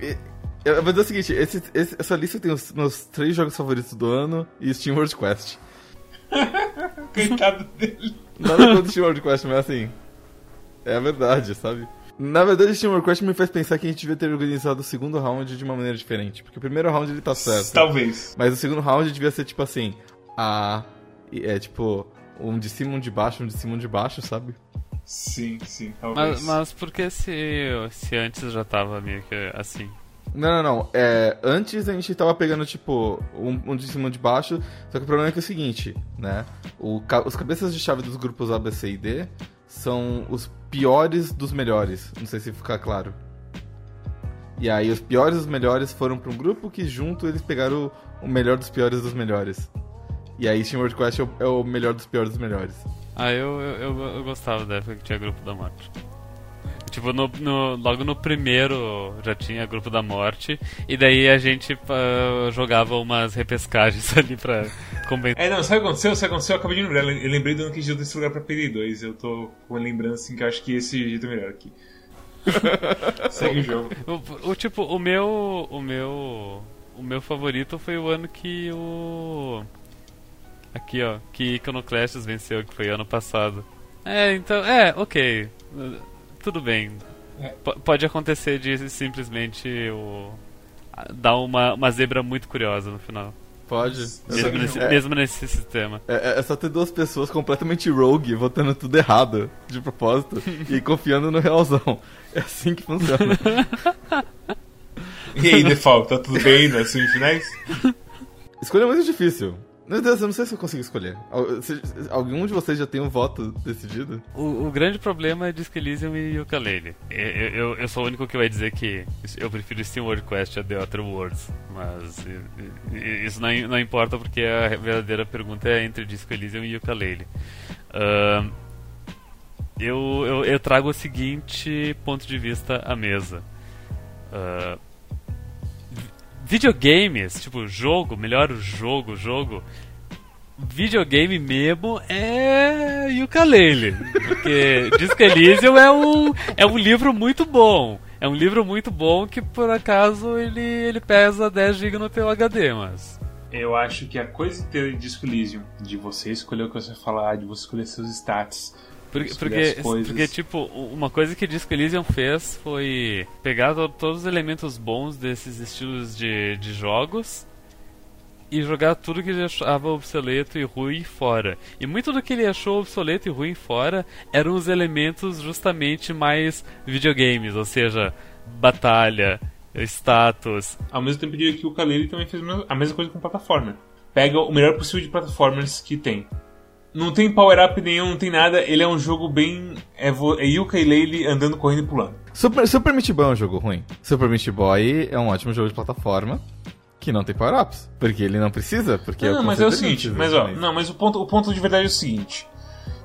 E- Eu vou dizer o seguinte, esse- esse- essa lista tem os meus três jogos favoritos do ano e Steam World Quest.
Coitado dele.
Nada contra Steam World Quest, mas assim. É a verdade, sabe? Na verdade, o Steam World Quest me faz pensar que a gente devia ter organizado o segundo round de uma maneira diferente. Porque o primeiro round ele tá certo.
Talvez.
Mas o segundo round devia ser tipo assim. A. É tipo. Um de cima, um de baixo, um de cima, um de baixo, sabe?
Sim, sim, talvez.
Mas, mas por que se, se antes já tava meio que assim?
Não, não, não. É, antes a gente tava pegando, tipo, um, um de cima e um de baixo. Só que o problema é que é o seguinte, né? O os cabeças de chave dos grupos A, B, C e D são os piores dos melhores. Não sei se ficar claro. E aí os piores dos melhores foram pra um grupo que junto eles pegaram o, melhor dos piores dos melhores. E aí Steam World Quest é o, é o melhor dos piores dos melhores.
Ah, eu, eu, eu, eu gostava da época que tinha grupo da morte. Tipo, no, no- logo no primeiro já tinha grupo da morte, e daí a gente ah, jogava umas repescagens ali pra
É, não, sabe o que aconteceu? Sabe o que aconteceu? Eu acabei de lembrar. Eu lembrei do ano que a gente deu esse lugar pra PD2. Eu tô com uma lembrança assim que acho que esse jeito é melhor aqui. Segue o jogo.
O, o tipo, o meu. O meu. O meu favorito foi o ano que o. Aqui, ó. Que Iconoclastes venceu, que foi ano passado. É, então. É, ok. Tudo bem.
É.
P- pode acontecer de simplesmente o. dar uma, uma zebra muito curiosa no final.
Pode.
Mesmo nesse,
é,
mesmo nesse sistema.
é- é só ter duas pessoas completamente rogue, votando tudo errado, de propósito, e confiando no realzão. É assim que funciona.
E aí, Default, tá tudo bem nas semifinais?
Escolha é muito difícil. Meu Deus, eu não sei se eu consigo escolher. Algum de vocês já tem um voto decidido?
O, o grande problema é Disco Elysium e Yooka-Laylee. Eu, eu, eu sou o único que vai dizer que eu prefiro Steam World Quest a The Outer Worlds. Mas isso não, não importa porque a verdadeira pergunta é entre Disco Elysium e Yooka-Laylee. Ahn, eu, eu, eu trago o seguinte ponto de vista à mesa. Vi- videogames, tipo jogo, melhor o jogo, jogo videogame mesmo é Yooka-Laylee. Porque Disco Elysium é um, é um livro muito bom. É um livro muito bom que por acaso ele, ele pesa 10 GB no teu HD, mas...
Eu acho que a coisa inteira de Disco Elysium, de você escolher o que você vai falar, de você escolher seus stats,
Porque, porque,
coisas.
porque, tipo, uma coisa que Disco Elysium fez foi pegar to- todos os elementos bons desses estilos de, de jogos e jogar tudo que ele achava obsoleto e ruim fora. E muito do que ele achou obsoleto e ruim fora eram os elementos justamente mais videogames, ou seja, batalha, status.
Ao mesmo tempo, que o Kalele também fez a mesma coisa com plataforma. Pega o melhor possível de plataformas que tem. Não tem power-up nenhum, não tem nada. Ele é um jogo bem. É, vo- é Yuka e Leile andando, correndo e pulando.
Super, Super Meat Boy é um jogo ruim. Super Meat Boy é um ótimo jogo de plataforma que não tem power-ups. Porque ele não precisa, porque
Não,
o
mas é o
dele
seguinte,
não
mas ó, não, mas o ponto, o ponto de verdade é o seguinte.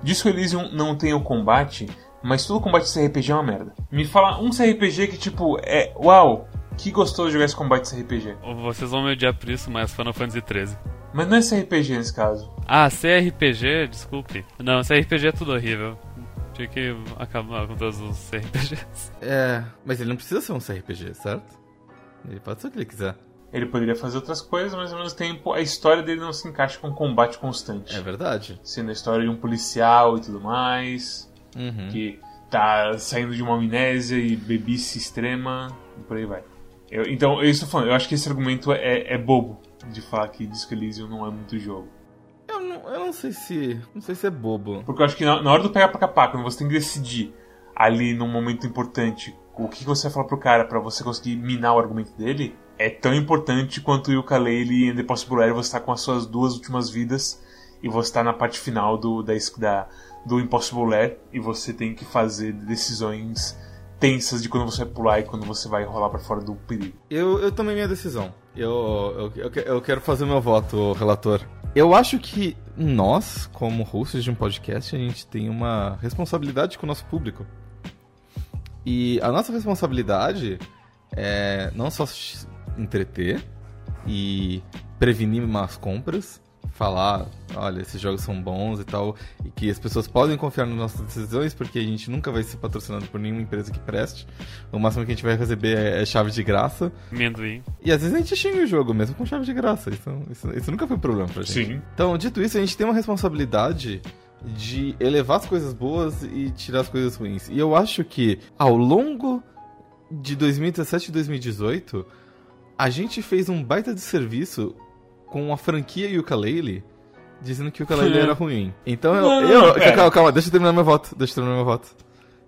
Disco Elysium não tem o combate, mas todo combate de CRPG é uma merda. Me fala um CRPG que, tipo, é. Uau, que gostoso jogar esse combate de CRPG.
Vocês vão me odiar por isso, mas Final Fantasy XIII.
Mas não é CRPG nesse caso.
Ah, CRPG? Desculpe. Não, CRPG é tudo horrível. Tinha que acabar com todos os CRPGs.
É, mas ele não precisa ser um CRPG, certo? Ele pode ser o que ele quiser.
Ele poderia fazer outras coisas, mas ao mesmo tempo a história dele não se encaixa com um combate constante.
É verdade.
Sendo a história de um policial e tudo mais,
Uhum.
que tá saindo de uma amnésia e bebice extrema, e por aí vai. Eu- então, eu estou falando, eu acho que esse argumento é, é bobo de falar que Disco Elysium não é muito jogo.
Eu, não, eu não sei se. Não sei se é bobo.
Porque eu acho que na, na hora do pegar pra capar, quando você tem que decidir ali num momento importante o que que você vai falar pro cara pra você conseguir minar o argumento dele, é tão importante quanto o Yooka-Laylee em The Possible Air você tá com as suas duas últimas vidas e você tá na parte final do, da, da, do Impossible Air e você tem que fazer decisões tensas de quando você vai pular e quando você vai rolar para fora do perigo.
Eu, eu tomei minha decisão. Eu, eu, eu, eu quero fazer meu voto, relator. Eu acho que nós, como hosts de um podcast, a gente tem uma responsabilidade com o nosso público. E a nossa responsabilidade é não só entreter e prevenir más compras, falar, olha, esses jogos são bons e tal, e que as pessoas podem confiar nas nossas decisões, porque a gente nunca vai ser patrocinado por nenhuma empresa que preste. O máximo que a gente vai receber é, é chave de graça.
Amendoim.
E às vezes a gente xinga o jogo mesmo com chave de graça. Isso, isso, isso nunca foi problema pra gente.
Sim.
Então, dito isso, a gente tem uma responsabilidade de elevar as coisas boas e tirar as coisas ruins. E eu acho que ao longo de 2017 e 2018, a gente fez um baita de serviço com a franquia Yooka-Laylee dizendo que o Yooka-Laylee era ruim. Então eu,
Não,
eu,
pera.
calma, calma, deixa eu terminar meu voto, deixa eu terminar meu voto.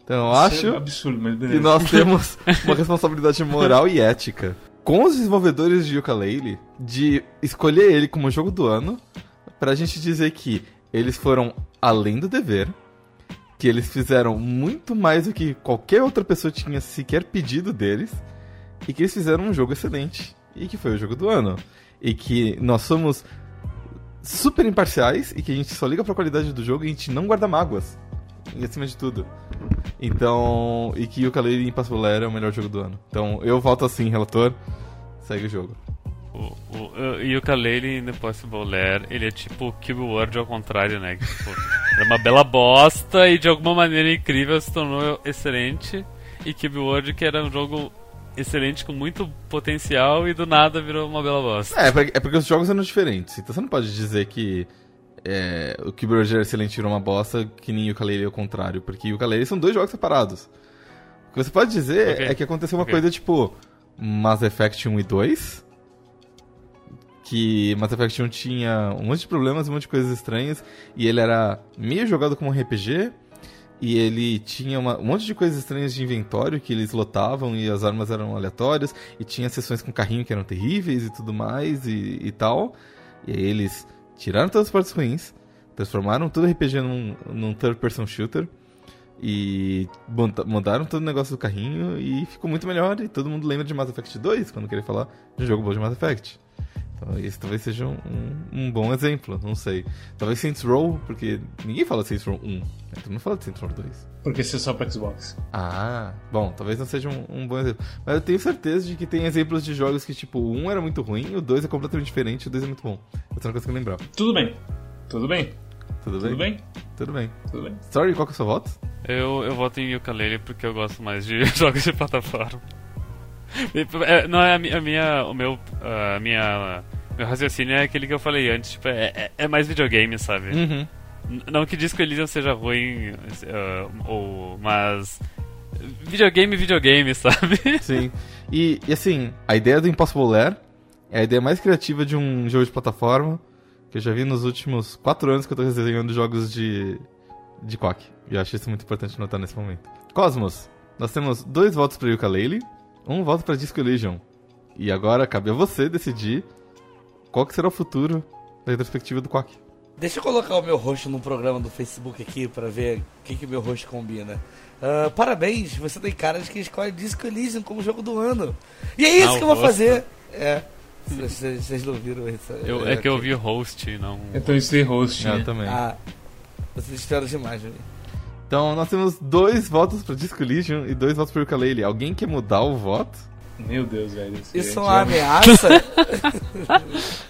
Então eu
é
acho
absurdo, mas
que nós temos uma responsabilidade moral e ética com os desenvolvedores de Yooka-Laylee de escolher ele como jogo do ano pra gente dizer que eles foram além do dever, que eles fizeram muito mais do que qualquer outra pessoa tinha sequer pedido deles e que eles fizeram um jogo excelente e que foi o jogo do ano e que nós somos super imparciais e que a gente só liga pra qualidade do jogo e a gente não guarda mágoas. E acima de tudo. Então, e que o Kalei Impossible Air é o melhor jogo do ano. Então, eu voto assim, relator. Segue o jogo.
O, o, o Yooka-Laylee in The Possible Lair, ele é tipo o Cube World ao contrário, né? Que, tipo, era uma bela bosta e de alguma maneira incrível se tornou excelente. E Cube World que era um jogo excelente com muito potencial e do nada virou uma bela bosta.
É, é porque- é os jogos eram diferentes. Então você não pode dizer que é, o World era excelente virou uma bosta, que nem o Ukulele é o contrário. Porque o Ukulele são dois jogos separados. O que você pode dizer
Ok.
é que aconteceu uma
Ok.
coisa tipo Mass Effect 1 e 2. Que Mass Effect 1 tinha um monte de problemas, um monte de coisas estranhas. E ele era meio jogado como um RPG. E ele tinha uma- um monte de coisas estranhas de inventório que eles lotavam e as armas eram aleatórias. E tinha sessões com carrinho que eram terríveis e tudo mais e, e tal. E aí eles tiraram todas as partes ruins, transformaram todo o RPG num, num third person shooter. E mudaram todo o negócio do carrinho e ficou muito melhor. E todo mundo lembra de Mass Effect 2 quando querer falar de um jogo bom de Mass Effect. Então esse talvez seja um, um- um bom exemplo, não sei. Talvez Saints Row, porque ninguém fala de Saints Row 1, né? todo mundo fala de Saints Row 2.
Porque isso é só pra Xbox.
Ah, bom, talvez não seja um, um bom exemplo. Mas eu tenho certeza de que tem exemplos de jogos que, tipo, o 1 era muito ruim, o 2 é completamente diferente, o 2 é muito bom. Eu só não consigo lembrar.
Tudo bem. Tudo bem.
Tudo bem?
Tudo bem.
Tudo bem.
Tudo bem.
Sorry, qual que é o seu voto?
Eu, eu voto em Yooka-Laylee porque eu gosto mais de jogos de plataforma. É, Não é a, mi- a minha. O meu. A minha. Meu raciocínio é aquele que eu falei antes, tipo, é, é- é mais videogame, sabe?
Uhum.
Não que Disco Elysium seja ruim, eh, ou, mas. Videogame, videogame, sabe?
Sim. E, e, assim, a ideia do Impossible Lair é a ideia mais criativa de um jogo de plataforma que eu já vi nos últimos 4 anos que eu tô resenhando jogos de, de Quack. E eu acho isso muito importante notar nesse momento. Cosmos, nós temos dois votos pra Yooka-Laylee, um voto pra Disco Elysium. E agora cabe a você decidir qual que será o futuro da retrospectiva do Quack.
Deixa eu colocar o meu rosto no programa do Facebook aqui pra ver o que, que meu rosto combina. Ah, parabéns, você tem cara de que escolhe Disco Elysium como jogo do ano. E é isso
Ah,
que
o
eu vou
rosto.
fazer. É. Vocês não viram isso?
Eu- é que eu vi o host, não.
Então isso tem host.
Eu
né?
também.
Ah, vocês esperam demais, Júlio.
Então nós temos dois votos pra Disco Elysium e dois votos pra Yooka-Laylee. Alguém quer mudar o voto?
Meu Deus, velho.
Isso é
é
uma ameaça?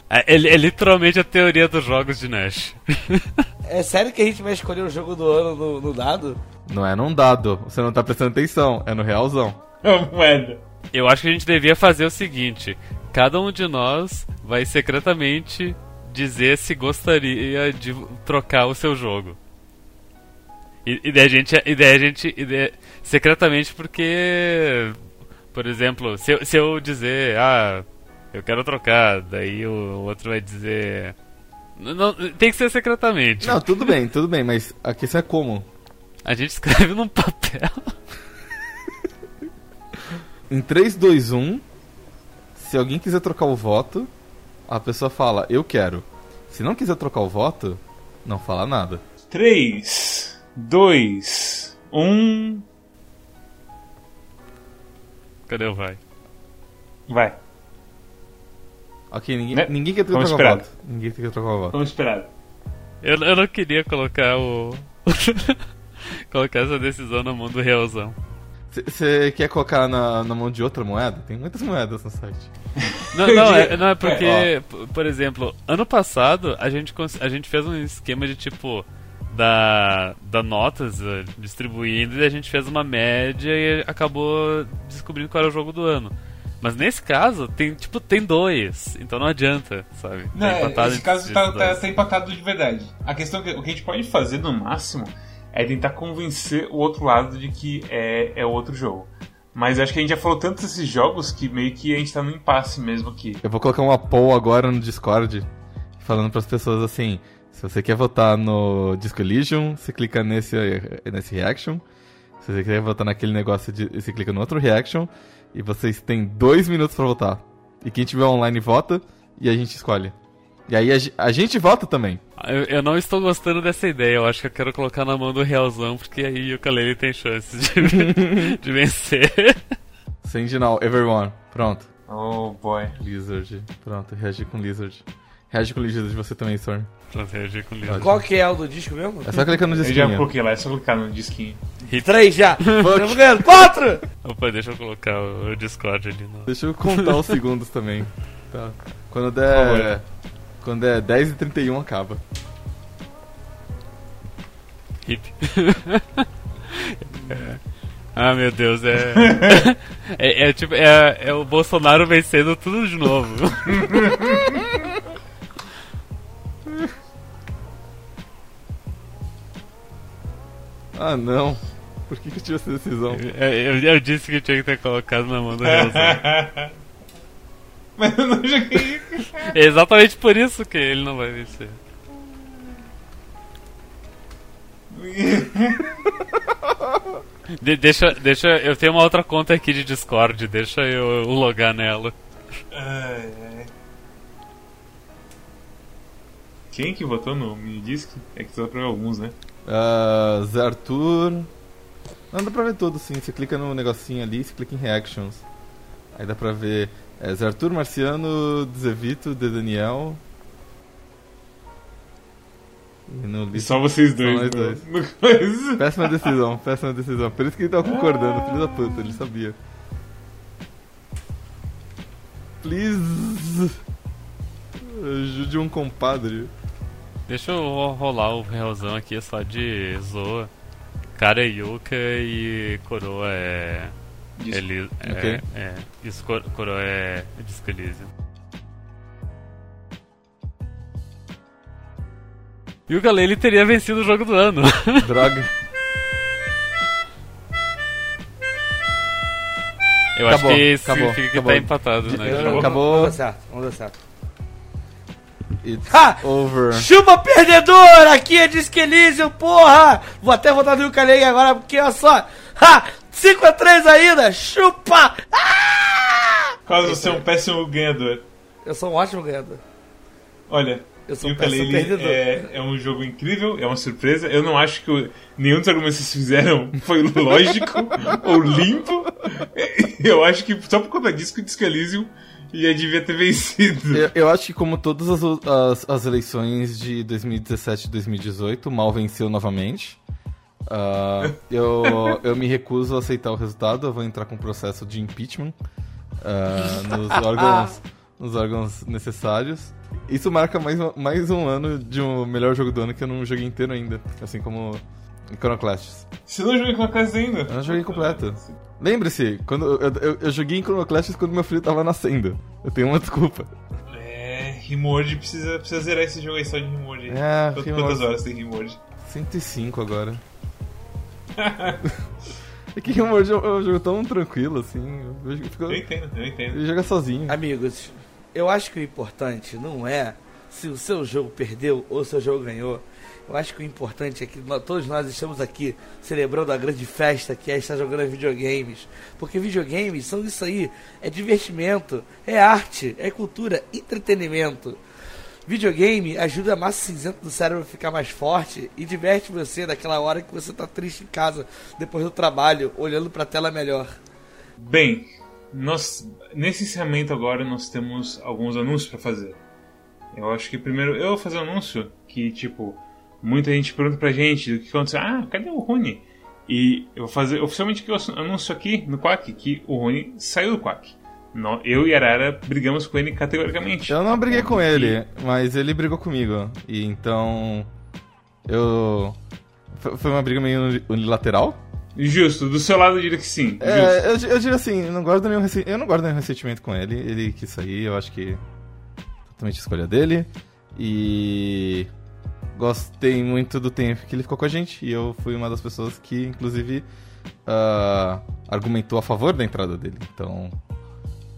É, é- é literalmente a teoria dos jogos de Nash.
é sério que a gente vai escolher o jogo do ano no, no dado?
Não é num dado, você não tá prestando atenção, é no realzão.
Moeda.
Eu acho que a gente devia fazer o seguinte: cada um de nós vai secretamente dizer se gostaria de trocar o seu jogo. E, e daí a gente, e daí a gente e daí- secretamente porque, por exemplo, se eu, se eu dizer, ah, eu quero trocar, daí o outro vai dizer, não, não, tem que ser secretamente.
Não, tudo bem, tudo bem, mas a questão é como?
A gente escreve num papel.
Em 3, 2, 1, se alguém quiser trocar o voto, a pessoa fala, eu quero. Se não quiser trocar o voto, não fala nada.
3, 2, 1.
Cadê o vai?
Vai,
Ok, ninguém,
Né?
ninguém quer trocar o voto. Ninguém quer trocar o voto.
vamos esperar.
Eu, eu não queria colocar o. colocar essa decisão na mão do Realzão.
Você quer colocar na, na mão de outra moeda? Tem muitas moedas no site.
Não, não, é, não, é porque,
É,
por exemplo, ano passado a gente, a gente fez um esquema de tipo. Da, da notas eh, distribuindo e a gente fez uma média e acabou descobrindo qual era o jogo do ano. Mas nesse caso, tem tipo, tem dois, então não adianta, sabe? Tá
Não,
empatado
esse caso tá, tá, tá empatado de verdade. A questão é que o que a gente pode fazer no máximo é tentar convencer o outro lado de que é, é outro jogo. Mas acho que a gente já falou tanto desses jogos que meio que a gente tá no impasse mesmo aqui.
Eu vou colocar uma poll agora no Discord, falando pras pessoas assim: se você quer votar no Disco Elysium, você clica nesse, nesse reaction. Se você quer votar naquele negócio, de, você clica no outro reaction. E vocês têm dois minutos pra votar. E quem tiver online vota e a gente escolhe. E aí a, a gente vota também.
Eu, eu não estou gostando dessa ideia, eu acho que eu quero colocar na mão do Realzão, porque aí o Kalele tem chances de, de vencer.
Sentinel, everyone. Pronto.
Oh boy.
Lizard. Pronto, reagir com Lizard. Reage com Lizard você também, Storm.
Reagir com o livro.
Qual que é o do disco mesmo?
É só clicar no
Eu já
disquinho.
coloquei lá, é só clicar no disquinho.
Três já. Estamos ganhando. Quatro!
Opa, deixa eu colocar o, Discord ali no.
Deixa eu contar os segundos também. Tá. Quando der. Quando der 10 e 31 acaba.
Hip. É. Ah, meu Deus, é. é, é tipo, é, é o Bolsonaro vencendo tudo de novo.
Ah não. Por que, que eu tive essa decisão?
É, eu, eu disse que tinha que ter colocado na mão do Realzão.
Mas eu não joguei.
É exatamente por isso que ele não vai vencer. De- deixa, deixa, eu tenho uma outra conta aqui de Discord, deixa eu logar nela.
Ai, ai. Quem que votou no minidisc? É que só pra alguns, né?
Ah, Zé Arthur. Não dá pra ver tudo sim. Você clica no negocinho ali, você clica em Reactions. Aí dá pra ver é, Zé Arthur, Marciano, Zevito, De Daniel. E
E só vocês dois. no-
dois.
coisa.
Péssima decisão, péssima decisão. Por isso que ele tava concordando, filho da puta, ele sabia. Please. Ajude um compadre.
Deixa eu ro- rolar o realzão aqui só de Zoa. Cara é Yuka e Coroa é.
Disco.
Eli, é,
Ok.
é, isso, Cor- Coroa é Disco Elysium. E o Galele teria vencido o jogo do ano.
Droga.
Eu
Acabou,
acho que isso
acabou,
significa que
acabou.
tá empatado, né?
Acabou.
Vamos dar certo, vamos dar certo.
It's
Ha!
over.
Chupa perdedor! Aqui é Disque Elysium, porra! Vou até votar no Ukulele agora, porque olha só. Ha! 5x3 ainda! Chupa! Ah!
Caso você é um péssimo ganhador.
Eu sou um ótimo ganhador.
Olha,
Eu sou um péssimo perdedor.
é, é um jogo incrível, é uma surpresa. Eu não acho que nenhum dos argumentos que vocês fizeram foi lógico ou limpo. Eu acho que só por conta disso que o Disco Elysium já devia ter vencido.
Eu, eu acho que como todas as, as, as eleições de 2017 e 2018, mal venceu novamente. Ah, eu, eu me recuso a aceitar o resultado, eu vou entrar com um processo de impeachment ah, nos, órgãos, nos órgãos necessários. Isso marca mais, um- mais um ano de um melhor jogo do ano que eu não joguei inteiro ainda, assim como Iconoclasts.
Você não jogou com a casa ainda?
Eu não joguei completo. Lembre-se, quando eu, eu, eu joguei Iconoclasts quando meu filho tava nascendo. Eu tenho uma desculpa.
É, Rimord precisa, precisa zerar esse jogo aí só de Rimord.
É,
Quantas,
Rimord.
quantas horas tem Rimord?
105 agora. é que Rimord é um jogo tão tranquilo, assim. Eu fico-
Eu entendo, eu entendo.
Ele joga sozinho.
Amigos, eu acho que o importante não é se o seu jogo perdeu ou o seu jogo ganhou. Eu acho que o importante é que nós, todos nós estamos aqui celebrando a grande festa que é estar jogando videogames. Porque videogames são isso aí: é divertimento, é arte, é cultura, entretenimento. Videogame ajuda a massa cinzenta do cérebro a ficar mais forte e diverte você naquela hora que você está triste em casa, depois do trabalho, olhando para a tela melhor.
Bem, nós nesse encerramento agora nós temos alguns anúncios para fazer. Eu acho que primeiro eu vou fazer um anúncio que tipo muita gente pergunta pra gente o que aconteceu. Ah, cadê o Rony? E eu vou fazer oficialmente que eu anúncio aqui no Quack que o Rony saiu do Quack. Eu e Arara brigamos com ele categoricamente.
Eu não briguei com ele, mas ele brigou comigo. E então. Eu. Foi uma briga meio unilateral?
Justo, do seu lado eu diria que sim.
É, eu, eu diria assim, eu não guardo nenhum, eu não guardo nenhum ressentimento com ele. Ele quis sair, eu acho que. Totalmente a escolha dele. E gostei muito do tempo que ele ficou com a gente e eu fui uma das pessoas que, inclusive, uh, argumentou a favor da entrada dele. Então,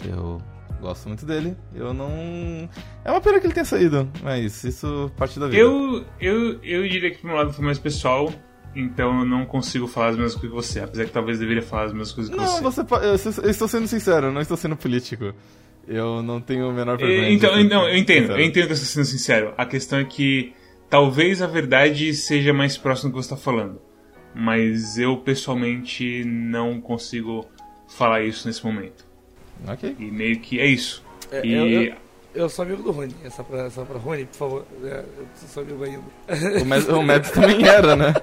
eu gosto muito dele. Eu não. É uma pena que ele tenha saído, mas isso parte da vida.
Eu, eu, eu diria que, um lado, foi mais pessoal. Então eu não consigo falar as mesmas coisas que você, apesar que talvez deveria falar as mesmas coisas que
não,
você.
Não, você, eu estou sendo sincero, não estou sendo político. Eu não tenho o menor problema.
Então, então eu entendo, sincero. eu entendo que você está sendo sincero. A questão é que talvez a verdade seja mais próxima do que você está falando. Mas eu pessoalmente não consigo falar isso nesse momento.
Ok.
E meio que é isso.
É,
e...
eu, eu, eu, sou amigo do Rony. É só pra, só pra Rony, por favor. É, eu sou amigo ainda.
O Mads também era, né?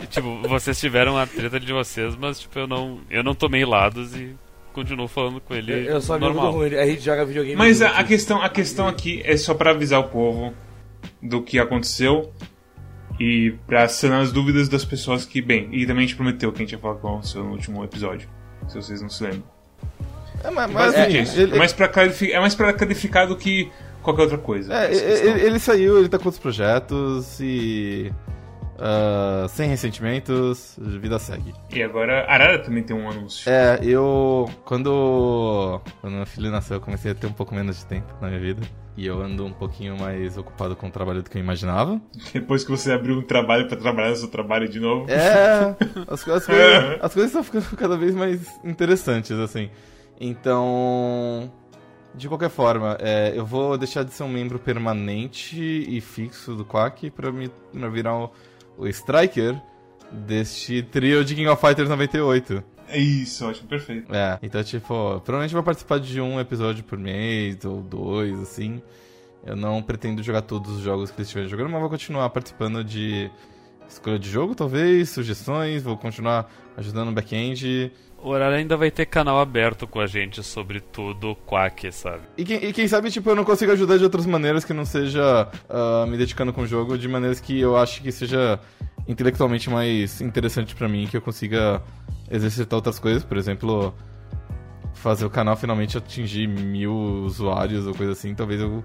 E, tipo, vocês tiveram a treta de vocês, mas tipo, eu não, eu não tomei lados e continuo falando com ele.
Eu, eu sou amigo
normal.
do Rony. A gente joga videogame.
Mas a, a, questão, a questão aqui é só para avisar o povo do que aconteceu e para sanar as dúvidas das pessoas que, bem, e também a gente prometeu que a gente ia falar com aconteceu no último episódio, se vocês não se lembram.
É, mas, mas é,
é, ele, é, mais pra clarificar, é mais pra clarificar do que qualquer outra coisa.
É, ele, ele, saiu, ele tá com outros projetos e. Uh, sem ressentimentos, vida segue.
E agora Arara também tem um anúncio.
É, eu. Quando. Quando meu filho nasceu, eu comecei a ter um pouco menos de tempo na minha vida. E eu ando um pouquinho mais ocupado com o trabalho do que eu imaginava.
Depois que você abriu um trabalho para trabalhar no seu trabalho de novo.
É, as, as, coisas, as coisas estão ficando cada vez mais interessantes, assim. Então, de qualquer forma, é, eu vou deixar de ser um membro permanente e fixo do Quack para me pra virar o, o Striker deste trio de King of Fighters 98.
É isso, ótimo, perfeito.
É, então, tipo, provavelmente vou participar de um episódio por mês, ou dois, assim. Eu não pretendo jogar todos os jogos que eles estiverem jogando, mas vou continuar participando de escolha de jogo, talvez, sugestões, vou continuar ajudando no back-end.
O horário ainda vai ter canal aberto com a gente sobre tudo Quack, sabe?
E quem, e quem, sabe, tipo, eu não consigo ajudar de outras maneiras que não seja uh, me dedicando com o jogo, de maneiras que eu acho que seja intelectualmente mais interessante para mim, que eu consiga exercitar outras coisas, por exemplo, fazer o canal finalmente atingir mil usuários ou coisa assim, talvez eu,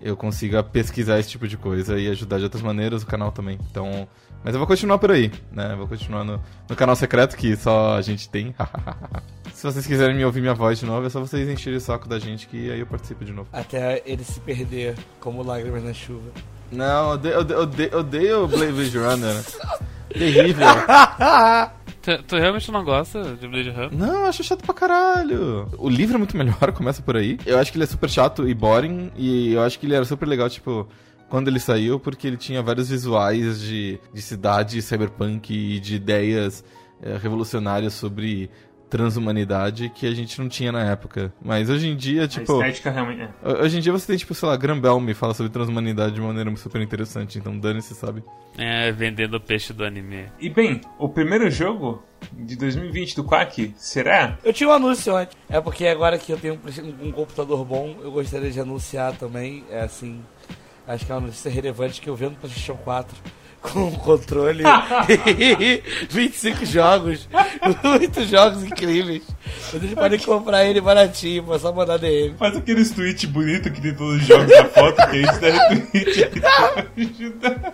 eu consiga pesquisar esse tipo de coisa e ajudar de outras maneiras o canal também. Então, mas eu vou continuar por aí, né? vou continuar no, no canal secreto que só a gente tem. Se vocês quiserem me ouvir minha voz de novo, é só vocês encherem o saco da gente que aí eu participo de novo.
Até ele se perder como lágrimas na chuva.
Não, eu odeio, odeio, odeio Blade Runner. Terrível.
Tu, tu, realmente não gosta de Blade Runner?
Não, acho chato pra caralho. O livro é muito melhor, começa por aí. Eu acho que ele é super chato e boring, e eu acho que ele era super legal, tipo, quando ele saiu, porque ele tinha vários visuais de, de cidade cyberpunk e de ideias é, revolucionárias sobre transhumanidade que a gente não tinha na época. Mas hoje em dia, tipo.
A estética realmente é.
Hoje em dia você tem, tipo, sei lá, Grambel me fala sobre transhumanidade de maneira super interessante, então dane-se, sabe?
É, vendendo o peixe do anime.
E bem, o primeiro jogo de 2020 do Quack será?
Eu tinha um anúncio antes. É porque agora que eu tenho um, um computador bom, eu gostaria de anunciar também. É assim. Acho que é uma notícia relevante que eu vendo para PlayStation 4 com controle e 25 jogos. Muitos jogos incríveis. Vocês podem comprar ele baratinho, é só mandar DM.
Faz aqueles tweets bonitos que tem todos os jogos na foto que a gente dá retweet.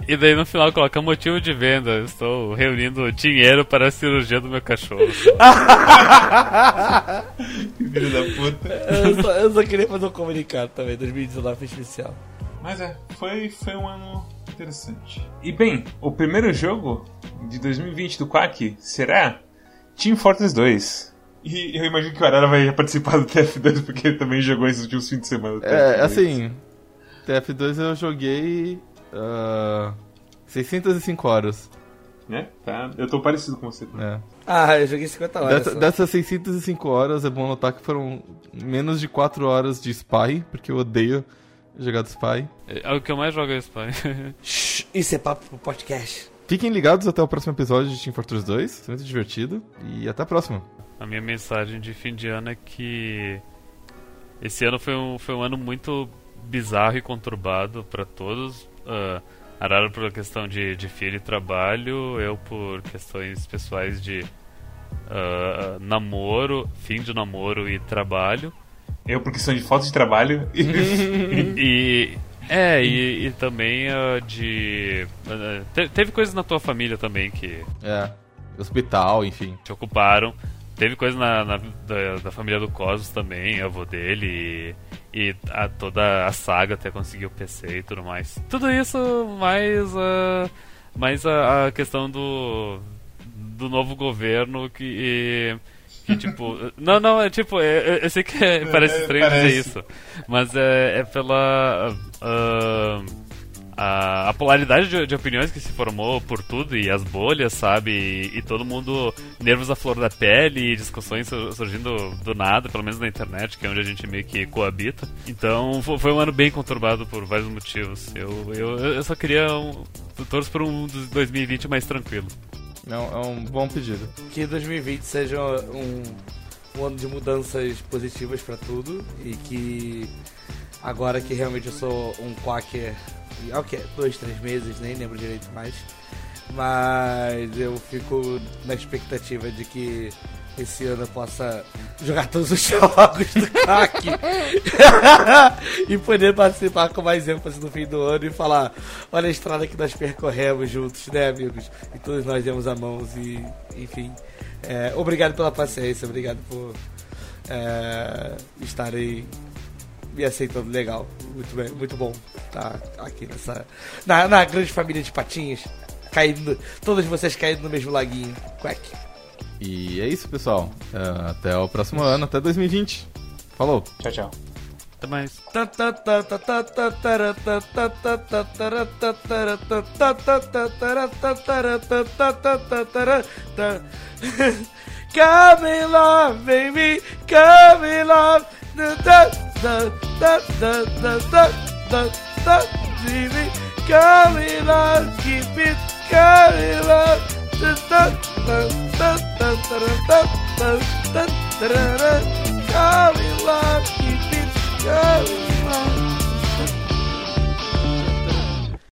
e daí no final coloca motivo de venda. Estou reunindo dinheiro para a cirurgia do meu cachorro.
Filho da puta.
Eu só, eu só queria fazer um comunicado também, 2019 foi especial.
Mas é, foi, foi um ano interessante. E bem, o primeiro jogo de 2020 do Quack será Team Fortress 2. E eu imagino que o Arara vai participar do TF2 porque ele também jogou esses últimos fins de semana. do
É,
TF2.
assim, TF2 eu joguei ah, 605 horas.
Né? Tá, eu tô parecido com você.
né?
Ah, eu joguei 50 horas.
Dessa-
só.
dessas 605 horas, é bom notar que foram menos de 4 horas de Spy, porque eu odeio jogar de Spy.
É, o que eu mais jogo é Spy.
Shhh, Isso é papo pro podcast.
Fiquem ligados até o próximo episódio de Team Fortress 2, muito divertido, e até a próxima.
A minha mensagem de fim de ano é que esse ano foi um, foi um ano muito bizarro e conturbado para todos. Uh, Arara por questão de, de filho e trabalho, eu por questões pessoais de ah, namoro, fim de namoro e trabalho.
Eu por questão de falta de trabalho.
E. É, e, e também ah, de. ah, te- teve coisas na tua família também que
É, hospital, enfim.
te ocuparam. Teve coisa na, na- da, da família do Cosmos também, avô dele, e, e a, toda a saga até conseguir o PC e tudo mais. Tudo isso, mais, a mais a, a questão do, do novo governo que. Que tipo. não, não, é tipo, é- é- eu sei que é- parece
É,
estranho dizer
parece.
isso, mas é, é pela. ah, a, a polaridade de, de opiniões que se formou por tudo e as bolhas, sabe? E, e todo mundo, nervos à flor da pele e discussões sur- surgindo do nada, pelo menos na internet, que é onde a gente meio que coabita. Então fo- foi um ano bem conturbado por vários motivos. Eu, eu, eu só queria um. Torço por um dos 2020 mais tranquilo.
É um, é um bom pedido.
Que 2020 seja um, um ano de mudanças positivas pra tudo e que agora que realmente eu sou um quacker, e, ok, dois, três meses, nem lembro direito mais, mas eu fico na expectativa de que esse ano eu possa jogar todos os jogos do quack e poder participar com mais ênfase no fim do ano e falar, olha a estrada que nós percorremos juntos, né amigos? E todos nós demos a mãos e, enfim, é, obrigado pela paciência, obrigado por é, estarem me aceitando legal. Muito bem, muito bom estar aqui nessa. Na, na grande família de patinhas. Caindo, todos vocês caindo no mesmo laguinho. Quack.
E é isso, pessoal. É, até o próximo ano, até 2020. Falou!
tchau, tchau.
Até mais.
Come in love, baby, come in love. Da, da, da, da, da, da, da, da, da, baby, come in love, keep it, come in love. Going lucky.